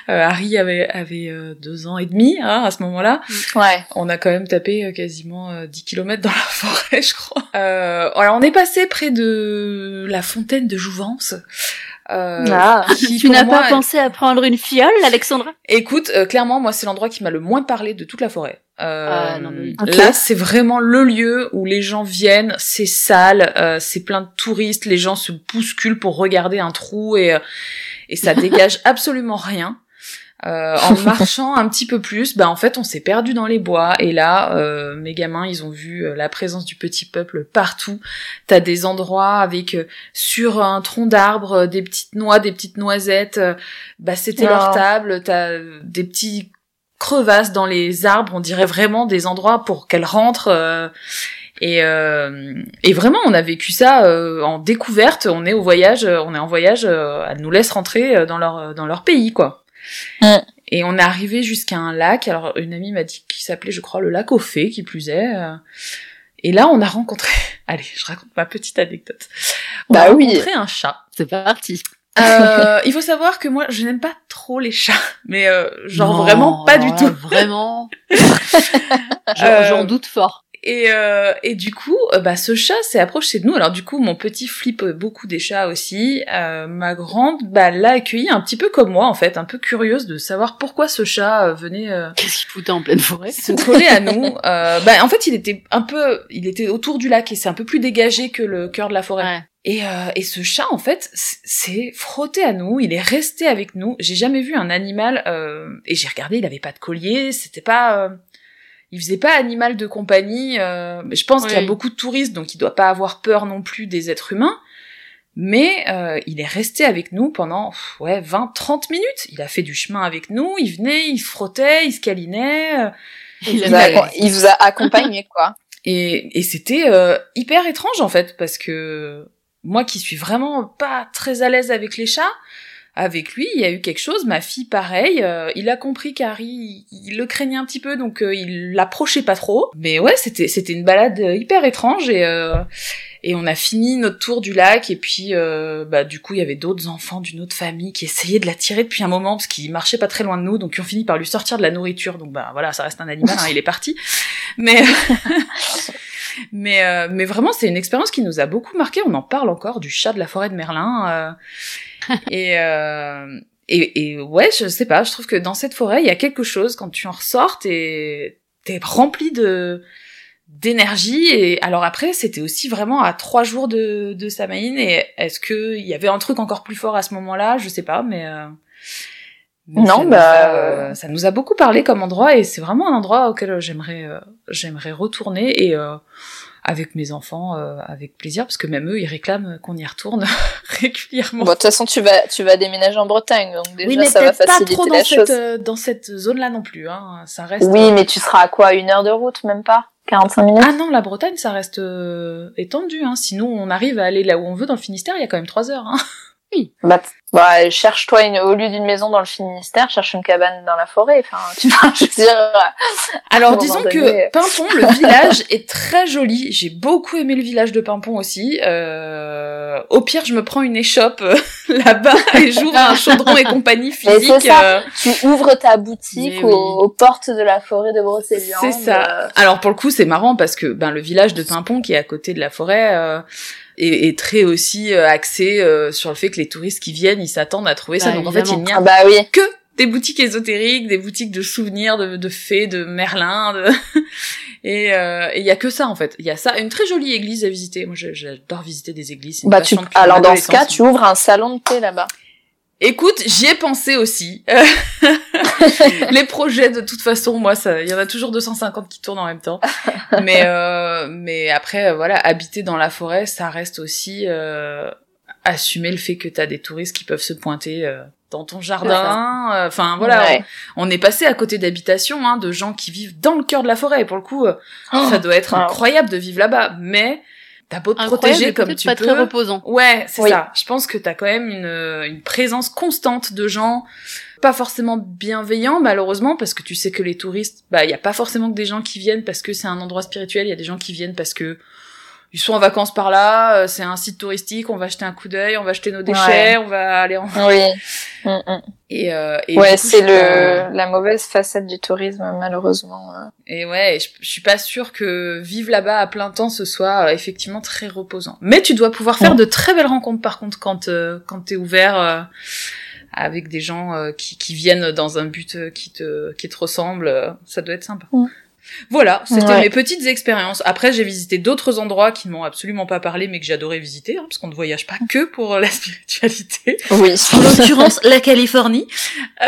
Euh, Harry avait, avait euh, deux ans et demi hein, à ce moment-là. Mm. Ouais. On a quand même tapé euh, quasiment 10 kilomètres dans la *laughs* forêt, je crois. alors on est passé près de la fontaine de Jouvence. Euh, ah. tu n'as pas pensé à prendre une fiole, Alexandra Écoute, clairement, moi, c'est l'endroit qui m'a le moins parlé de toute la forêt. Euh, ah, Là, c'est vraiment le lieu où les gens viennent. C'est sale, euh, c'est plein de touristes. Les gens se bousculent pour regarder un trou et et ça *laughs* dégage absolument rien. Euh, en marchant un petit peu plus, bah en fait on s'est perdu dans les bois et là euh, mes gamins ils ont vu euh, la présence du petit peuple partout. T'as des endroits avec euh, sur un tronc d'arbre des petites noix, des petites noisettes, bah c'était leur table. T'as des petits crevasses dans les arbres, on dirait vraiment des endroits pour qu'elles rentrent. Et, euh, et vraiment, on a vécu ça euh, en découverte. On est au voyage, on est en voyage. Euh, elles nous laissent rentrer dans leur dans leur pays, quoi. Et on est arrivé jusqu'à un lac. Alors une amie m'a dit qu'il s'appelait, je crois, le lac aux fées, qui plus est. Et là, on a rencontré. *laughs* Allez, je raconte ma petite anecdote. On bah a oui. rencontré un chat. C'est parti. Euh, *laughs* il faut savoir que moi, je n'aime pas trop les chats, mais euh, genre vraiment pas du tout. Vraiment. *laughs* J'en doute fort. Et, euh, et du coup, euh, bah, ce chat s'est approché de nous. Alors du coup, mon petit flippe beaucoup des chats aussi. Euh, ma grande bah, l'a accueilli un petit peu comme moi, en fait, un peu curieuse de savoir pourquoi ce chat euh, venait... Euh, Qu'est-ce qu'il foutait en pleine forêt Se coller à nous. *laughs* bah, en fait, il était un peu... Il était autour du lac et c'est un peu plus dégagé que le cœur de la forêt. Et, et ce chat, en fait, s'est frotté à nous, il est resté avec nous. J'ai jamais vu un animal, et j'ai regardé, il avait pas de collier, c'était pas il faisait pas animal de compagnie. Euh, je pense qu'il y a beaucoup de touristes, donc il doit pas avoir peur non plus des êtres humains. Mais euh, il est resté avec nous pendant ouais 20 30 minutes. Il a fait du chemin avec nous, il venait, il frottait, il se câlinait. Euh, il, vous a, accompagné quoi. Et, et c'était euh, hyper étrange en fait parce que moi qui suis vraiment pas très à l'aise avec les chats, avec lui, il y a eu quelque chose. Ma fille, pareil, euh, il a compris qu'Harry, il, le craignait un petit peu, donc euh, il l'approchait pas trop. Mais ouais, c'était c'était une balade hyper étrange et euh, et on a fini notre tour du lac et puis bah du coup il y avait d'autres enfants d'une autre famille qui essayaient de l'attirer depuis un moment parce qu'il marchait pas très loin de nous, donc ils ont fini par lui sortir de la nourriture. Donc bah voilà, ça reste un animal, hein, il est parti. Mais *laughs* mais mais vraiment, c'est une expérience qui nous a beaucoup marqué. On en parle encore du chat de la forêt de Merlin. *laughs* et et, et ouais, je sais pas, je trouve que dans cette forêt, il y a quelque chose, quand tu en ressors, t'es, t'es rempli de, d'énergie et alors après c'était aussi vraiment à trois jours de de Samaïn et est-ce que il y avait un truc encore plus fort à ce moment-là? Je sais pas mais, euh, non ça bah nous a, euh, ça nous a beaucoup parlé comme endroit et c'est vraiment un endroit auquel j'aimerais euh, j'aimerais retourner et avec mes enfants euh, avec plaisir parce que même eux ils réclament qu'on y retourne *laughs* régulièrement. Bon, de toute façon tu vas tu vas déménager en Bretagne donc déjà oui, mais ça va faciliter pas trop la dans chose. cette euh, dans cette zone là non plus hein. Ça reste Oui, mais tu seras à quoi une heure de route même pas? 45 minutes? Ah non, la Bretagne ça reste euh, étendu hein. Sinon on arrive à aller là où on veut dans le Finistère, il y a quand même trois heures hein. Oui. Bah, bah cherche-toi une au lieu d'une maison dans le Finistère, cherche une cabane dans la forêt. Enfin, *laughs* tu vois, je veux dire. À Alors disons que donné- Pimpon, le *laughs* village est très joli. J'ai beaucoup aimé le village de Pimpon aussi. Euh, au pire, je me prends une échoppe euh, *laughs* là-bas et j'ouvre un chaudron et compagnie physique. c'est ça. euh, tu ouvres ta boutique aux, portes de la forêt de Brocéliande. C'est ça. euh, Alors pour le coup, c'est marrant parce que ben le village de Pimpon qui est à côté de la forêt euh, est, est très aussi euh, axé euh, sur le fait que les touristes qui viennent, ils s'attendent à trouver ça. Bah, Donc en fait, il n'y Ah a bah oui. que des boutiques ésotériques, des boutiques de souvenirs, de, de fées, de Merlin, de... *laughs* et euh, et il y a que ça en fait. Il y a ça, une très jolie église à visiter. Moi, j'adore visiter des églises. Bah tu. Alors dans ce cas, tu ouvres un salon de thé là-bas. Écoute, j'y ai pensé aussi. *laughs* les projets, de toute façon, moi, ça, il y en a toujours 250 qui tournent en même temps. Mais, *laughs* euh, mais après, euh, voilà, habiter dans la forêt, ça reste aussi euh, assumer le fait que t'as des touristes qui peuvent se pointer euh, dans ton jardin. Euh, Enfin, voilà, Ouais. on, on est passé à côté d'habitations, hein, de gens qui vivent dans le cœur de la forêt. Et pour le coup, euh, ça doit être wow. incroyable de vivre là-bas. Mais t'as beau te Incroyable, protéger comme tu pas peux. très reposant. Ouais, c'est Oui. ça. Je pense que t'as quand même une, une présence constante de gens, pas forcément bienveillants, malheureusement, parce que tu sais que les touristes, bah, il y a pas forcément que des gens qui viennent parce que c'est un endroit spirituel, il y a des gens qui viennent parce que ils sont en vacances par là, euh, c'est un site touristique, on va jeter un coup d'œil, on va jeter nos déchets, on va aller en... Oui. *laughs* Mm, mm. Et, euh, et Ouais, c'est pas- le la mauvaise facette du tourisme malheureusement. euh. Et ouais, je, je suis pas sûre que vivre là-bas à plein temps ce soit euh, effectivement très reposant. Mais tu dois pouvoir faire Ouais. de très belles rencontres par contre quand euh, quand t'es ouvert euh, avec des gens euh, qui qui viennent dans un but qui te qui te ressemble, ça doit être sympa. Voilà, c'était Ouais. mes petites expériences. Après, j'ai visité d'autres endroits qui ne m'ont absolument pas parlé, mais que j'adorais visiter, hein, parce qu'on ne voyage pas que pour euh, la spiritualité. Oui. En l'occurrence, *laughs* la Californie. *laughs*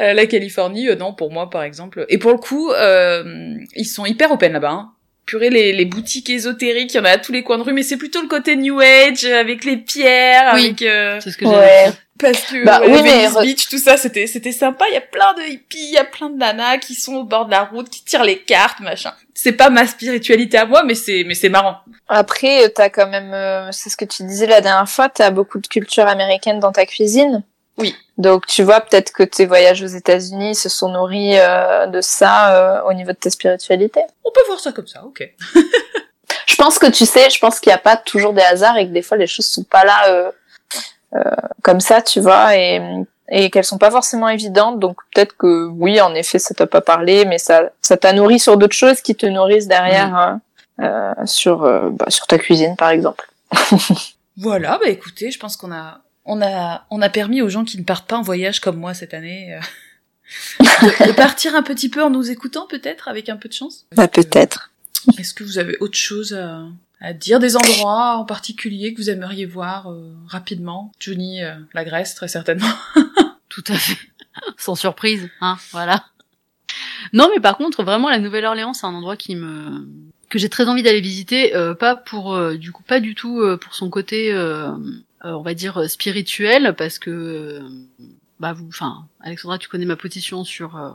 Euh, la Californie, euh, non, pour moi, par exemple. Et pour le coup, euh, ils sont hyper open là-bas. Hein. Purée, les, les boutiques ésotériques, il y en a à tous les coins de rue, mais c'est plutôt le côté New Age, avec les pierres, Oui. avec... euh, C'est ce que j'ai Ouais. parce que Bah euh, oui, mais Beach, tout ça, c'était c'était sympa. Il y a plein de hippies, il y a plein de nanas qui sont au bord de la route, qui tirent les cartes, machin. C'est pas ma spiritualité à moi, mais c'est mais c'est marrant. Après, t'as quand même, euh, c'est ce que tu disais la dernière fois, t'as beaucoup de culture américaine dans ta cuisine. Oui. Donc tu vois, peut-être que tes voyages aux États-Unis se sont nourris euh, de ça euh, au niveau de ta spiritualité. On peut voir ça comme ça, ok. *laughs* Je pense que tu sais, je pense qu'il n'y a pas toujours des hasards et que des fois les choses sont pas là euh, euh, comme ça, tu vois, et, et qu'elles sont pas forcément évidentes. Donc peut-être que oui, en effet, ça t'a pas parlé, mais ça, ça t'a nourri sur d'autres choses qui te nourrissent derrière euh, euh, sur euh, bah, sur ta cuisine, par exemple. *laughs* Voilà, bah écoutez, je pense qu'on a on a on a permis aux gens qui ne partent pas en voyage comme moi cette année euh, de, de partir un petit peu en nous écoutant peut-être avec un peu de chance? Bah peut-être. Est-ce que vous avez autre chose à, à dire, des endroits en particulier que vous aimeriez voir euh, rapidement? Johnny, euh, la Grèce très certainement. *laughs* Tout à fait. Sans surprise, hein, voilà. Non, mais par contre, vraiment, la Nouvelle-Orléans, c'est un endroit qui me que j'ai très envie d'aller visiter, euh, pas pour euh, du coup pas du tout euh, pour son côté, on va dire euh, spirituel, parce que euh, bah vous, enfin Alexandra, tu connais ma position sur euh,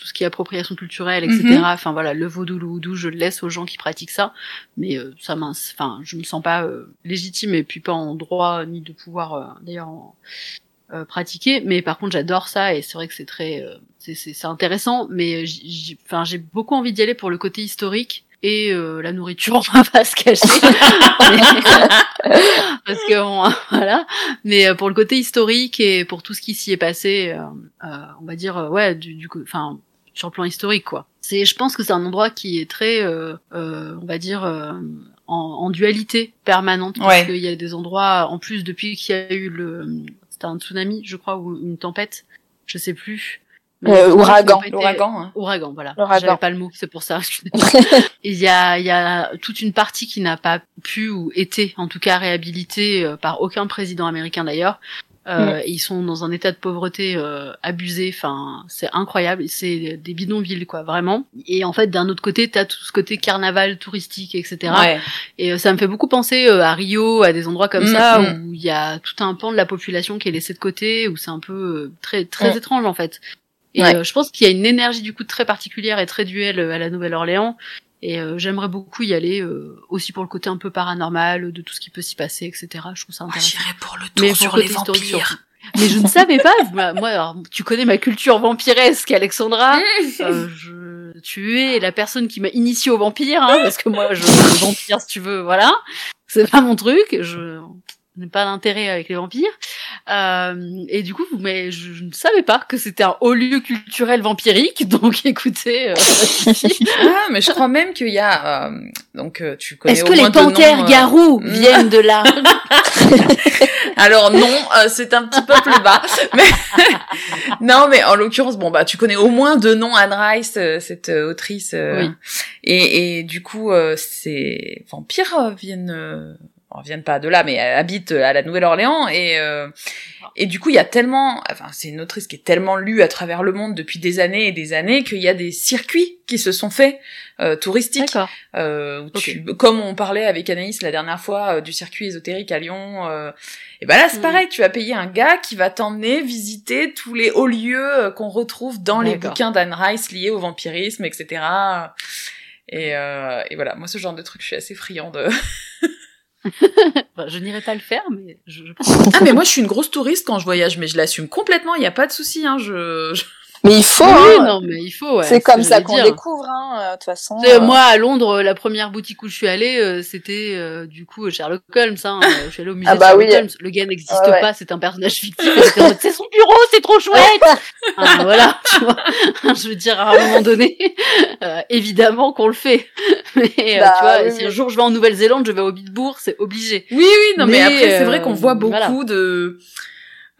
tout ce qui est appropriation culturelle, etc. Mhm. Enfin voilà, le vaudou, le houdou, je le laisse aux gens qui pratiquent ça, mais euh, ça mince, enfin je me sens pas euh, légitime et puis pas en droit ni de pouvoir euh, d'ailleurs euh, pratiquer mais par contre j'adore ça et c'est vrai que c'est très euh, c'est intéressant mais enfin j'ai beaucoup envie d'y aller pour le côté historique et euh, la nourriture *laughs* on va pas se cacher *laughs* parce que bon, *laughs* voilà mais euh, pour le côté historique et pour tout ce qui s'y est passé euh, euh, on va dire euh, ouais du, du coup enfin sur le plan historique, quoi. C'est, je pense que c'est un endroit qui est très, euh, euh, on va dire, euh, en, en, dualité permanente, parce qu'il y a des endroits, en plus depuis qu'il y a eu le, c'était un tsunami, je crois, ou une tempête, je sais plus. Euh, ouragan, l'ouragan, hein. ouragan, voilà. J'avais pas le mot, c'est pour ça. *laughs* *laughs* Il y a, il y a toute une partie qui n'a pas pu ou été, en tout cas, réhabilitée par aucun président américain d'ailleurs, euh, mm. Ils sont dans un état de pauvreté euh, abusé. Enfin, c'est incroyable. C'est des bidonvilles, quoi, vraiment. Et en fait, d'un autre côté, t'as tout ce côté carnaval touristique, etc. Et euh, ça me fait beaucoup penser euh, à Rio, à des endroits comme mm, ça mm. où il y a tout un pan de la population qui est laissé de côté, où c'est un peu très très étrange en fait. Et je pense qu'il y a une énergie du coup très particulière et très duel à la Nouvelle-Orléans et euh, j'aimerais beaucoup y aller euh, aussi pour le côté un peu paranormal de tout ce qui peut s'y passer, etc. Je trouve ça intéressant. J'irai pour le tour sur les vampires. Mais je ne savais pas. *laughs* Moi, alors, tu connais ma culture vampiresque, Alexandra. *laughs* euh, je, tu es la personne qui m'a initié au vampire, hein, parce que moi, je, vampire, si tu veux, voilà. C'est pas mon truc. Je, n'ai pas d'intérêt avec les vampires. Euh, et du coup, mais je, ne savais pas que c'était un haut lieu culturel vampirique. *laughs* Donc, écoutez. Euh, *laughs* ah, mais je crois même qu'il y a. Euh, donc, euh, tu connais. Est-ce que les panthères garous viennent de là *laughs* Alors non, c'est un petit peu plus bas. Mais non, mais en l'occurrence, bon bah, tu connais au moins deux noms Anne Rice, cette autrice. Oui. Et, et du coup, ces vampires viennent on viennent pas de là, mais elle habite à la Nouvelle-Orléans et euh, et du coup il y a tellement, enfin c'est une autrice qui est tellement lue à travers le monde depuis des années et des années qu'il y a des circuits qui se sont faits euh, touristiques, euh, comme on parlait avec Anaïs la dernière fois euh, du circuit ésotérique à Lyon. Euh, et ben là c'est mm. pareil, tu vas payer un gars qui va t'emmener visiter tous les hauts lieux qu'on retrouve dans les bouquins d'Anne Rice liés au vampirisme, etc. Et, et voilà, moi ce genre de truc je suis assez friand *laughs* *laughs* je n'irai pas le faire, mais je, je... Ah, mais moi, je suis une grosse touriste quand je voyage, mais je l'assume complètement, il n'y a pas de souci, hein, je... Mais il faut. Oui, hein. non, mais il faut. Ouais, c'est comme ça qu'on découvre, hein, euh, de toute façon. Euh... Moi, à Londres, la première boutique où je suis allée, euh, c'était euh, du coup Sherlock Holmes. Hein, je suis allée au musée ah bah Sherlock Holmes. Le gars n'existe pas, c'est un personnage fictif. c'est son bureau, c'est trop chouette. *laughs* ah, voilà. Tu vois *laughs* je veux dire, à un moment donné, évidemment qu'on le fait. *laughs* Mais bah, tu vois, si un jour je vais en Nouvelle-Zélande, je vais au Bitbourg, c'est obligé. Oui, oui, non, mais, mais après, c'est vrai qu'on voit beaucoup de.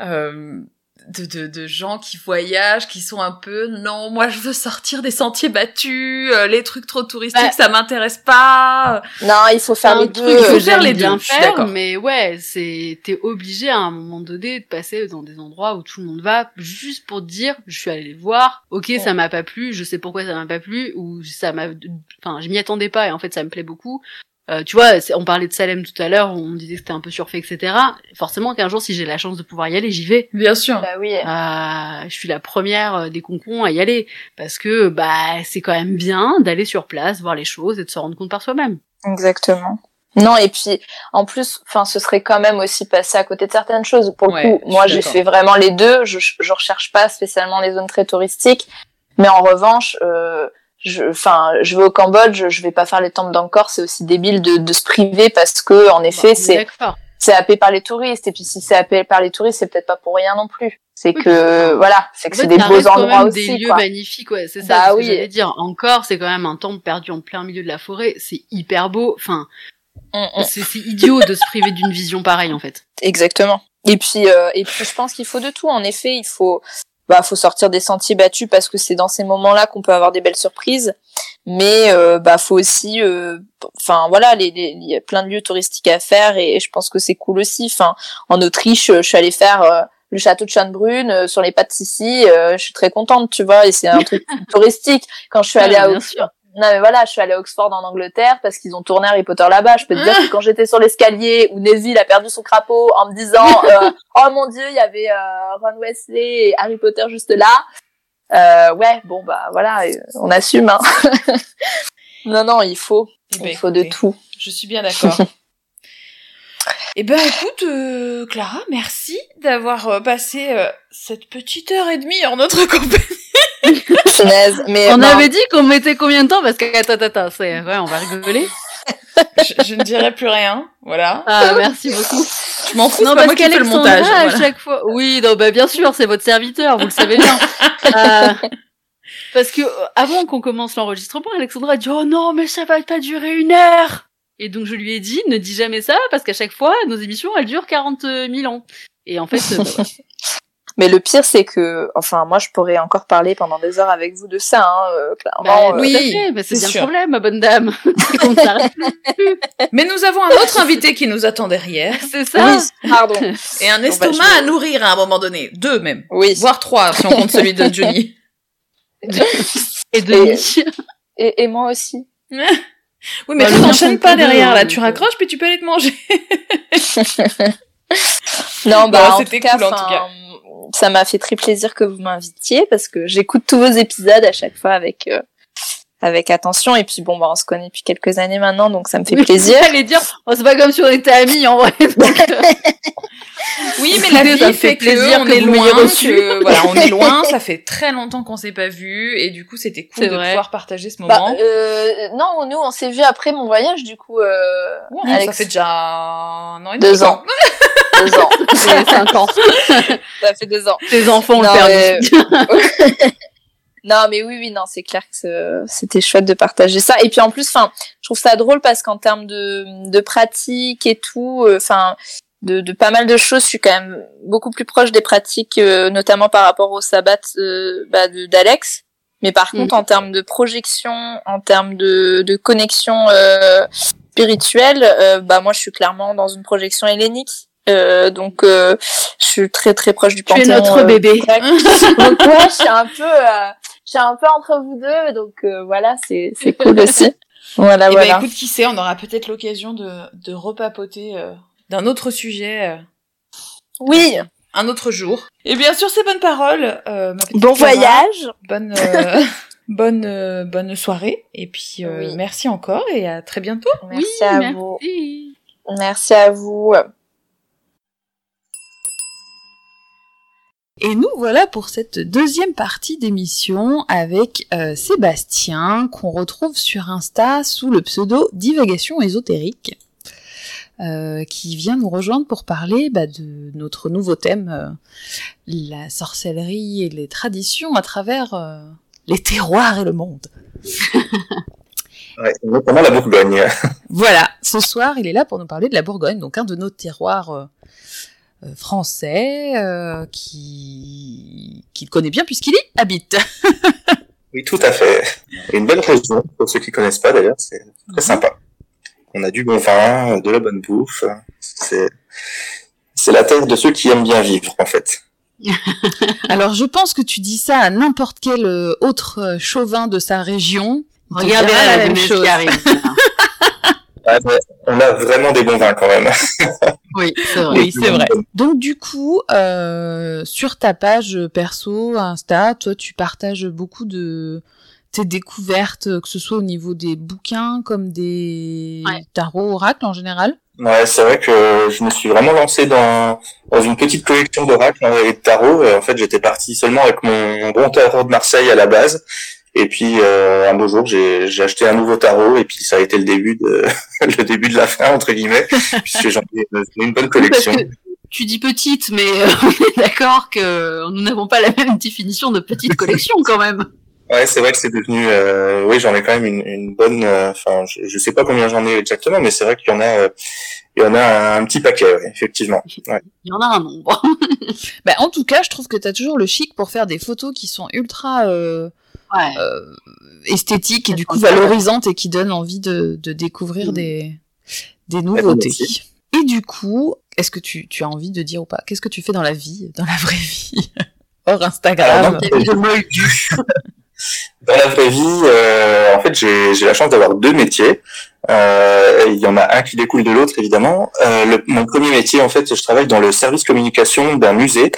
Euh, de, de, de, gens qui voyagent, qui sont un peu non, moi je veux sortir des sentiers battus, euh, les trucs trop touristiques, ça m'intéresse pas. Non, il faut faire les deux. Il faut faire les deux. Faire, mais ouais, c'est t'es obligé à un moment donné de passer dans des endroits où tout le monde va juste pour dire je suis allé les voir. Ok, ça m'a pas plu, je sais pourquoi ça m'a pas plu ou ça m'a, enfin je m'y attendais pas et en fait ça me plaît beaucoup. Euh, tu vois, on parlait de Salem tout à l'heure, on disait que c'était un peu surfait, etc. Forcément qu'un jour, si j'ai la chance de pouvoir y aller, j'y vais. Bien sûr. Bah oui. Euh, je suis la première euh, des concons à y aller parce que bah c'est quand même bien d'aller sur place, voir les choses et de se rendre compte par soi-même. Exactement. Non, et puis en plus, enfin, ce serait quand même aussi passer à côté de certaines choses. Pour le coup, moi, j'ai fait vraiment les deux. Je, je recherche pas spécialement les zones très touristiques, mais en revanche, euh, je, enfin, je vais au Cambodge, je vais pas faire les temples d'Angkor, c'est aussi débile de, de se priver parce que, en effet, c'est, c'est happé par les touristes. Et puis, si c'est happé par les touristes, c'est peut-être pas pour rien non plus. C'est que, voilà, c'est que c'est des beaux endroits aussi. Des lieux magnifiques, ouais, c'est ça. Bah, oui. j'allais dire. Encore, c'est quand même un temple perdu en plein milieu de la forêt. C'est hyper beau. Enfin, mm, mm. c'est idiot de se priver d'une vision pareille, en fait. Exactement. Et puis, euh, et puis, je pense qu'il faut de tout. En effet, il faut, bah faut sortir des sentiers battus parce que c'est dans ces moments-là qu'on peut avoir des belles surprises. Mais euh, bah faut aussi, euh, enfin voilà, il y a plein de lieux touristiques à faire et, je pense que c'est cool aussi. Enfin, en Autriche, je suis allée faire euh, le château de Schönbrunn sur les pas de Sissi. je suis très contente, tu vois, et c'est un truc *laughs* touristique. Quand je suis allée à Oxford, non mais voilà, je suis allée à Oxford en Angleterre parce qu'ils ont tourné Harry Potter là-bas. Je peux te dire que quand j'étais sur l'escalier où Neville a perdu son crapaud en me disant *laughs* euh, oh mon dieu, il y avait euh, Ron Wesley et Harry Potter juste là. Euh, ouais, bon bah voilà, euh, on assume. Hein. *laughs* non non, il faut, eh ben, il faut de tout. Je suis bien d'accord. *laughs* Eh ben écoute, euh, Clara, merci d'avoir passé cette petite heure et demie en notre compagnie mais on avait dit qu'on mettait combien de temps parce que attends, attends, c'est ouais, on va rigoler. *laughs* je, ne dirai plus rien, voilà. Ah, merci beaucoup. Je m'en fous, non, qui fais le montage. à chaque fois. Oui, non, bah, bien sûr, c'est votre serviteur, vous le savez bien. *laughs* euh... Parce que avant qu'on commence l'enregistrement, Alexandra a dit oh non mais ça va pas durer une heure. Et donc je lui ai dit ne dis jamais ça parce qu'à chaque fois nos émissions elles durent 40 000 ans. Et en fait, bah, *laughs* Mais le pire, c'est que, enfin, moi, je pourrais encore parler pendant des heures avec vous de ça, hein, euh, clairement. Bah, euh, oui, bah, c'est bien le problème, ma bonne dame. *laughs* Mais nous avons un autre invité qui nous attend derrière. *laughs* C'est ça. Oui, pardon. Et un estomac bah, à nourrir à un moment donné. Deux même. Oui. Voire trois, si on compte celui de Johnny. *laughs* et de et, et, moi aussi. oui, mais tu t'enchaînes pas derrière, là. Tu raccroches, puis tu peux aller te manger. non, bah, tout cas, cool, en tout cas ça m'a fait très plaisir que vous m'invitiez parce que j'écoute tous vos épisodes à chaque fois avec euh, avec attention et puis bon bah on se connaît depuis quelques années maintenant donc ça me fait plaisir. *laughs* J'allais dire c'est pas comme si on était amis en vrai. Donc, euh. oui mais la vie fait, plaisir on est loin que, voilà on est *laughs* loin ça fait très longtemps qu'on s'est pas vu et du coup c'était cool de pouvoir partager ce bah, moment. euh, non nous on s'est vu après mon voyage du coup. Euh, ça fait déjà un an et deux ans. deux ans. *laughs* Cinq ans. ça fait deux ans. Tes enfants ont perdu. Non, mais oui, oui, non, c'est clair que c'était chouette de partager ça. Et puis en plus, enfin, je trouve ça drôle parce qu'en termes de, de pratique et tout, euh, enfin, de, de, pas mal de choses, je suis quand même beaucoup plus proche des pratiques, euh, notamment par rapport au sabbat euh, bah, d'Alex. Mais par contre, en termes de projection, en termes de, de connexion spirituelle, bah moi, je suis clairement dans une projection hellénique. Euh, donc euh, je suis très très proche du Panthéon. Tu es notre euh, bébé. *laughs* donc ouais, je suis un peu euh, je suis un peu entre vous deux donc euh, voilà, c'est c'est cool aussi. *laughs* Voilà Et eh ben, voilà. Bah, écoute qui sait, on aura peut-être l'occasion de de repapoter d'un autre sujet. Oui, un autre jour. Et bien sûr, ces bonnes paroles. Euh, bon voyage. Bonne, *laughs* bonne, bonne soirée. Et puis, oui. merci encore et à très bientôt. Merci à merci. vous. Merci à vous. Et nous voilà pour cette deuxième partie d'émission avec euh, Sébastien qu'on retrouve sur Insta sous le pseudo Divagation ésotérique. Euh, qui vient nous rejoindre pour parler bah, de notre nouveau thème, euh, la sorcellerie et les traditions à travers euh, les terroirs et le monde. *laughs* ouais, notamment la Bourgogne. voilà, ce soir il est là pour nous parler de la Bourgogne, donc un de nos terroirs français euh, qui qu'il connaît bien puisqu'il y habite. *laughs* oui, tout à fait. Une belle région pour ceux qui connaissent pas d'ailleurs, c'est très sympa. On a du bon vin, de la bonne bouffe. C'est c'est la terre de ceux qui aiment bien vivre en fait. *laughs* Alors je pense que tu dis ça à n'importe quel euh, autre chauvin de sa région. Regardez la, la, même chose. Qui arrive. Ah, on a vraiment des bons vins quand même. *laughs* oui, c'est vrai. Oui, c'est vrai. Donc du coup, euh, sur ta page perso Insta, toi, tu partages beaucoup de tes découvertes, que ce soit au niveau des bouquins comme des ouais. tarots oracles en général? Ouais, c'est vrai que je me suis vraiment lancé dans, dans une petite collection d'oracles et de tarots. En fait, j'étais parti seulement avec mon bon tarot de Marseille à la base. Et puis euh, un beau jour, j'ai, j'ai acheté un nouveau tarot et puis ça a été le début de *laughs* le début de la fin entre guillemets, *laughs* puisque j'en ai une bonne collection. Tu dis petite, mais euh, *laughs* on est d'accord que nous n'avons pas la même définition de petite collection quand même. Ouais, c'est vrai que c'est devenu. Euh, oui, j'en ai quand même une, une bonne. Euh, enfin, je, je sais pas combien j'en ai exactement, mais c'est vrai qu'il y en a. Euh, il y en a un, petit paquet, ouais, effectivement. Ouais. Il y en a un nombre. bah, en tout cas, je trouve que tu as toujours le chic pour faire des photos qui sont ultra ouais. euh, esthétique et du coup valorisante et qui donne envie de, de découvrir mmh. des, des nouveautés. Et du coup, est-ce que tu, tu as envie de dire ou pas? Qu'est-ce que tu fais dans la vie, dans la vraie vie? *laughs* Hors Instagram *laughs* Dans la vraie vie, euh, en fait, j'ai la chance d'avoir deux métiers. Euh, il y en a un qui découle de l'autre, évidemment. Euh, le, mon premier métier, en fait, je travaille dans le service communication d'un musée.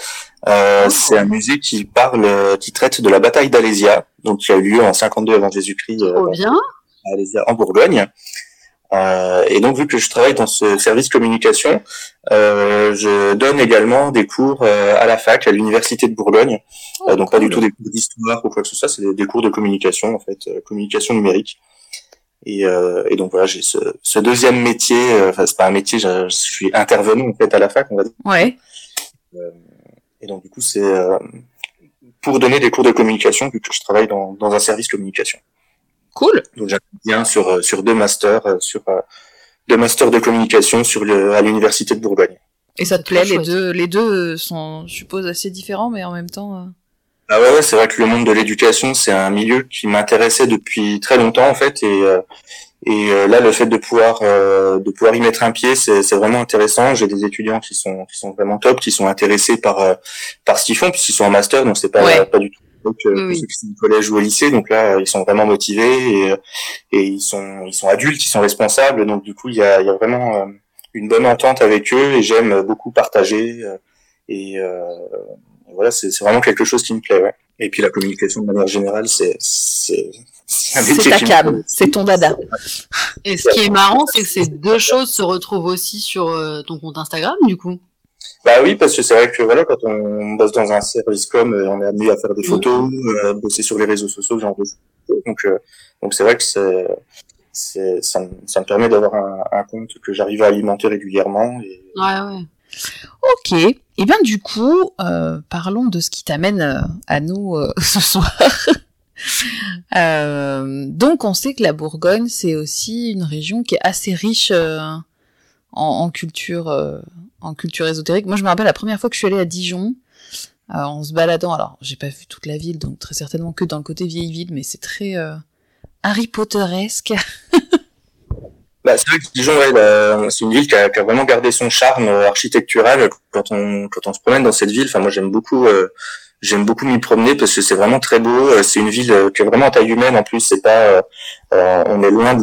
Euh, oh. C'est un musée qui parle, qui traite de la bataille d'Alésia, donc qui a eu lieu en 52 avant Jésus-Christ euh, à Alésia, en Bourgogne. Euh, et donc, vu que je travaille dans ce service communication, euh, je donne également des cours euh, à la fac, à l'université de Bourgogne. Oh, euh, donc, cool. pas du tout des cours d'histoire ou quoi que ce soit, c'est des, des, cours de communication, en fait, euh, communication numérique. Et, et donc voilà, j'ai ce, ce, deuxième métier. Enfin, c'est pas un métier, je, je, suis intervenu en fait à la fac, on va dire. Ouais. Et donc du coup, c'est pour donner des cours de communication vu que je travaille dans, dans un service communication. Cool. Donc j'interviens sur sur deux masters sur deux masters de communication sur le, à l'université de Bourgogne. Et ça te plaît les deux les deux sont je suppose assez différents mais en même temps ah ouais, ouais c'est vrai que le monde de l'éducation, c'est un milieu qui m'intéressait depuis très longtemps en fait, et euh, et euh, là, le fait de pouvoir euh, de pouvoir y mettre un pied, c'est vraiment intéressant. J'ai des étudiants qui sont qui sont vraiment top, qui sont intéressés par par ce qu'ils font, puisqu'ils sont en master, donc c'est pas pas du tout donc euh, ceux qui sont au collège ou au lycée donc là ils sont vraiment motivés et, et ils sont ils sont adultes ils sont responsables donc du coup il y a, il y a vraiment une bonne entente avec eux et j'aime beaucoup partager et voilà, c'est vraiment quelque chose qui me plaît. Ouais. Et puis la communication de manière générale, c'est c'est ta cam, c'est ton dada. Et ce qui est marrant, c'est que ces deux choses se retrouvent aussi sur euh, ton compte Instagram, du coup. Bah oui, parce que c'est vrai que voilà, quand on bosse dans un service com, euh, on est amené à faire des photos, euh, bosser sur les réseaux sociaux, genre Donc donc c'est vrai que c'est ça, me, ça me permet d'avoir un, un compte que j'arrive à alimenter régulièrement. Et... Ouais ouais. Ok. Et eh bien du coup, euh, parlons de ce qui t'amène euh, à nous euh, *laughs* ce soir. donc on sait que la Bourgogne, c'est aussi une région qui est assez riche en, en, culture, en culture ésotérique. Moi, je me rappelle la première fois que je suis allée à Dijon, en se baladant. Alors, j'ai pas vu toute la ville, donc très certainement que dans le côté vieille ville, mais c'est très Harry Potteresque. *laughs* Bah, c'est vrai que Dijon, ouais, c'est une ville qui a, qui a, vraiment gardé son charme euh, architectural quand on quand on se promène dans cette ville. Enfin, moi, j'aime beaucoup euh, j'aime beaucoup m'y promener parce que c'est vraiment très beau. Euh, c'est une ville qui est vraiment taille humaine. En plus, c'est pas on est loin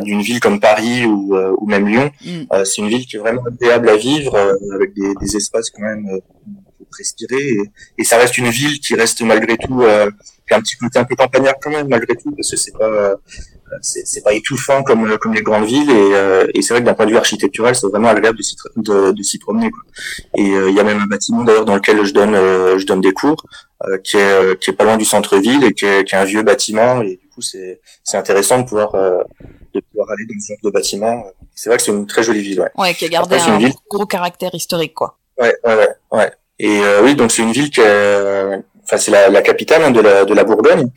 d'une ville comme Paris ou, ou même Lyon. Mm. c'est une ville qui est vraiment agréable à vivre avec des, des, espaces quand même pour respirer et, et, ça reste une ville qui reste malgré tout qui a un petit côté un peu campagnard quand même malgré tout parce que c'est pas c'est pas étouffant comme comme les grandes villes et, euh, et c'est vrai que d'un point de vue architectural c'est vraiment agréable de s'y de, de s'y promener quoi. et euh, il y a même un bâtiment d'ailleurs dans lequel je donne euh, je donne des cours qui est qui est pas loin du centre-ville et qui est, qui est un vieux bâtiment. Et du coup c'est c'est intéressant de pouvoir de pouvoir aller dans ce genre de bâtiment. C'est vrai que c'est une très jolie ville ouais, ouais qui a gardé un gros caractère historique quoi. Ouais ouais ouais, et oui donc c'est une ville qui enfin c'est la, la capitale hein, de la de la Bourgogne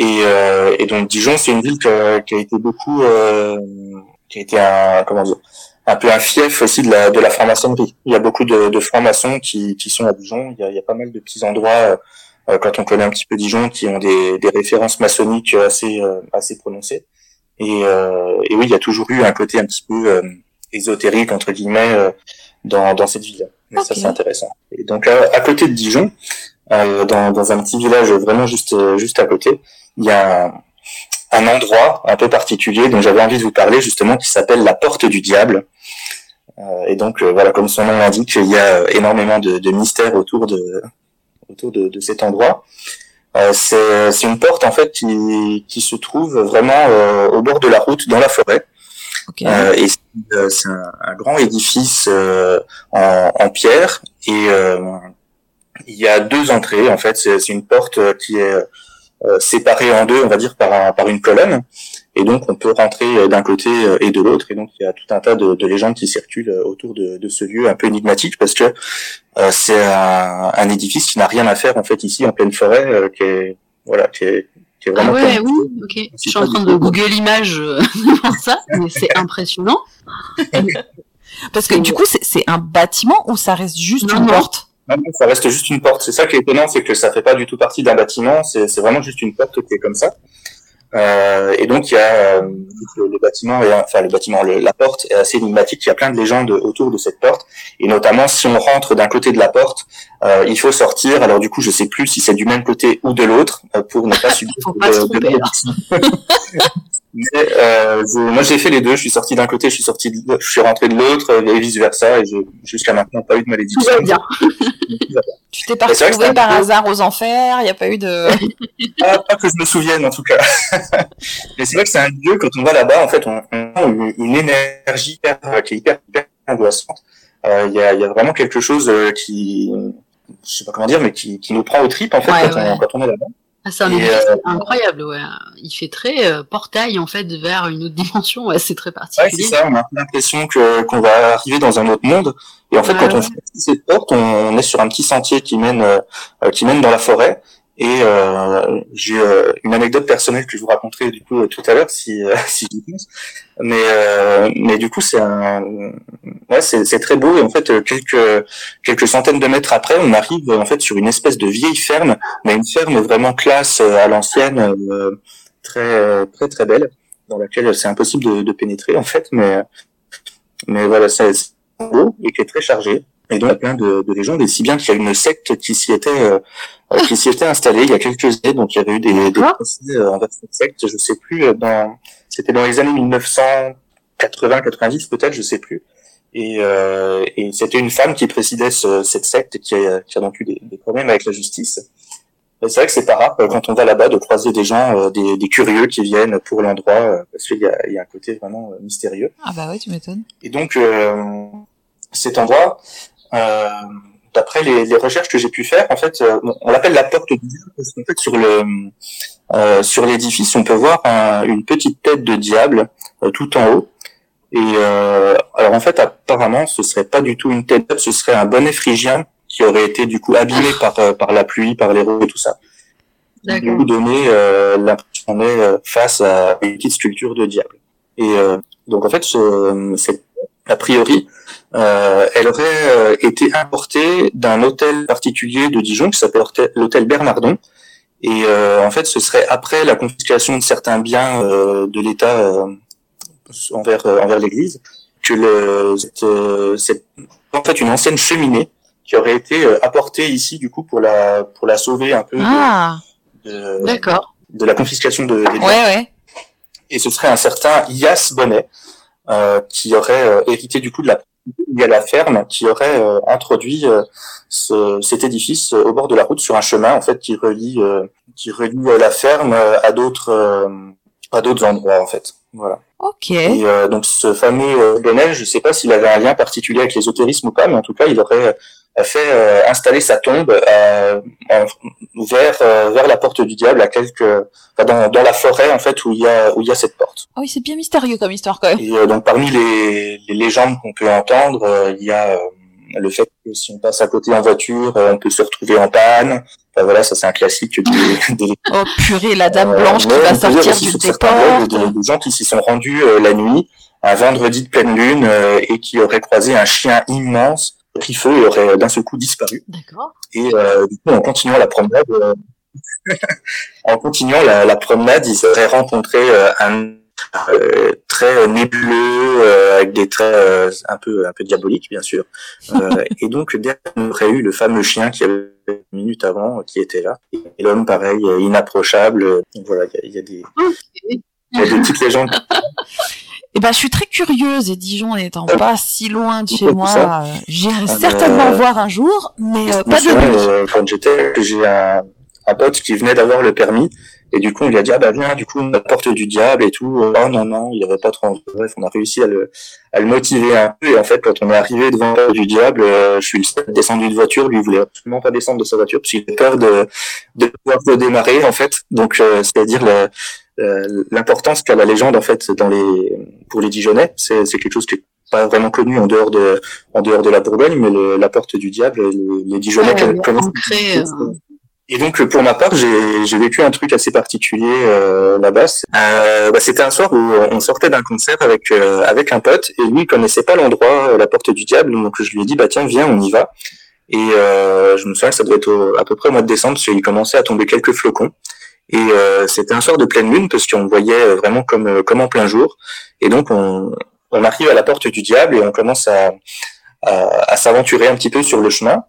et, euh, et donc Dijon, c'est une ville qui a, qui a été beaucoup, euh, qui a été un, comment dire, un peu un fief aussi de la, de la franc-maçonnerie. Il y a beaucoup de, de francs-maçons qui, qui sont à Dijon. Il y a, il y a pas mal de petits endroits, euh, quand on connaît un petit peu Dijon, qui ont des, des références maçonniques assez, euh, assez prononcées. Et, euh, et oui, il y a toujours eu un côté un petit peu euh, ésotérique entre guillemets dans, dans cette ville. Mais ça, c'est intéressant. Et donc à côté de Dijon, dans, dans un petit village vraiment juste juste à côté, il y a un, endroit un peu particulier dont j'avais envie de vous parler justement qui s'appelle la porte du diable. Euh, et donc euh, voilà, comme son nom l'indique, il y a énormément de, de mystères autour de autour de, de cet endroit. Euh, c'est une porte en fait qui, qui se trouve vraiment euh, au bord de la route dans la forêt. Euh, et c'est un, un, grand édifice en, en, pierre et il y a deux entrées en fait. C'est une porte qui est euh, séparés en deux, on va dire, par, par une colonne. Et donc, on peut rentrer euh, d'un côté euh, et de l'autre. Et donc, il y a tout un tas de, de légendes qui circulent autour de, de, ce lieu un peu énigmatique parce que euh, c'est un, un, édifice qui n'a rien à faire en fait ici en pleine forêt, euh, qui est voilà, qui est, qui est vraiment. Ah ouais, oui, ok. Je suis en train de Google l'image *laughs* devant ça, mais c'est impressionnant. *laughs* parce que du coup, c'est un bâtiment ou ça reste juste une porte? Ça reste juste une porte. C'est ça qui est étonnant, c'est que ça fait pas du tout partie d'un bâtiment. C'est vraiment juste une porte qui est comme ça. Euh, et donc il y a euh, le, bâtiment, enfin le bâtiment, la porte est assez énigmatique. Il y a plein de légendes autour de cette porte, et notamment si on rentre d'un côté de la porte, euh, il faut sortir. Alors du coup, je sais plus si c'est du même côté ou de l'autre euh, pour ne pas *laughs* subir de, de, *laughs* Mais euh, moi j'ai fait les deux, je suis sorti d'un côté, je suis sorti, de, je suis rentré de l'autre et vice versa et jusqu'à maintenant pas eu de malédiction. Tout va bien. *laughs* tu t'es pas retrouvé par hasard aux enfers, il n'y a pas eu de. pas, *laughs* pas, que je me souvienne en tout cas. *laughs* Mais c'est vrai que c'est un lieu quand on va là-bas en fait on, on a une, énergie hyper, qui est hyper, hyper angoissante. Euh, il y, a, y, a, vraiment quelque chose euh, qui, je sais pas comment dire, mais qui, qui nous prend au trip en fait ouais, quand, ouais. On, quand on est là-bas. Ah, c'est un euh... incroyable, ouais. Il fait très euh, portail en fait vers une autre *laughs* dimension, ouais, c'est très particulier. Ouais, c'est ça. On a l'impression que qu'on va arriver dans un autre monde. Et en fait, ouais, quand on fait cette porte, on, on, est sur un petit sentier qui mène euh, qui mène dans la forêt. Et euh, j'ai euh, une anecdote personnelle que je vous raconterai du coup tout à l'heure si euh, *laughs* si j'y pense. Mais mais du coup c'est un ouais c'est c'est très beau. Et en fait quelques quelques centaines de mètres après on arrive en fait sur une espèce de vieille ferme mais une ferme vraiment classe à l'ancienne très très très belle dans laquelle c'est impossible de, de, pénétrer en fait. Mais mais voilà c'est beau et qui est très chargé et donc il y a plein de, de légendes et si bien qu'il y a une secte qui s'y était euh, qui s'y était installé il y a quelques années. Donc il y avait eu des, des procès euh, envers cette secte. Je sais plus. Euh, dans c'était dans les années 1980, 90 peut-être, je sais plus. Et, euh, et c'était une femme qui présidait ce, cette secte qui a, qui a donc eu des, des problèmes avec la justice. C'est vrai que c'est pas rare quand on va là-bas de croiser des gens, des, des, curieux qui viennent pour l'endroit parce qu'il y a, il y a un côté vraiment mystérieux. Ah bah ouais, tu m'étonnes. Et donc cet endroit, euh, d'après les, les, recherches que j'ai pu faire, en fait, euh, on l'appelle la porte du diable parce qu'en fait sur le euh, sur l'édifice, on peut voir une petite tête de diable euh, tout en haut. Et euh, alors en fait, apparemment, ce serait pas du tout une tête, ce serait un bonnet phrygien qui aurait été du coup abîmé par par la pluie, par les roues et tout ça. Du coup, donner l'impression qu'on est face à une petite sculpture de diable. Et donc en fait, c'est a priori, euh, elle aurait euh, été importée d'un hôtel particulier de Dijon qui s'appelle l'hôtel Bernardon. Et euh, en fait, ce serait après la confiscation de certains biens de l'État envers envers l'Église que le, c'est en fait une ancienne cheminée qui aurait été apportée ici du coup pour la pour la sauver un peu ah, de, d'accord. de la confiscation de, des biens. Ouais, ouais. Et ce serait un certain Ias Bonnet euh, qui aurait hérité du coup de la il y a la ferme qui aurait euh, introduit euh, ce, cet édifice euh, au bord de la route sur un chemin en fait qui relie qui relie la ferme à d'autres à d'autres endroits en fait. Voilà. Ok. Et donc ce fameux Bonnel, je ne sais pas s'il avait un lien particulier avec l'ésotérisme ou pas, mais en tout cas il aurait fait installer sa tombe vers vers la porte du diable à quelques dans, dans la forêt en fait où il y a où il y a cette porte. Ah oui, c'est bien mystérieux comme histoire quand même. Et donc parmi les, les légendes qu'on peut entendre, il y a le fait que si on passe à côté en voiture, on peut se retrouver en panne. Enfin, voilà, ça c'est un classique des, *laughs* des... Oh purée, la dame blanche qui va sortir du départ. Des, des, gens qui s'y sont rendus la nuit, un vendredi de pleine lune, et qui auraient croisé un chien immense pris feu et aurait d'un seul coup disparu. D'accord. Et euh, du coup, en continuant la promenade, euh, *laughs* en continuant la, la, promenade, ils auraient rencontré euh, un euh, très nébuleux euh, avec des traits un peu un peu diaboliques bien sûr *laughs* et donc derrière on aurait eu le fameux chien qui avait une minute avant qui était là et l'homme pareil inapprochable donc voilà il y, y, a des il y a des petites légendes *laughs* Eh ben, je suis très curieuse et Dijon n'étant pas si loin de chez moi, euh, j'irai ah, certainement euh, voir un jour, mais euh, pas de euh, Quand j'étais, j'ai un, un, pote qui venait d'avoir le permis et du coup on lui a dit ah bah viens, du coup la porte du diable et tout. Oh non non, il avait pas trop. Bref, on a réussi à le, à le motiver un peu et en fait quand on est arrivé devant du diable, je suis descendu de voiture, lui il voulait absolument pas descendre de sa voiture parce qu'il avait peur de de pouvoir redémarrer en fait. Donc c'est-à-dire le euh, l'importance qu'a la légende en fait dans les pour les Dijonais, c'est quelque chose qui est pas vraiment connu en dehors de en dehors de la Bourgogne, mais le, la porte du diable, les, les Dijonais connaissent. Euh. Et donc pour ma part, j'ai vécu un truc assez particulier euh, là-bas. Euh, bah, C'était un soir où on sortait d'un concert avec euh, avec un pote et lui il connaissait pas l'endroit, la porte du diable, donc je lui ai dit bah tiens viens on y va. Et je me souviens que ça devait être à peu près au mois de décembre, parce qu'il commençait à tomber quelques flocons. Et euh, c'était un soir de pleine lune parce qu'on voyait vraiment comme euh, comme en plein jour. Et donc on, on arrive à la porte du diable et on commence à, à s'aventurer un petit peu sur le chemin.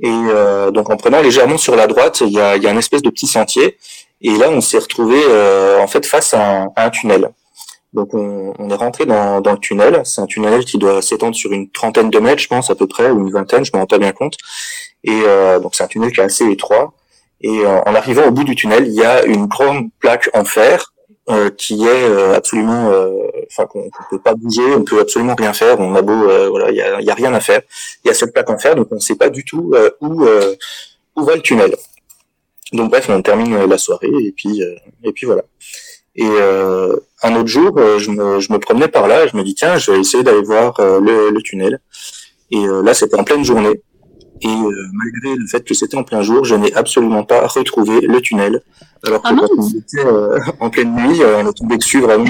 Et euh, donc en prenant légèrement sur la droite, il y a, y a une espèce de petit sentier. Et là, on s'est retrouvé euh, en fait face à un, à un tunnel. Donc on, on, est rentré dans, dans le tunnel. C'est un tunnel qui doit s'étendre sur une trentaine de mètres, je pense à peu près, ou une vingtaine, je me rends pas bien compte. Et euh, donc c'est un tunnel qui est assez étroit. Et euh, en arrivant au bout du tunnel, il y a une grande plaque en fer euh, qui est euh, absolument, enfin qu'on ne peut pas bouger, on peut absolument rien faire. On a beau, voilà, il y a, y a, rien à faire. Il y a cette plaque en fer, donc on ne sait pas du tout où où va le tunnel. Donc bref, on termine la soirée et puis et puis voilà. Et un autre jour, je me, je me promenais par là je me dis tiens, je vais essayer d'aller voir le, le, tunnel. Et là, c'était en pleine journée. Et malgré le fait que c'était en plein jour, je n'ai absolument pas retrouvé le tunnel. Alors que ah quand on était en pleine nuit, on est tombé dessus vraiment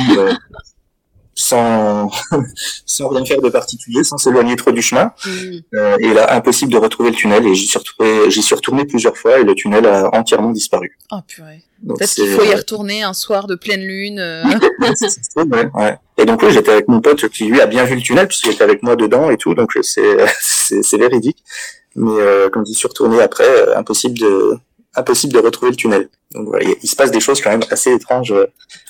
sans *laughs* sans rien faire de particulier, sans s'éloigner trop du chemin. Mm. Euh, et là, impossible de retrouver le tunnel. Et j'y suis retourné, j'y suis retourné plusieurs fois et le tunnel a entièrement disparu. Oh purée. Peut-être qu'il faut y retourner un soir de pleine lune. Euh. *laughs* ouais, ouais. Et donc oui, j'étais avec mon pote qui lui a bien vu le tunnel puisqu'il était avec moi dedans et tout, donc c'est *laughs* c'est véridique. Mais euh, quand j'y suis retourné après, euh, impossible de impossible de retrouver le tunnel. Donc voilà, il se passe des choses quand même assez étranges euh,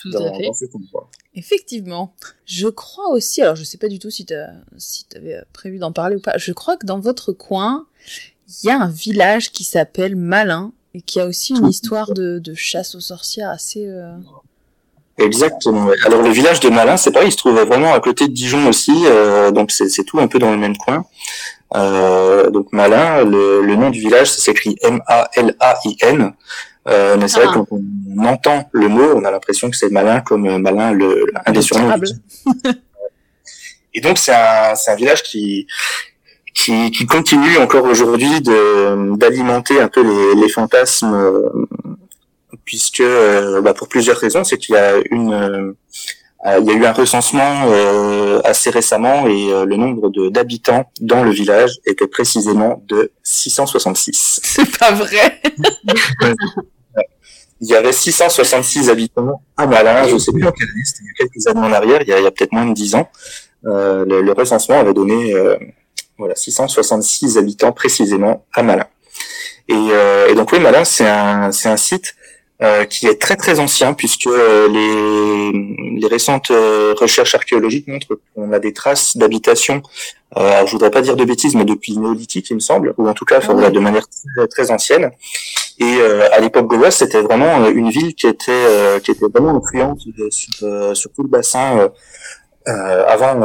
dans, dans endroit. Effectivement. Je crois aussi, alors je sais pas du tout si tu si avais prévu d'en parler ou pas, je crois que dans votre coin, il y a un village qui s'appelle Malin et qui a aussi une histoire de, de chasse aux sorcières assez... Euh... Exactement. Alors le village de Malin, c'est pareil, il se trouve vraiment à côté de Dijon aussi, euh, donc c'est tout un peu dans le même coin. Euh, donc Malin, le, le, nom du village, ça s'écrit M-A-L-A-I-N. Euh, mais c'est vrai ah. qu'on on entend le mot, on a l'impression que c'est malin comme euh, malin le, un des surnoms. *laughs* Et donc c'est un, c'est un village qui, qui, qui continue encore aujourd'hui de d'alimenter un peu les, les fantasmes, euh, puisque euh, bah, pour plusieurs raisons, c'est qu'il y a une il y a eu un recensement euh, assez récemment et le nombre d'habitants dans le village était précisément de 666. *laughs* C'est pas vrai. il y avait 666 habitants à Malin, je ne sais plus en quelle année, c'était il y a quelques années en arrière, il y a, peut-être moins de 10 ans. Euh, le, le, recensement avait donné euh, voilà 666 habitants précisément à Malin. Et, euh, et donc oui, Malin, c'est un, c'est un site euh, qui est très très ancien puisque euh, les, les récentes euh, recherches archéologiques montrent qu'on a des traces d'habitation. Euh, je voudrais pas dire de bêtises, mais depuis le néolithique, il me semble, ou en tout cas, ah de manière très, très ancienne. Et à l'époque gauloise, c'était vraiment une ville qui était qui était vraiment influente sur, sur tout le bassin avant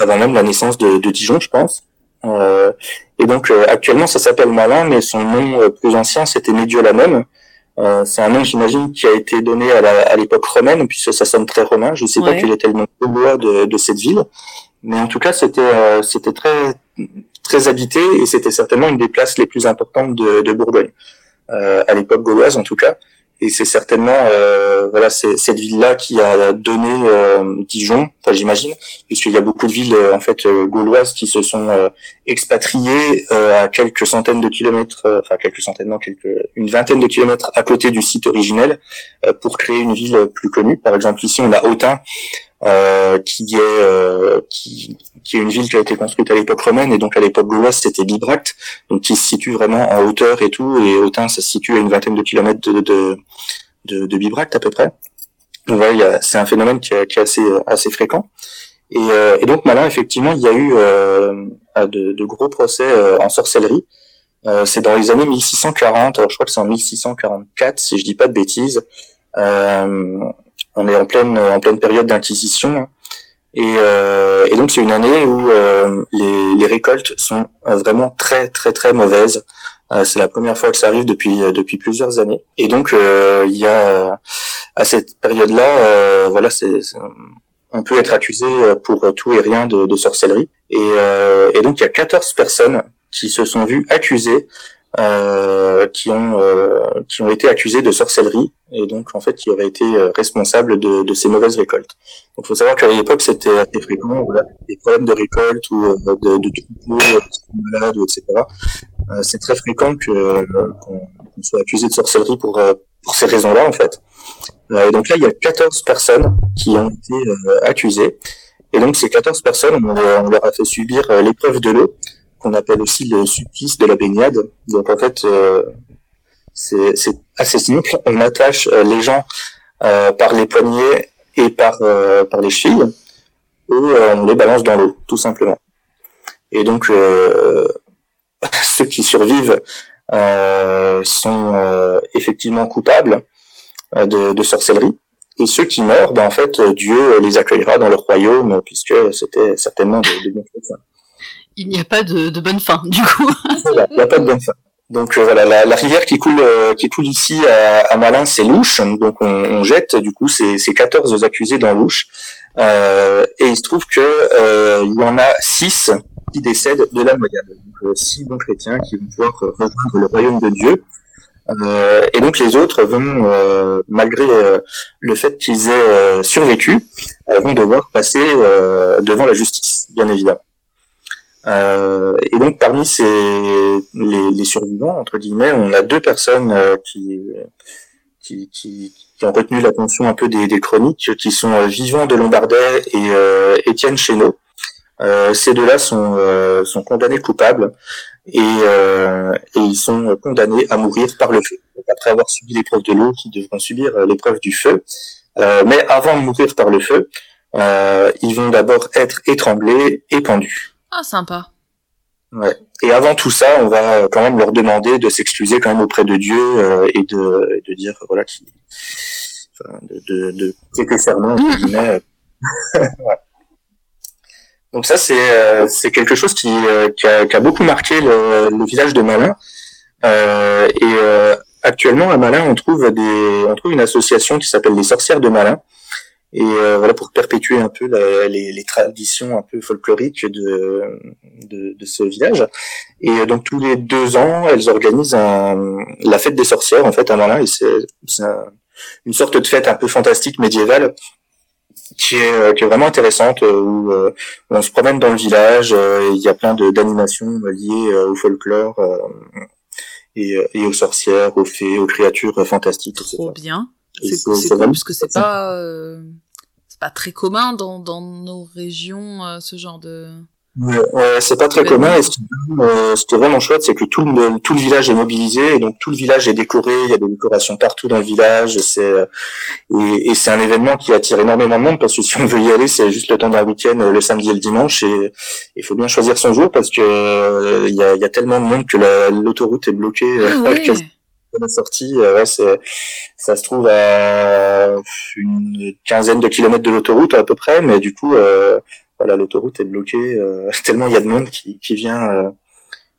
avant même la naissance de, de Dijon, je pense. et donc actuellement, ça s'appelle Malin, mais son nom plus ancien, c'était Médiolanum. Euh, c'est un nom, j'imagine, qui a été donné à l'époque romaine, puisque ça sonne très romain. Je ne sais pas quel était le nom de, de cette ville, mais en tout cas, c'était euh, c'était très très habité et c'était certainement une des places les plus importantes de, de Bourgogne. Euh, à l'époque gauloise, en tout cas et c'est certainement euh, voilà cette ville là qui a donné euh, Dijon enfin j'imagine puisqu'il y a beaucoup de villes euh, en fait euh, gauloises qui se sont euh, expatriées à quelques centaines de kilomètres enfin quelques centaines non quelques une vingtaine de kilomètres à côté du site originel pour créer une ville plus connue. Par exemple ici on a Autun euh, qui est euh, qui, qui, est une ville qui a été construite à l'époque romaine et donc à l'époque gauloise c'était Bibracte, donc qui se situe vraiment en hauteur et tout, et Autun ça se situe à une vingtaine de kilomètres de, de, de, de Bibracte à peu près. Donc voilà, c'est un phénomène qui qui est assez assez fréquent. Et, euh, et, donc Malin, effectivement, il y a eu euh, de, de, gros procès en sorcellerie. c'est dans les années 1640, alors je crois que c'est en 1644 si je dis pas de bêtises. Euh, on est en pleine en pleine période d'inquisition et, euh, et, donc c'est une année où euh, les, les, récoltes sont vraiment très très très mauvaises. Euh, c'est la première fois que ça arrive depuis depuis plusieurs années. Et donc il y a à cette période-là, voilà, c'est on peut être accusé pour tout et rien de, de sorcellerie. Et, et, donc il y a 14 personnes qui se sont vues accusées euh, qui ont euh, qui ont été accusés de sorcellerie et donc en fait qui auraient été euh, responsables de, de ces mauvaises récoltes. Donc faut savoir qu'à l'époque c'était assez fréquent, voilà, des problèmes de récolte ou de, de troupeaux, malades, etc. c'est très fréquent que qu'on soit accusé de sorcellerie pour pour ces raisons-là en fait. et donc là il y a 14 personnes qui ont été accusées et donc ces 14 personnes on, on leur a fait subir l'épreuve de l'eau qu'on appelle aussi le supplice de la baignade. Donc en fait, euh, c'est assez simple. On attache euh, les gens euh, par les poignets et par par les chevilles et on les balance dans l'eau, tout simplement. Et donc *laughs* ceux qui survivent sont effectivement coupables de, sorcellerie. Et ceux qui meurent, ben, en fait, Dieu les accueillera dans le royaume, puisque c'était certainement de, de il n'y a pas de, bonne fin, du coup. il n'y a pas de bonne fin. Donc euh, voilà, la, rivière qui coule euh, qui coule ici à, à Malin, c'est Louche. Donc on, jette du coup ces, ces 14 accusés dans Louche. Euh, et il se trouve que il y en a 6 qui décèdent de la noyade. Donc, six bons chrétiens qui vont pouvoir rejoindre le royaume de Dieu. et donc les autres vont, malgré le fait qu'ils aient survécu, vont devoir passer devant la justice, bien évidemment. Euh, et donc parmi ces les, les, survivants entre guillemets, on a deux personnes euh, qui, qui, qui qui ont retenu l'attention un peu des, des, chroniques, qui sont euh, Vivant de Lombardet et euh, Étienne Chéneau. Euh, ces deux-là sont, sont condamnés coupables et, et ils sont condamnés à mourir par le feu. après avoir subi l'épreuve de l'eau, ils devront subir l'épreuve du feu. mais avant de mourir par le feu, ils vont d'abord être étranglés et pendus. Ah, sympa. Ouais. Et avant tout ça, on va quand même leur demander de s'excuser quand même auprès de Dieu euh, et de, de dire voilà qui, enfin, de, de, de quelques serments *laughs* *laughs* ouais. Donc ça c'est euh, c'est quelque chose qui, euh, qui, a, qui, a, beaucoup marqué le, le village de Malin. Euh, et actuellement à Malin, on trouve des on trouve une association qui s'appelle les Sorcières de Malin et euh, voilà pour perpétuer un peu les, les, traditions un peu folkloriques de, de, de, ce village. Et euh, donc tous les deux ans, elles organisent un, la fête des sorcières en fait à Malin et c'est une sorte de fête un peu fantastique médiévale qui est, euh, qui est vraiment intéressante où, on se promène dans le village, il y a plein d'animations liées au folklore et, et, aux sorcières, aux fées, aux créatures fantastiques. Trop bien. C'est cool parce que c'est pas euh, c'est pas très commun dans dans nos régions euh, ce genre de Ouais, c'est pas très commun. Et ce qui, euh, est vraiment chouette, c'est que tout le, tout le village est mobilisé, et donc tout le village est décoré. Il y a des décorations partout dans le village. C'est euh, et, et c'est un événement qui attire énormément de monde parce que si on veut y aller, c'est juste le temps d'un week-end, le samedi et le dimanche. Et il faut bien choisir son jour parce que il y a, y a tellement de monde que l'autoroute est bloquée. Ah *laughs* la sortie, euh, ouais, c'est, ça se trouve à une quinzaine de kilomètres de l'autoroute à peu près, mais du coup, euh, voilà, l'autoroute est bloquée euh, *laughs* tellement il y a de monde qui, qui vient,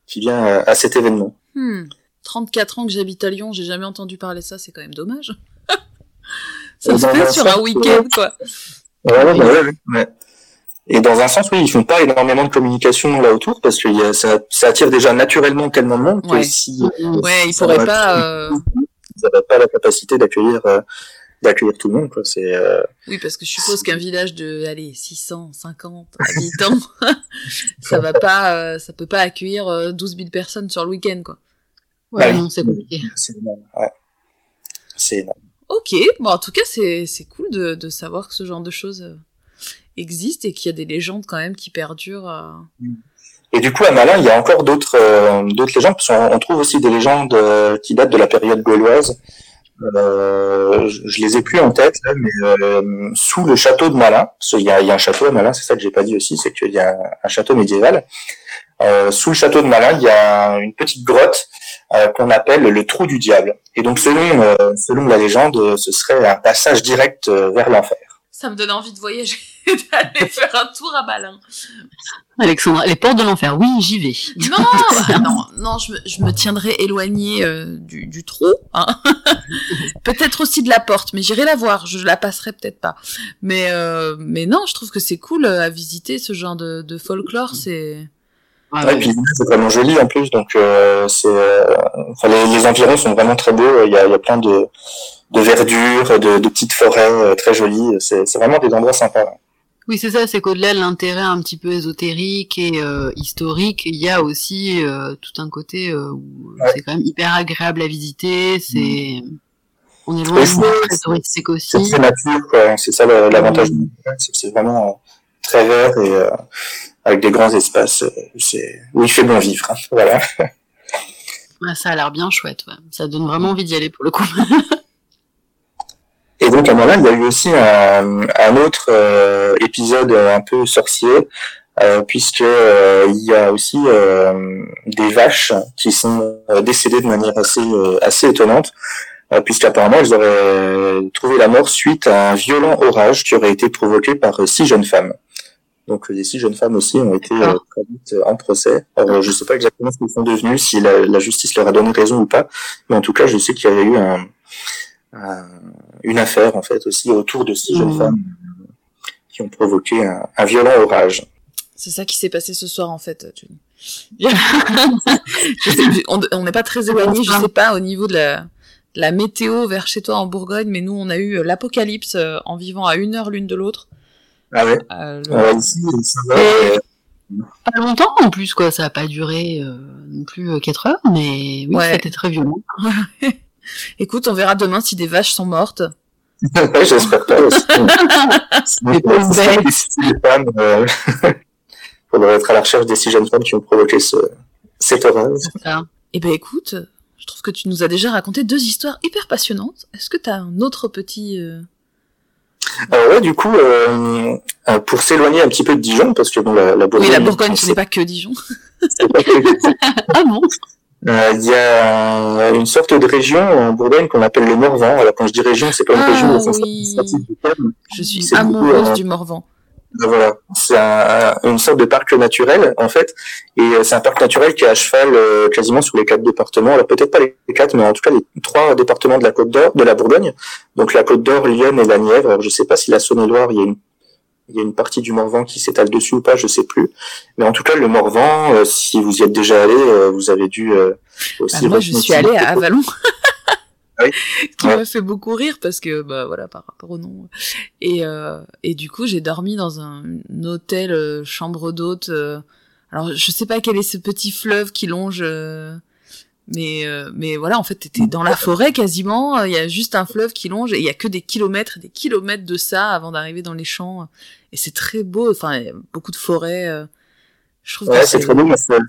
qui vient à cet événement. Hmm. 34 ans que j'habite à Lyon, j'ai jamais entendu parler de ça, c'est quand même dommage. *laughs* ça se fait sur un week-end, quoi. Ouais, ouais, ouais, ouais. Et dans un sens, oui, ils font pas énormément de communication là autour parce que ça, ça attire déjà naturellement tellement de monde que si ouais, ils pourraient pas. Euh... Ils n'auraient pas la capacité d'accueillir euh, d'accueillir tout le monde quoi. C'est. Euh... Oui, parce que je suppose qu'un village de allez 650 habitants, *laughs* ça va pas, euh, ça peut pas accueillir 12 euh, 000 personnes sur le week-end quoi. Ouais, non, c'est compliqué. C'est énorme. Ouais. C'est énorme. Ok, bon en tout cas c'est c'est cool de de savoir que ce genre de choses existe et qu'il y a des légendes quand même qui perdurent. Euh. Et du coup, à Malin, il y a encore d'autres euh, d'autres légendes, parce qu'on trouve aussi des légendes euh, qui datent de la période gauloise. Euh, je, les ai plus en tête, mais sous le château de Malin, parce qu'il y a, y a, un château à Malin, c'est ça que j'ai pas dit aussi, c'est qu'il y a un, château médiéval. sous le château de Malin, il y a une petite grotte qu'on appelle le trou du diable. Et donc, selon selon la légende, ce serait un passage direct vers l'enfer. Ça me donne envie de voyager. *laughs* d'aller faire un tour à Malin. Alexandra, les portes de l'enfer, oui, j'y vais. Non, bah, *laughs* non, non, je me, je me tiendrai éloignée euh, du, du trou. Hein. *laughs* peut-être aussi de la porte, mais j'irai la voir. Je la passerai peut-être pas. Mais, euh, mais non, je trouve que c'est cool euh, à visiter ce genre de, de folklore. C'est ah ouais, puis c'est vraiment joli en plus, donc euh, c'est, enfin, les, les, environs sont vraiment très beaux. Il y a, il y a plein de, de verdure, de, de petites forêts très jolies. C'est, c'est vraiment des endroits sympas. Oui, c'est ça, c'est qu'au-delà de l'intérêt un petit peu ésotérique et euh, historique, il y a aussi euh, tout un côté euh, où c'est quand même hyper agréable à visiter, c'est... On est loin de touristique aussi. C'est nature, quoi. C'est ça l'avantage mmh. c'est que c'est vraiment très vert et avec des grands espaces c'est où il fait bon vivre. Hein. Voilà. ça a l'air bien chouette, ouais. Ça donne vraiment envie d'y aller pour le coup. *laughs* Moment il y a eu aussi un, un autre euh, épisode un peu sorcier, euh, puisque euh, il y a aussi euh, des vaches qui sont décédées de manière assez assez étonnante, puisqu'apparemment elles auraient trouvé la mort suite à un violent orage qui aurait été provoqué par six jeunes femmes. Donc les six jeunes femmes aussi ont été euh, en procès. Alors, je ne sais pas exactement ce qu'ils sont devenus, si la, la, justice leur a donné raison ou pas, mais en tout cas je sais qu'il y a eu un, une affaire en fait aussi autour de six jeunes mmh. femmes qui ont provoqué un, violent orage. C'est ça qui s'est passé ce soir en fait. Tu... *laughs* on n'est pas très éloigné, je sais pas au niveau de la, la météo vers chez toi en Bourgogne, mais nous on a eu l'apocalypse en vivant à une heure l'une de l'autre. Ah ouais? Euh, ici, ça va, pas longtemps en plus, quoi. Ça a pas duré euh, non plus 4 euh, heures, mais oui, ouais. c'était très violent. *laughs* Écoute, on verra demain si des vaches sont mortes. *laughs* j'espère pas aussi. *laughs* des femmes, euh... *laughs* faudrait être à la recherche des six jeunes femmes qui ont provoqué ce... cette horreur. Eh ben écoute, je trouve que tu nous as déjà raconté deux histoires hyper passionnantes. Est-ce que tu as un autre petit euh, euh, ouais, du coup, euh, euh, pour s'éloigner un petit peu de Dijon, parce que bon, la, la Bourgogne. Oui, la Bourgogne, ce n'est pas que Dijon. pas que Dijon. ah bon? Euh, Il y a une sorte de région en Bourgogne qu'on appelle le Morvan. Alors quand je dis région, c'est pas une ah, région au sens oui. du terme. Je suis amoureuse du Morvan. Ben voilà, c'est un, une sorte de parc naturel en fait, et euh, c'est un parc naturel qui est à cheval euh, quasiment sur les quatre départements. Alors peut-être pas les quatre, mais en tout cas les trois départements de la Côte d'Or, de la Bourgogne. Donc la Côte d'Or, Lyon et la Nièvre. Alors je sais pas si la Saône-et-Loire, il y a une il y a une partie du Morvan qui s'étale dessus ou pas, je sais plus. Mais en tout cas, le Morvan, euh, si vous y êtes déjà allé, vous avez dû aussi. Bah, moi, je suis allée à Avalon. *laughs* oui. qui m'a fait beaucoup rire parce que bah voilà par rapport au nom et euh, et du coup j'ai dormi dans un, hôtel euh, chambre d'hôte euh, alors je sais pas quel est ce petit fleuve qui longe euh, mais euh, mais voilà en fait t'étais dans la forêt quasiment il y a juste un fleuve qui longe et il y a que des kilomètres et des kilomètres de ça avant d'arriver dans les champs et c'est très beau enfin beaucoup de forêts je trouve ouais, c'est très beau, mais ça, me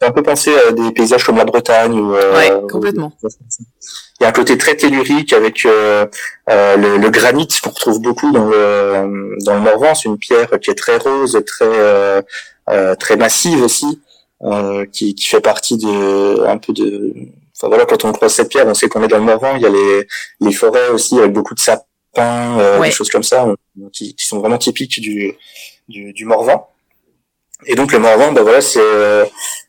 fait un peu penser à des paysages comme la Bretagne. Ou, euh, ouais, complètement. Il y a un côté très tellurique avec euh, euh, le, le, granit qu'on retrouve beaucoup dans le dans le Morvan. C'est une pierre qui est très rose, très euh, euh très massive aussi, euh, qui, qui fait partie de un peu de. Enfin voilà, quand on croise cette pierre, on sait qu'on est dans le Morvan. Il y a les les forêts aussi avec beaucoup de sapins, ouais. des choses comme ça, qui, qui sont vraiment typiques du du, du Morvan. Et donc le Morvan, ben voilà, c'est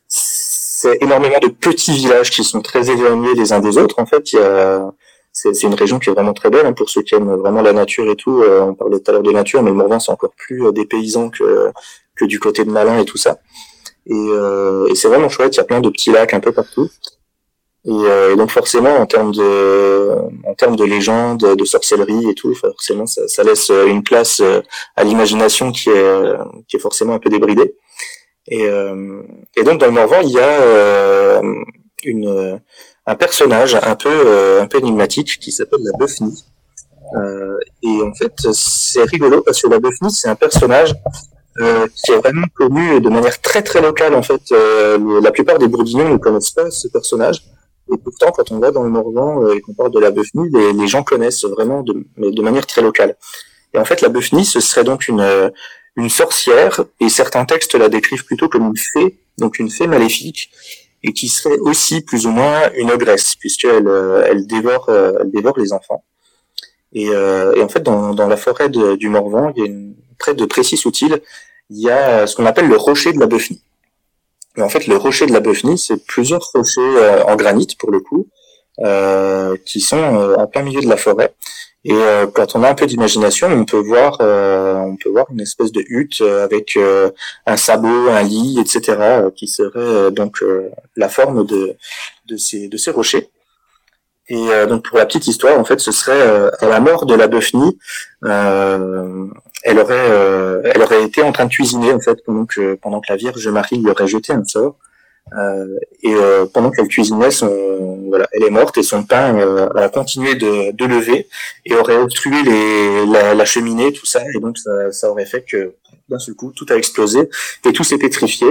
c'est énormément de petits villages qui sont très éloignés les uns des autres. En fait, il y a c'est une région qui est vraiment très belle hein, pour ceux qui aiment vraiment la nature et tout. Euh, on parlait tout à l'heure de nature, mais le Morvan c'est encore plus euh, des paysans que que du côté de Malin et tout ça. Et, euh, et c'est vraiment chouette. Il y a plein de petits lacs un peu partout. Et, euh, donc forcément, en termes de, en termes de légendes, de sorcellerie et tout, forcément, ça, ça laisse une place à l'imagination qui est, qui est forcément un peu débridée. Et, euh, et donc dans le Morvan, il y a euh, une, un personnage un peu, euh, un peu énigmatique qui s'appelle la. Euh, et en fait, c'est rigolo parce que la Buffny, c'est un personnage euh, qui est vraiment connu de manière très très locale. En fait, euh, la plupart des Bourguignons ne connaissent pas ce personnage. Et pourtant, quand on va dans le Morvan et qu'on parle de la Buffny, les, gens connaissent vraiment de, de manière très locale. Et en fait, la Buffny, ce serait donc une, une sorcière, et certains textes la décrivent plutôt comme une fée, donc une fée maléfique, et qui serait aussi plus ou moins une ogresse, puisqu'elle euh, elle dévore, euh, elle dévore les enfants. Et, euh, et en fait, dans, dans la forêt du Morvan, il y a une, près de Précis-Soutil, il y a ce qu'on appelle le rocher de la Beuphnie. En fait, le rocher de la Beuphnie, c'est plusieurs rochers en granit, pour le coup, euh, qui sont en plein milieu de la forêt. Et euh, quand on a un peu d'imagination, on peut voir, euh, on peut voir une espèce de hutte euh, avec un sabot, un lit, etc., qui serait donc la forme de de ces de ces rochers. Et donc pour la petite histoire, en fait, ce serait à la mort de la Buffny, elle aurait elle aurait été en train de cuisiner en fait pendant que pendant que la Vierge Marie lui aurait jeté un sort. Euh, et euh, pendant qu'elle cuisinait, son, voilà, elle est morte et son pain euh, a continué de, de, lever et aurait obstrué les, la, la, cheminée, tout ça, et donc ça, ça aurait fait que d'un seul coup tout a explosé et tout s'est pétrifié.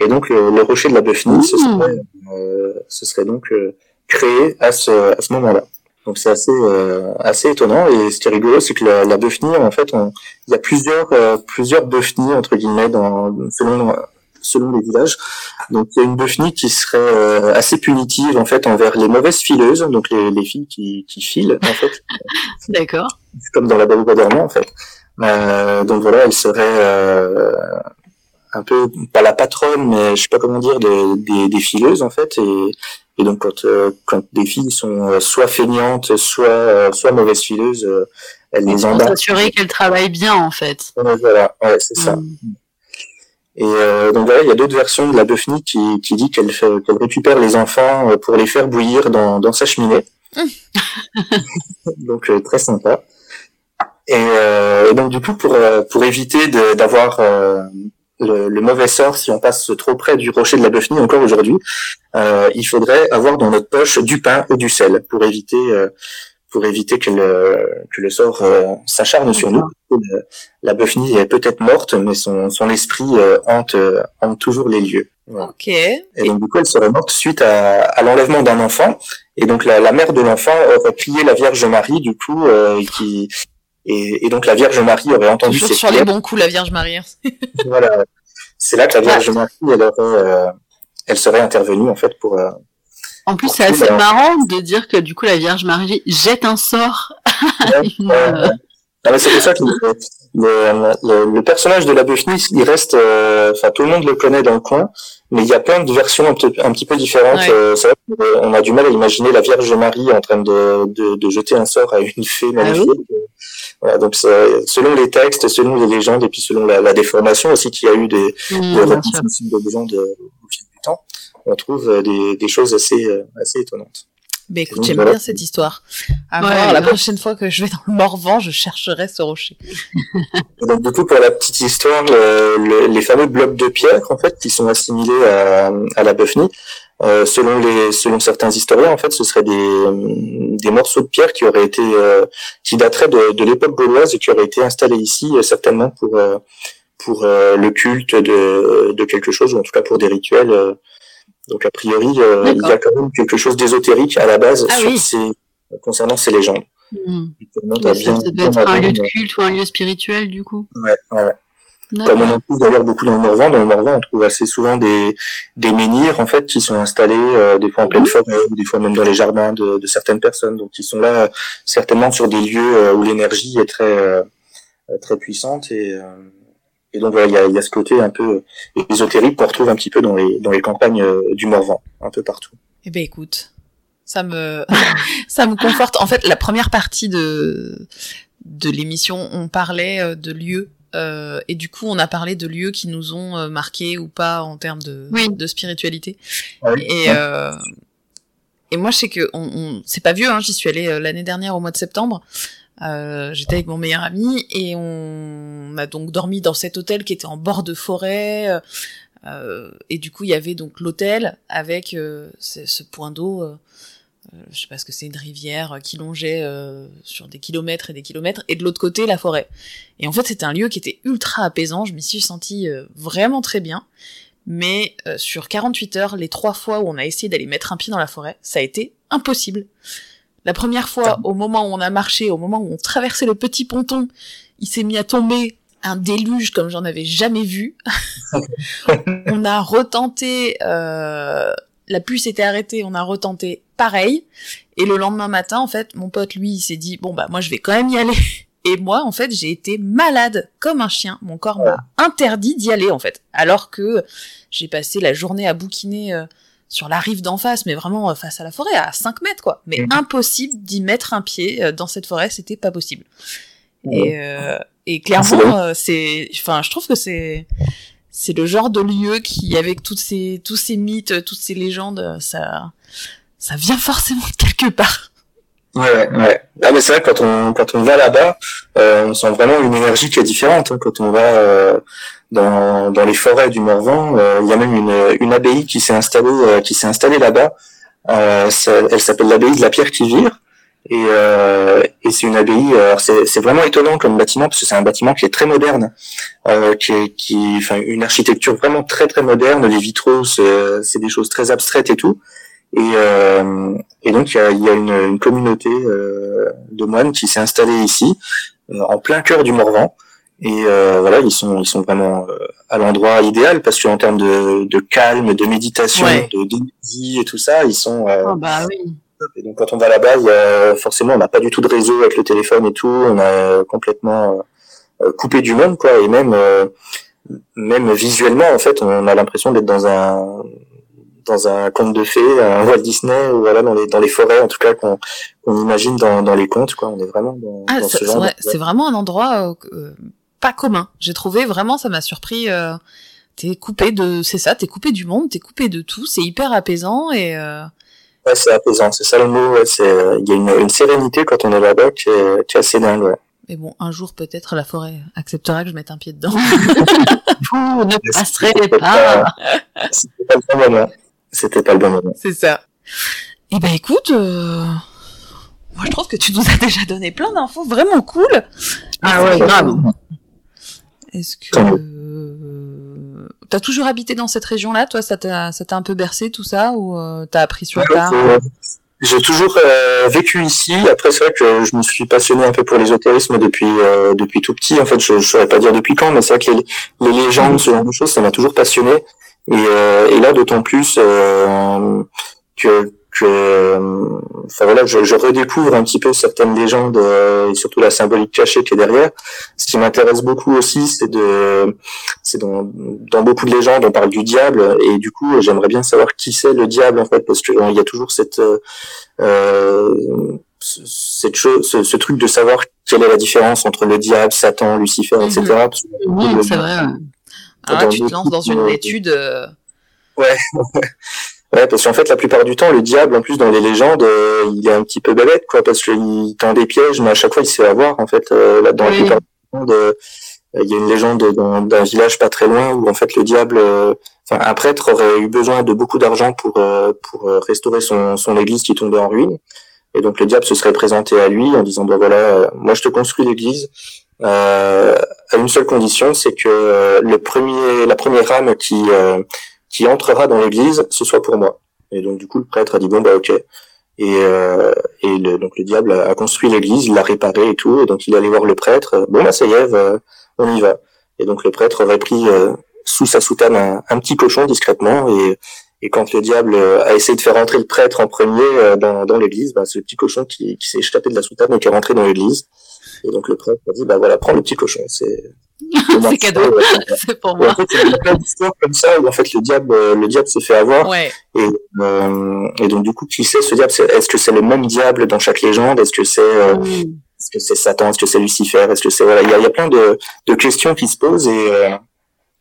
Et donc le, rocher de la ce mmh. serait, ce serait donc créé à ce, à ce moment-là. Donc c'est assez assez étonnant et ce qui est rigolo c'est que la, la Buffny en fait il y a plusieurs plusieurs Buffny entre guillemets dans selon selon les villages. Donc il y a une Buffny qui serait euh, assez punitive en fait envers les mauvaises fileuses, donc les, les filles qui, qui filent en fait. *laughs* D'accord. Comme dans la Belle dormant en fait. Euh, donc voilà, elle serait euh, un peu pas la patronne, mais je sais pas comment dire, des, des, fileuses en fait. Et, et donc quand euh, quand des filles sont soit feignantes, soit soit mauvaises fileuses, elles les embarquent. S'assurer qu'elles travaillent bien en fait. Voilà, ouais, c'est ça. Hmm. Et euh, donc voilà, il y a d'autres versions de la Buffy qui, qui dit qu'elle récupère les enfants pour les faire bouillir dans, dans sa cheminée. *laughs* donc très sympa. Et, et, donc du coup, pour pour éviter d'avoir le, le, mauvais sort si on passe trop près du rocher de la Buffy encore aujourd'hui, euh, il faudrait avoir dans notre poche du pain et du sel pour éviter euh, pour éviter que le que le sort euh, s'acharne sur nous. La Buffy est peut-être morte, mais son son esprit euh, hante hante toujours les lieux. Ok. Et donc du coup, elle serait morte suite à, à l'enlèvement d'un enfant. Et donc la, la mère de l'enfant aurait prié la Vierge Marie, du coup, qui et, et, donc la Vierge Marie aurait entendu Toujours sur les bons coups, la Vierge Marie. *laughs* voilà. C'est là que la Vierge Marie, elle aurait, euh, elle serait intervenue en fait pour. Euh, en plus, c'est assez marrant de dire que du coup la Vierge Marie jette un sort. c'est pour ça que le, le, personnage de la Buffy, il reste, euh, enfin tout le monde le connaît dans le coin, mais il y a plein de versions un, petit peu différentes. Euh, vrai on a du mal à imaginer la Vierge Marie en train de, de, de jeter un sort à une fée ah magnifique. Voilà, donc selon les textes, selon les légendes et puis selon la, la déformation aussi qu'il y a eu des, mmh, des de gens de, au fil du temps, on trouve euh, des, des choses assez, assez étonnantes. Ben écoute, j'aime bien cette histoire. À voir, la prochaine fois que je vais dans le Morvan, je chercherai ce rocher. donc, du coup, pour la petite histoire, les fameux blocs de pierre, en fait, qui sont assimilés à, à la Buffy, euh, selon les, selon certains historiens, en fait, ce seraient des, des morceaux de pierre qui auraient été, euh, qui dateraient de, de l'époque gauloise et qui auraient été installés ici, euh, certainement pour, euh, pour le culte de, de quelque chose, ou en tout cas pour des rituels donc a priori, euh, il y a quand même quelque chose d'ésotérique à la base ah sur ces, concernant ces légendes. Mmh. Ça doit être un lieu de culte ou un lieu spirituel du coup. Ouais, ouais. Comme on en trouve d'ailleurs beaucoup dans le Morvan, dans le Morvan on trouve assez souvent des, des menhirs en fait qui sont installés euh, des fois en pleine mmh. forêt ou des fois même dans les jardins de, de, certaines personnes. Donc ils sont là certainement sur des lieux euh, où l'énergie est très très puissante et et donc voilà, il y a, y a, ce côté un peu ésotérique qu'on retrouve un petit peu dans les dans les campagnes euh, du Morvan, un peu partout. Eh ben écoute, ça me *laughs* ça me conforte. En fait, la première partie de de l'émission, on parlait euh, de lieux euh, et du coup, on a parlé de lieux qui nous ont euh, marqués ou pas en termes de de spiritualité. Et et moi, je sais que on, on c'est pas vieux. Hein, J'y suis allée l'année dernière au mois de septembre. Euh, j'étais avec mon meilleur ami et on a donc dormi dans cet hôtel qui était en bord de forêt. Euh, euh et du coup, il y avait donc l'hôtel avec euh, ce, point d'eau. Euh, je sais pas ce que c'est une rivière qui longeait sur des kilomètres et des kilomètres, et de l'autre côté la forêt. Et en fait, c'était un lieu qui était ultra apaisant. Je m'y suis sentie vraiment très bien. Mais sur 48 heures, les trois fois où on a essayé d'aller mettre un pied dans la forêt, ça a été impossible. La première fois, au moment où on a marché, au moment où on traversait le petit ponton, il s'est mis à tomber un déluge comme j'en avais jamais vu. *laughs* on a retenté, euh, la pluie s'était arrêtée, on a retenté pareil. Et le lendemain matin, en fait, mon pote, lui, il s'est dit, bon, bah, moi, je vais quand même y aller. Et moi, en fait, j'ai été malade comme un chien. Mon corps m'a interdit d'y aller, en fait. Alors que j'ai passé la journée à bouquiner euh, sur la rive d'en face, mais vraiment euh, face à la forêt, à 5 mètres, quoi. Mais mhm. impossible d'y mettre un pied euh, dans cette forêt, c'était pas possible. Et, euh, et clairement, c'est, enfin, je trouve que c'est, c'est le genre de lieu qui, avec toutes ces, tous ces mythes, toutes ces légendes, ça, ça vient forcément de quelque part. Ouais, ouais. Ah mais c'est vrai quand on quand on va là-bas, on sent vraiment une énergie qui est différente. Hein, quand on va dans, dans les forêts du Morvan. Euh, il y a même une, une abbaye qui s'est installée, euh, qui s'est installée là-bas. Euh, elle s'appelle l'abbaye de la Pierre qui vire. Et, euh, et c'est une abbaye. c'est vraiment étonnant comme bâtiment parce que c'est un bâtiment qui est très moderne, euh, qui, qui, enfin, une architecture vraiment très très moderne. Les vitraux, c'est des choses très abstraites et tout. Et, euh, et donc il y a, y a une, une, communauté de moines qui s'est installée ici, en plein cœur du Morvan. Et euh, voilà, ils sont ils sont vraiment euh, à l'endroit idéal parce qu'en termes de, de calme, de méditation, de d'énergie et tout ça, ils sont. Euh, oh bah oui. Et donc quand on va là-bas, il y a, forcément, on n'a pas du tout de réseau avec le téléphone et tout. On a complètement euh, coupé du monde, quoi. Et même même visuellement, en fait, on a l'impression d'être dans un dans un conte de fées, un Walt Disney, ou voilà dans les dans les forêts, en tout cas qu'on qu'on imagine dans dans les contes, quoi. On est vraiment dans, ah, ce C'est vraiment un endroit pas commun. J'ai trouvé vraiment, ça m'a surpris euh, t'es coupé de, c'est ça, t'es coupé du monde, t'es coupé de tout, c'est hyper apaisant et. Euh... Ouais, c'est apaisant, c'est ça le mot. c'est, il y a une, une, sérénité quand on est là-bas qui est, qui est assez dingue. Ouais. Mais bon, un jour peut-être la forêt acceptera que je mette un pied dedans. *laughs* Vous ne *laughs* passerez pas. C'était pas le moment. C'était pas le bon moment. C'est ça. Eh ben écoute, euh... moi je trouve que tu nous as *laughs* déjà donné plein d'infos vraiment cool. Ah ouais, grave. Est-ce que t'as toujours habité dans cette région-là, toi Ça t'a, ça t'a un peu bercé tout ça ou euh, t'as appris sur tard J'ai toujours euh, vécu ici. Après, c'est vrai que je me suis passionné un peu pour l'ésotérisme depuis euh, depuis tout petit. En fait, je, ne saurais pas dire depuis quand, mais c'est vrai que les, les légendes, ce genre de choses, ça m'a toujours passionné. Et, et là, d'autant plus que que, enfin voilà, je, je, redécouvre un petit peu certaines légendes euh, et surtout la symbolique cachée qui est derrière. Ce qui m'intéresse beaucoup aussi, c'est de, c'est dans, dans beaucoup de légendes, on parle du diable et du coup, j'aimerais bien savoir qui c'est le diable en fait, parce que il y a toujours cette euh, cette chose, ce, truc de savoir quelle est la différence entre le diable, Satan, Lucifer, etc. Oui, c'est vrai. Ah, tu te lances dans une étude. Euh, ouais. *laughs* Ouais, parce qu'en fait, la plupart du temps, le diable, en plus, dans les légendes, euh, il est un petit peu bébête, quoi, parce qu'il tend des pièges, mais à chaque fois, il se fait avoir, en fait. Euh, là, dans la plupart du euh, il y a une légende d'un village pas très loin où, en fait, le diable, enfin, un prêtre aurait eu besoin de beaucoup d'argent pour pour restaurer son, son église qui tombait en ruine. Et donc, le diable se serait présenté à lui en disant, bah voilà, moi, je te construis l'église. à une seule condition, c'est que le premier, la première âme qui qui entrera dans l'église, ce soit pour moi. Et donc du coup le prêtre a dit bon bah ok. Et, euh, et donc le diable a, construit l'église, il l'a réparé et tout, et donc il allait voir le prêtre. Bon bah ça y est, euh, on y va. Et donc le prêtre aurait pris euh, sous sa soutane un, petit cochon discrètement et, et quand le diable a essayé de faire rentrer le prêtre en premier dans, dans l'église, bah, c'est le petit cochon qui, qui s'est échappé de la soutane et qui est rentré dans l'église. Et donc le prêtre a dit bah voilà prends le petit cochon, c'est *laughs* c'est cadeau, *laughs* c'est pour moi. En fait, il y a plein d'histoires comme ça où en fait le diable, euh, le diable s'est fait avoir. Ouais. Et, euh, et donc du coup, qui sait ce diable? Est-ce que c'est le même diable dans chaque légende? Est-ce que c'est euh, mm. est-ce que c'est Satan? Est-ce que c'est Lucifer? Est-ce que c'est voilà Il y a, y a, plein de, de questions qui se posent et, euh,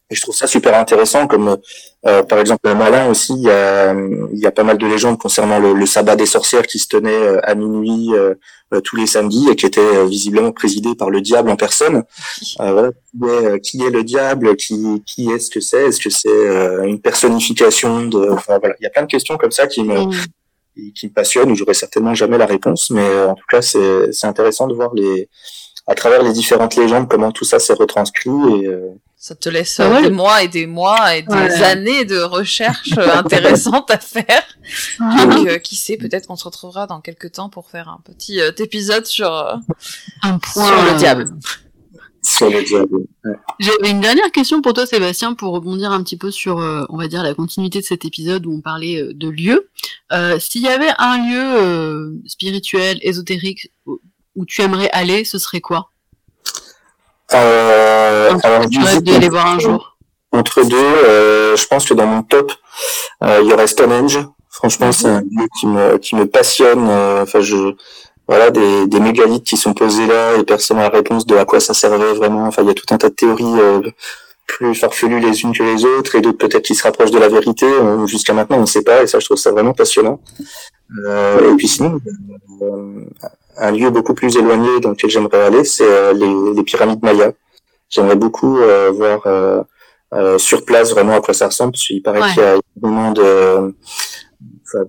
et je trouve ça super intéressant. Comme euh, par exemple Malin aussi, il y a, il y a pas mal de légendes concernant le, le sabbat des sorcières qui se tenait à minuit euh, tous les samedis et qui était euh, visiblement présidé par le diable en personne. *laughs* Euh, voilà, qui, est, qui est le diable Qui, qui est ce que c'est? Est-ce que c'est une personnification de Enfin voilà, il y a plein de questions comme ça qui me mm. qui me passionnent. J'aurais certainement jamais la réponse, mais en tout cas c'est c'est intéressant de voir les à travers les différentes légendes comment tout ça s'est retranscrit et ça te laisse ah des mois et des mois et des années de recherche *laughs* intéressantes à faire. Ah. Donc, euh, qui sait, peut-être qu'on se retrouvera dans quelques temps pour faire un petit euh, épisode sur, euh, un point, sur le diable. Sur le diable. J'avais une dernière question pour toi, Sébastien, pour rebondir un petit peu sur, on va dire, la continuité de cet épisode où on parlait de lieux. S'il y avait un lieu spirituel, ésotérique, où tu aimerais aller, ce serait quoi? Euh, alors, du aller voir un jour. Entre deux, euh, je pense que dans mon top, euh, il y aurait Stonehenge. Franchement, c'est un lieu qui me qui me passionne. Euh, enfin, je voilà des, des mégalithes qui sont posés là et personne n'a la réponse de à quoi ça servait vraiment. Enfin, il y a tout un tas de théories euh, plus farfelues les unes que les autres et d'autres peut-être qui se rapprochent de la vérité. Jusqu'à maintenant, on ne sait pas et ça, je trouve ça vraiment passionnant. et puis sinon, un lieu beaucoup plus éloigné dans lequel j'aimerais aller, c'est euh, les, les, pyramides mayas. J'aimerais beaucoup euh, voir euh, sur place vraiment à quoi ça ressemble, parce qu'il paraît qu'il y a énormément de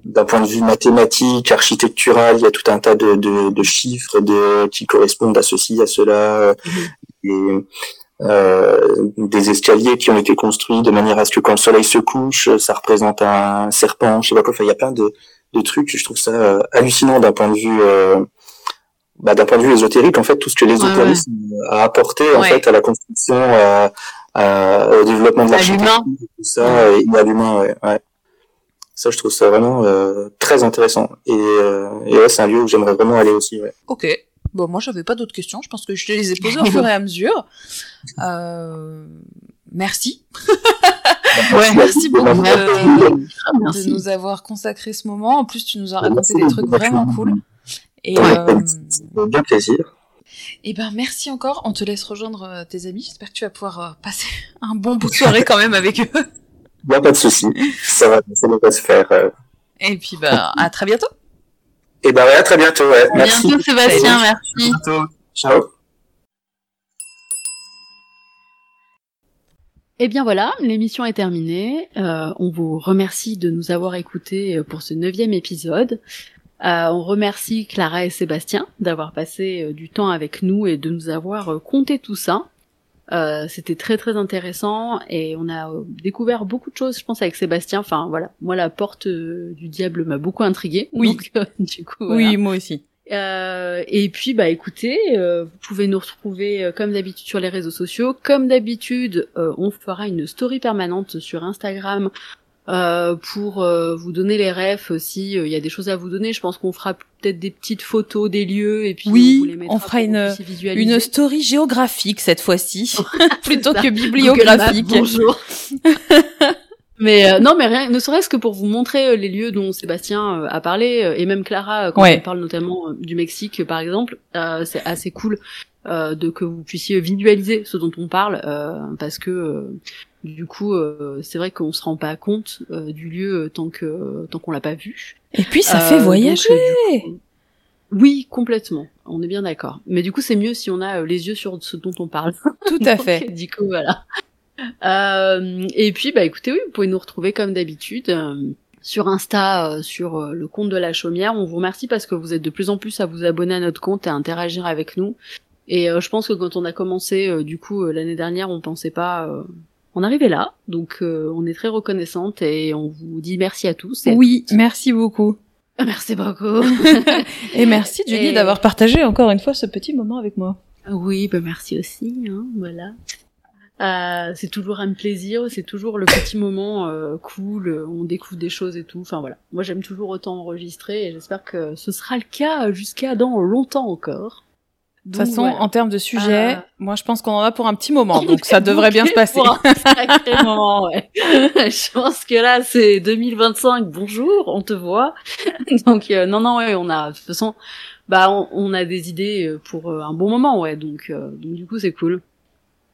d'un point de vue mathématique, architectural, il y a tout un tas de, de, de chiffres de, qui correspondent à ceci, à cela, et, euh, des escaliers qui ont été construits de manière à ce que quand le soleil se couche, ça représente un serpent, je sais pas quoi. Enfin, il y a plein de, de trucs. Je trouve ça hallucinant d'un point de vue bah, d'un point de vue ésotérique, en fait, tout ce que l'ésotérisme a apporté en fait à la construction, au développement de l'architecture, tout ça, et à l'humain, ouais, Ça, je trouve ça vraiment euh, très intéressant. Et, euh, et ouais, c'est un lieu où j'aimerais vraiment aller aussi. Ouais. Ok. Bon, moi, j'avais pas d'autres questions. Je pense que je te les ai posées au fur et à mesure. Euh... Merci. *laughs* ouais, merci beaucoup de, de, nous avoir consacré ce moment. En plus, tu nous as raconté des trucs vraiment cool. Et, euh, bien plaisir. Eh ben merci encore. On te laisse rejoindre tes amis. J'espère que tu vas pouvoir passer *laughs* un bon bout de soirée quand même avec eux. Bon, pas de souci. Ça va, ça va se faire. Et puis bah à très bientôt. Et ben ouais, à très bientôt. Ouais. À merci. bientôt Sébastien, merci. À bientôt. Ciao. Et eh bien voilà, l'émission est terminée. Euh, on vous remercie de nous avoir écoutés euh, pour ce neuvième épisode. Euh, on remercie Clara et Sébastien d'avoir passé euh, du temps avec nous et de nous avoir euh, conté tout ça. C'était très très intéressant et on a découvert beaucoup de choses, je pense, avec Sébastien. Enfin voilà, moi la porte du diable m'a beaucoup intrigué. Oui. *laughs* du coup, Oui, moi aussi. Euh, et puis bah écoutez, euh, vous pouvez nous retrouver euh, comme d'habitude sur les réseaux sociaux. Comme d'habitude, on fera une story permanente sur Instagram pour vous donner les refs si il y a des choses à vous donner. Je pense qu'on fera peut-être des petites photos des lieux et puis oui, on, les on fera une une story géographique cette fois-ci *laughs* *laughs* plutôt que bibliographique. bonjour. *laughs* Mais euh, non, mais rien, ne serait-ce que pour vous montrer euh, les lieux dont Sébastien euh, a parlé et même Clara quand elle parle notamment du Mexique par exemple, c'est assez cool de que vous puissiez visualiser ce dont on parle parce que du coup c'est vrai qu'on se rend pas compte du lieu tant que tant qu'on l'a pas vu. Et puis ça fait voyager. oui, complètement. On est bien d'accord. Mais du coup, c'est mieux si on a les yeux sur ce dont on parle. Tout à *laughs* fait. Du coup, voilà. Euh, et puis, bah écoutez, oui, vous pouvez nous retrouver comme d'habitude euh, sur Insta, euh, sur le compte de la chaumière. On vous remercie parce que vous êtes de plus en plus à vous abonner à notre compte et à interagir avec nous. Et je pense que quand on a commencé, du coup, l'année dernière, on pensait pas en arriver là. Donc, on est très reconnaissante et on vous dit merci à tous. oui, merci beaucoup. Merci beaucoup. *laughs* et merci Julie d'avoir partagé encore une fois ce petit moment avec moi. Oui, bah merci aussi. Hein, voilà. Euh, c'est toujours un plaisir, c'est toujours le petit moment euh, cool, on découvre des choses et tout. Enfin voilà, moi j'aime toujours autant enregistrer et j'espère que ce sera le cas jusqu'à dans longtemps encore. De toute façon, en termes de sujet, euh, moi je pense qu'on en a pour un petit moment, *laughs* donc ça devrait bien se passer. *laughs* moment, ouais. *laughs* je pense que là c'est 2025, bonjour, on te voit. donc non non ouais, on a de toute façon, bah on, on a des idées pour un bon moment ouais, donc donc du coup c'est cool.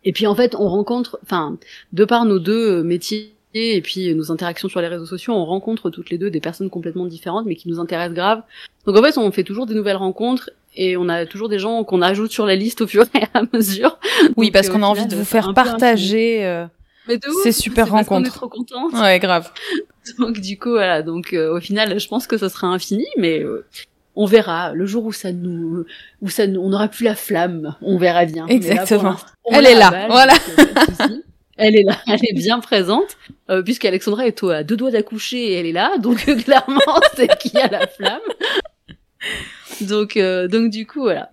Et puis en fait, on rencontre, enfin, de par nos deux métiers et puis nos interactions sur les réseaux sociaux, on rencontre toutes les deux des personnes complètement différentes, mais qui nous intéressent grave. Donc en fait, on fait toujours des nouvelles rencontres et on a toujours des gens qu'on ajoute sur la liste au fur et à mesure. Oui, parce qu'on a envie de vous faire partager. Euh, ces super rencontres. On est trop contents. Ouais, grave. *laughs* Donc du coup voilà, donc euh, au final, je pense que ça sera infini, mais euh, on verra le jour où ça nous où ça nous, on n'aura plus la flamme on verra bien exactement elle est là voilà *laughs* elle est là elle est bien présente euh, puisqu'Alexandra est à deux doigts d'accoucher et elle est là donc euh, *laughs* clairement c'est qui a la flamme donc euh, donc du coup voilà.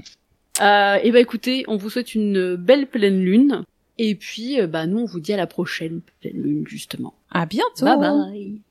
Euh, et bah écoutez on vous souhaite une belle pleine lune. Et puis bah nous on vous dit à la prochaine pleine lune justement. À bientôt. Bye bye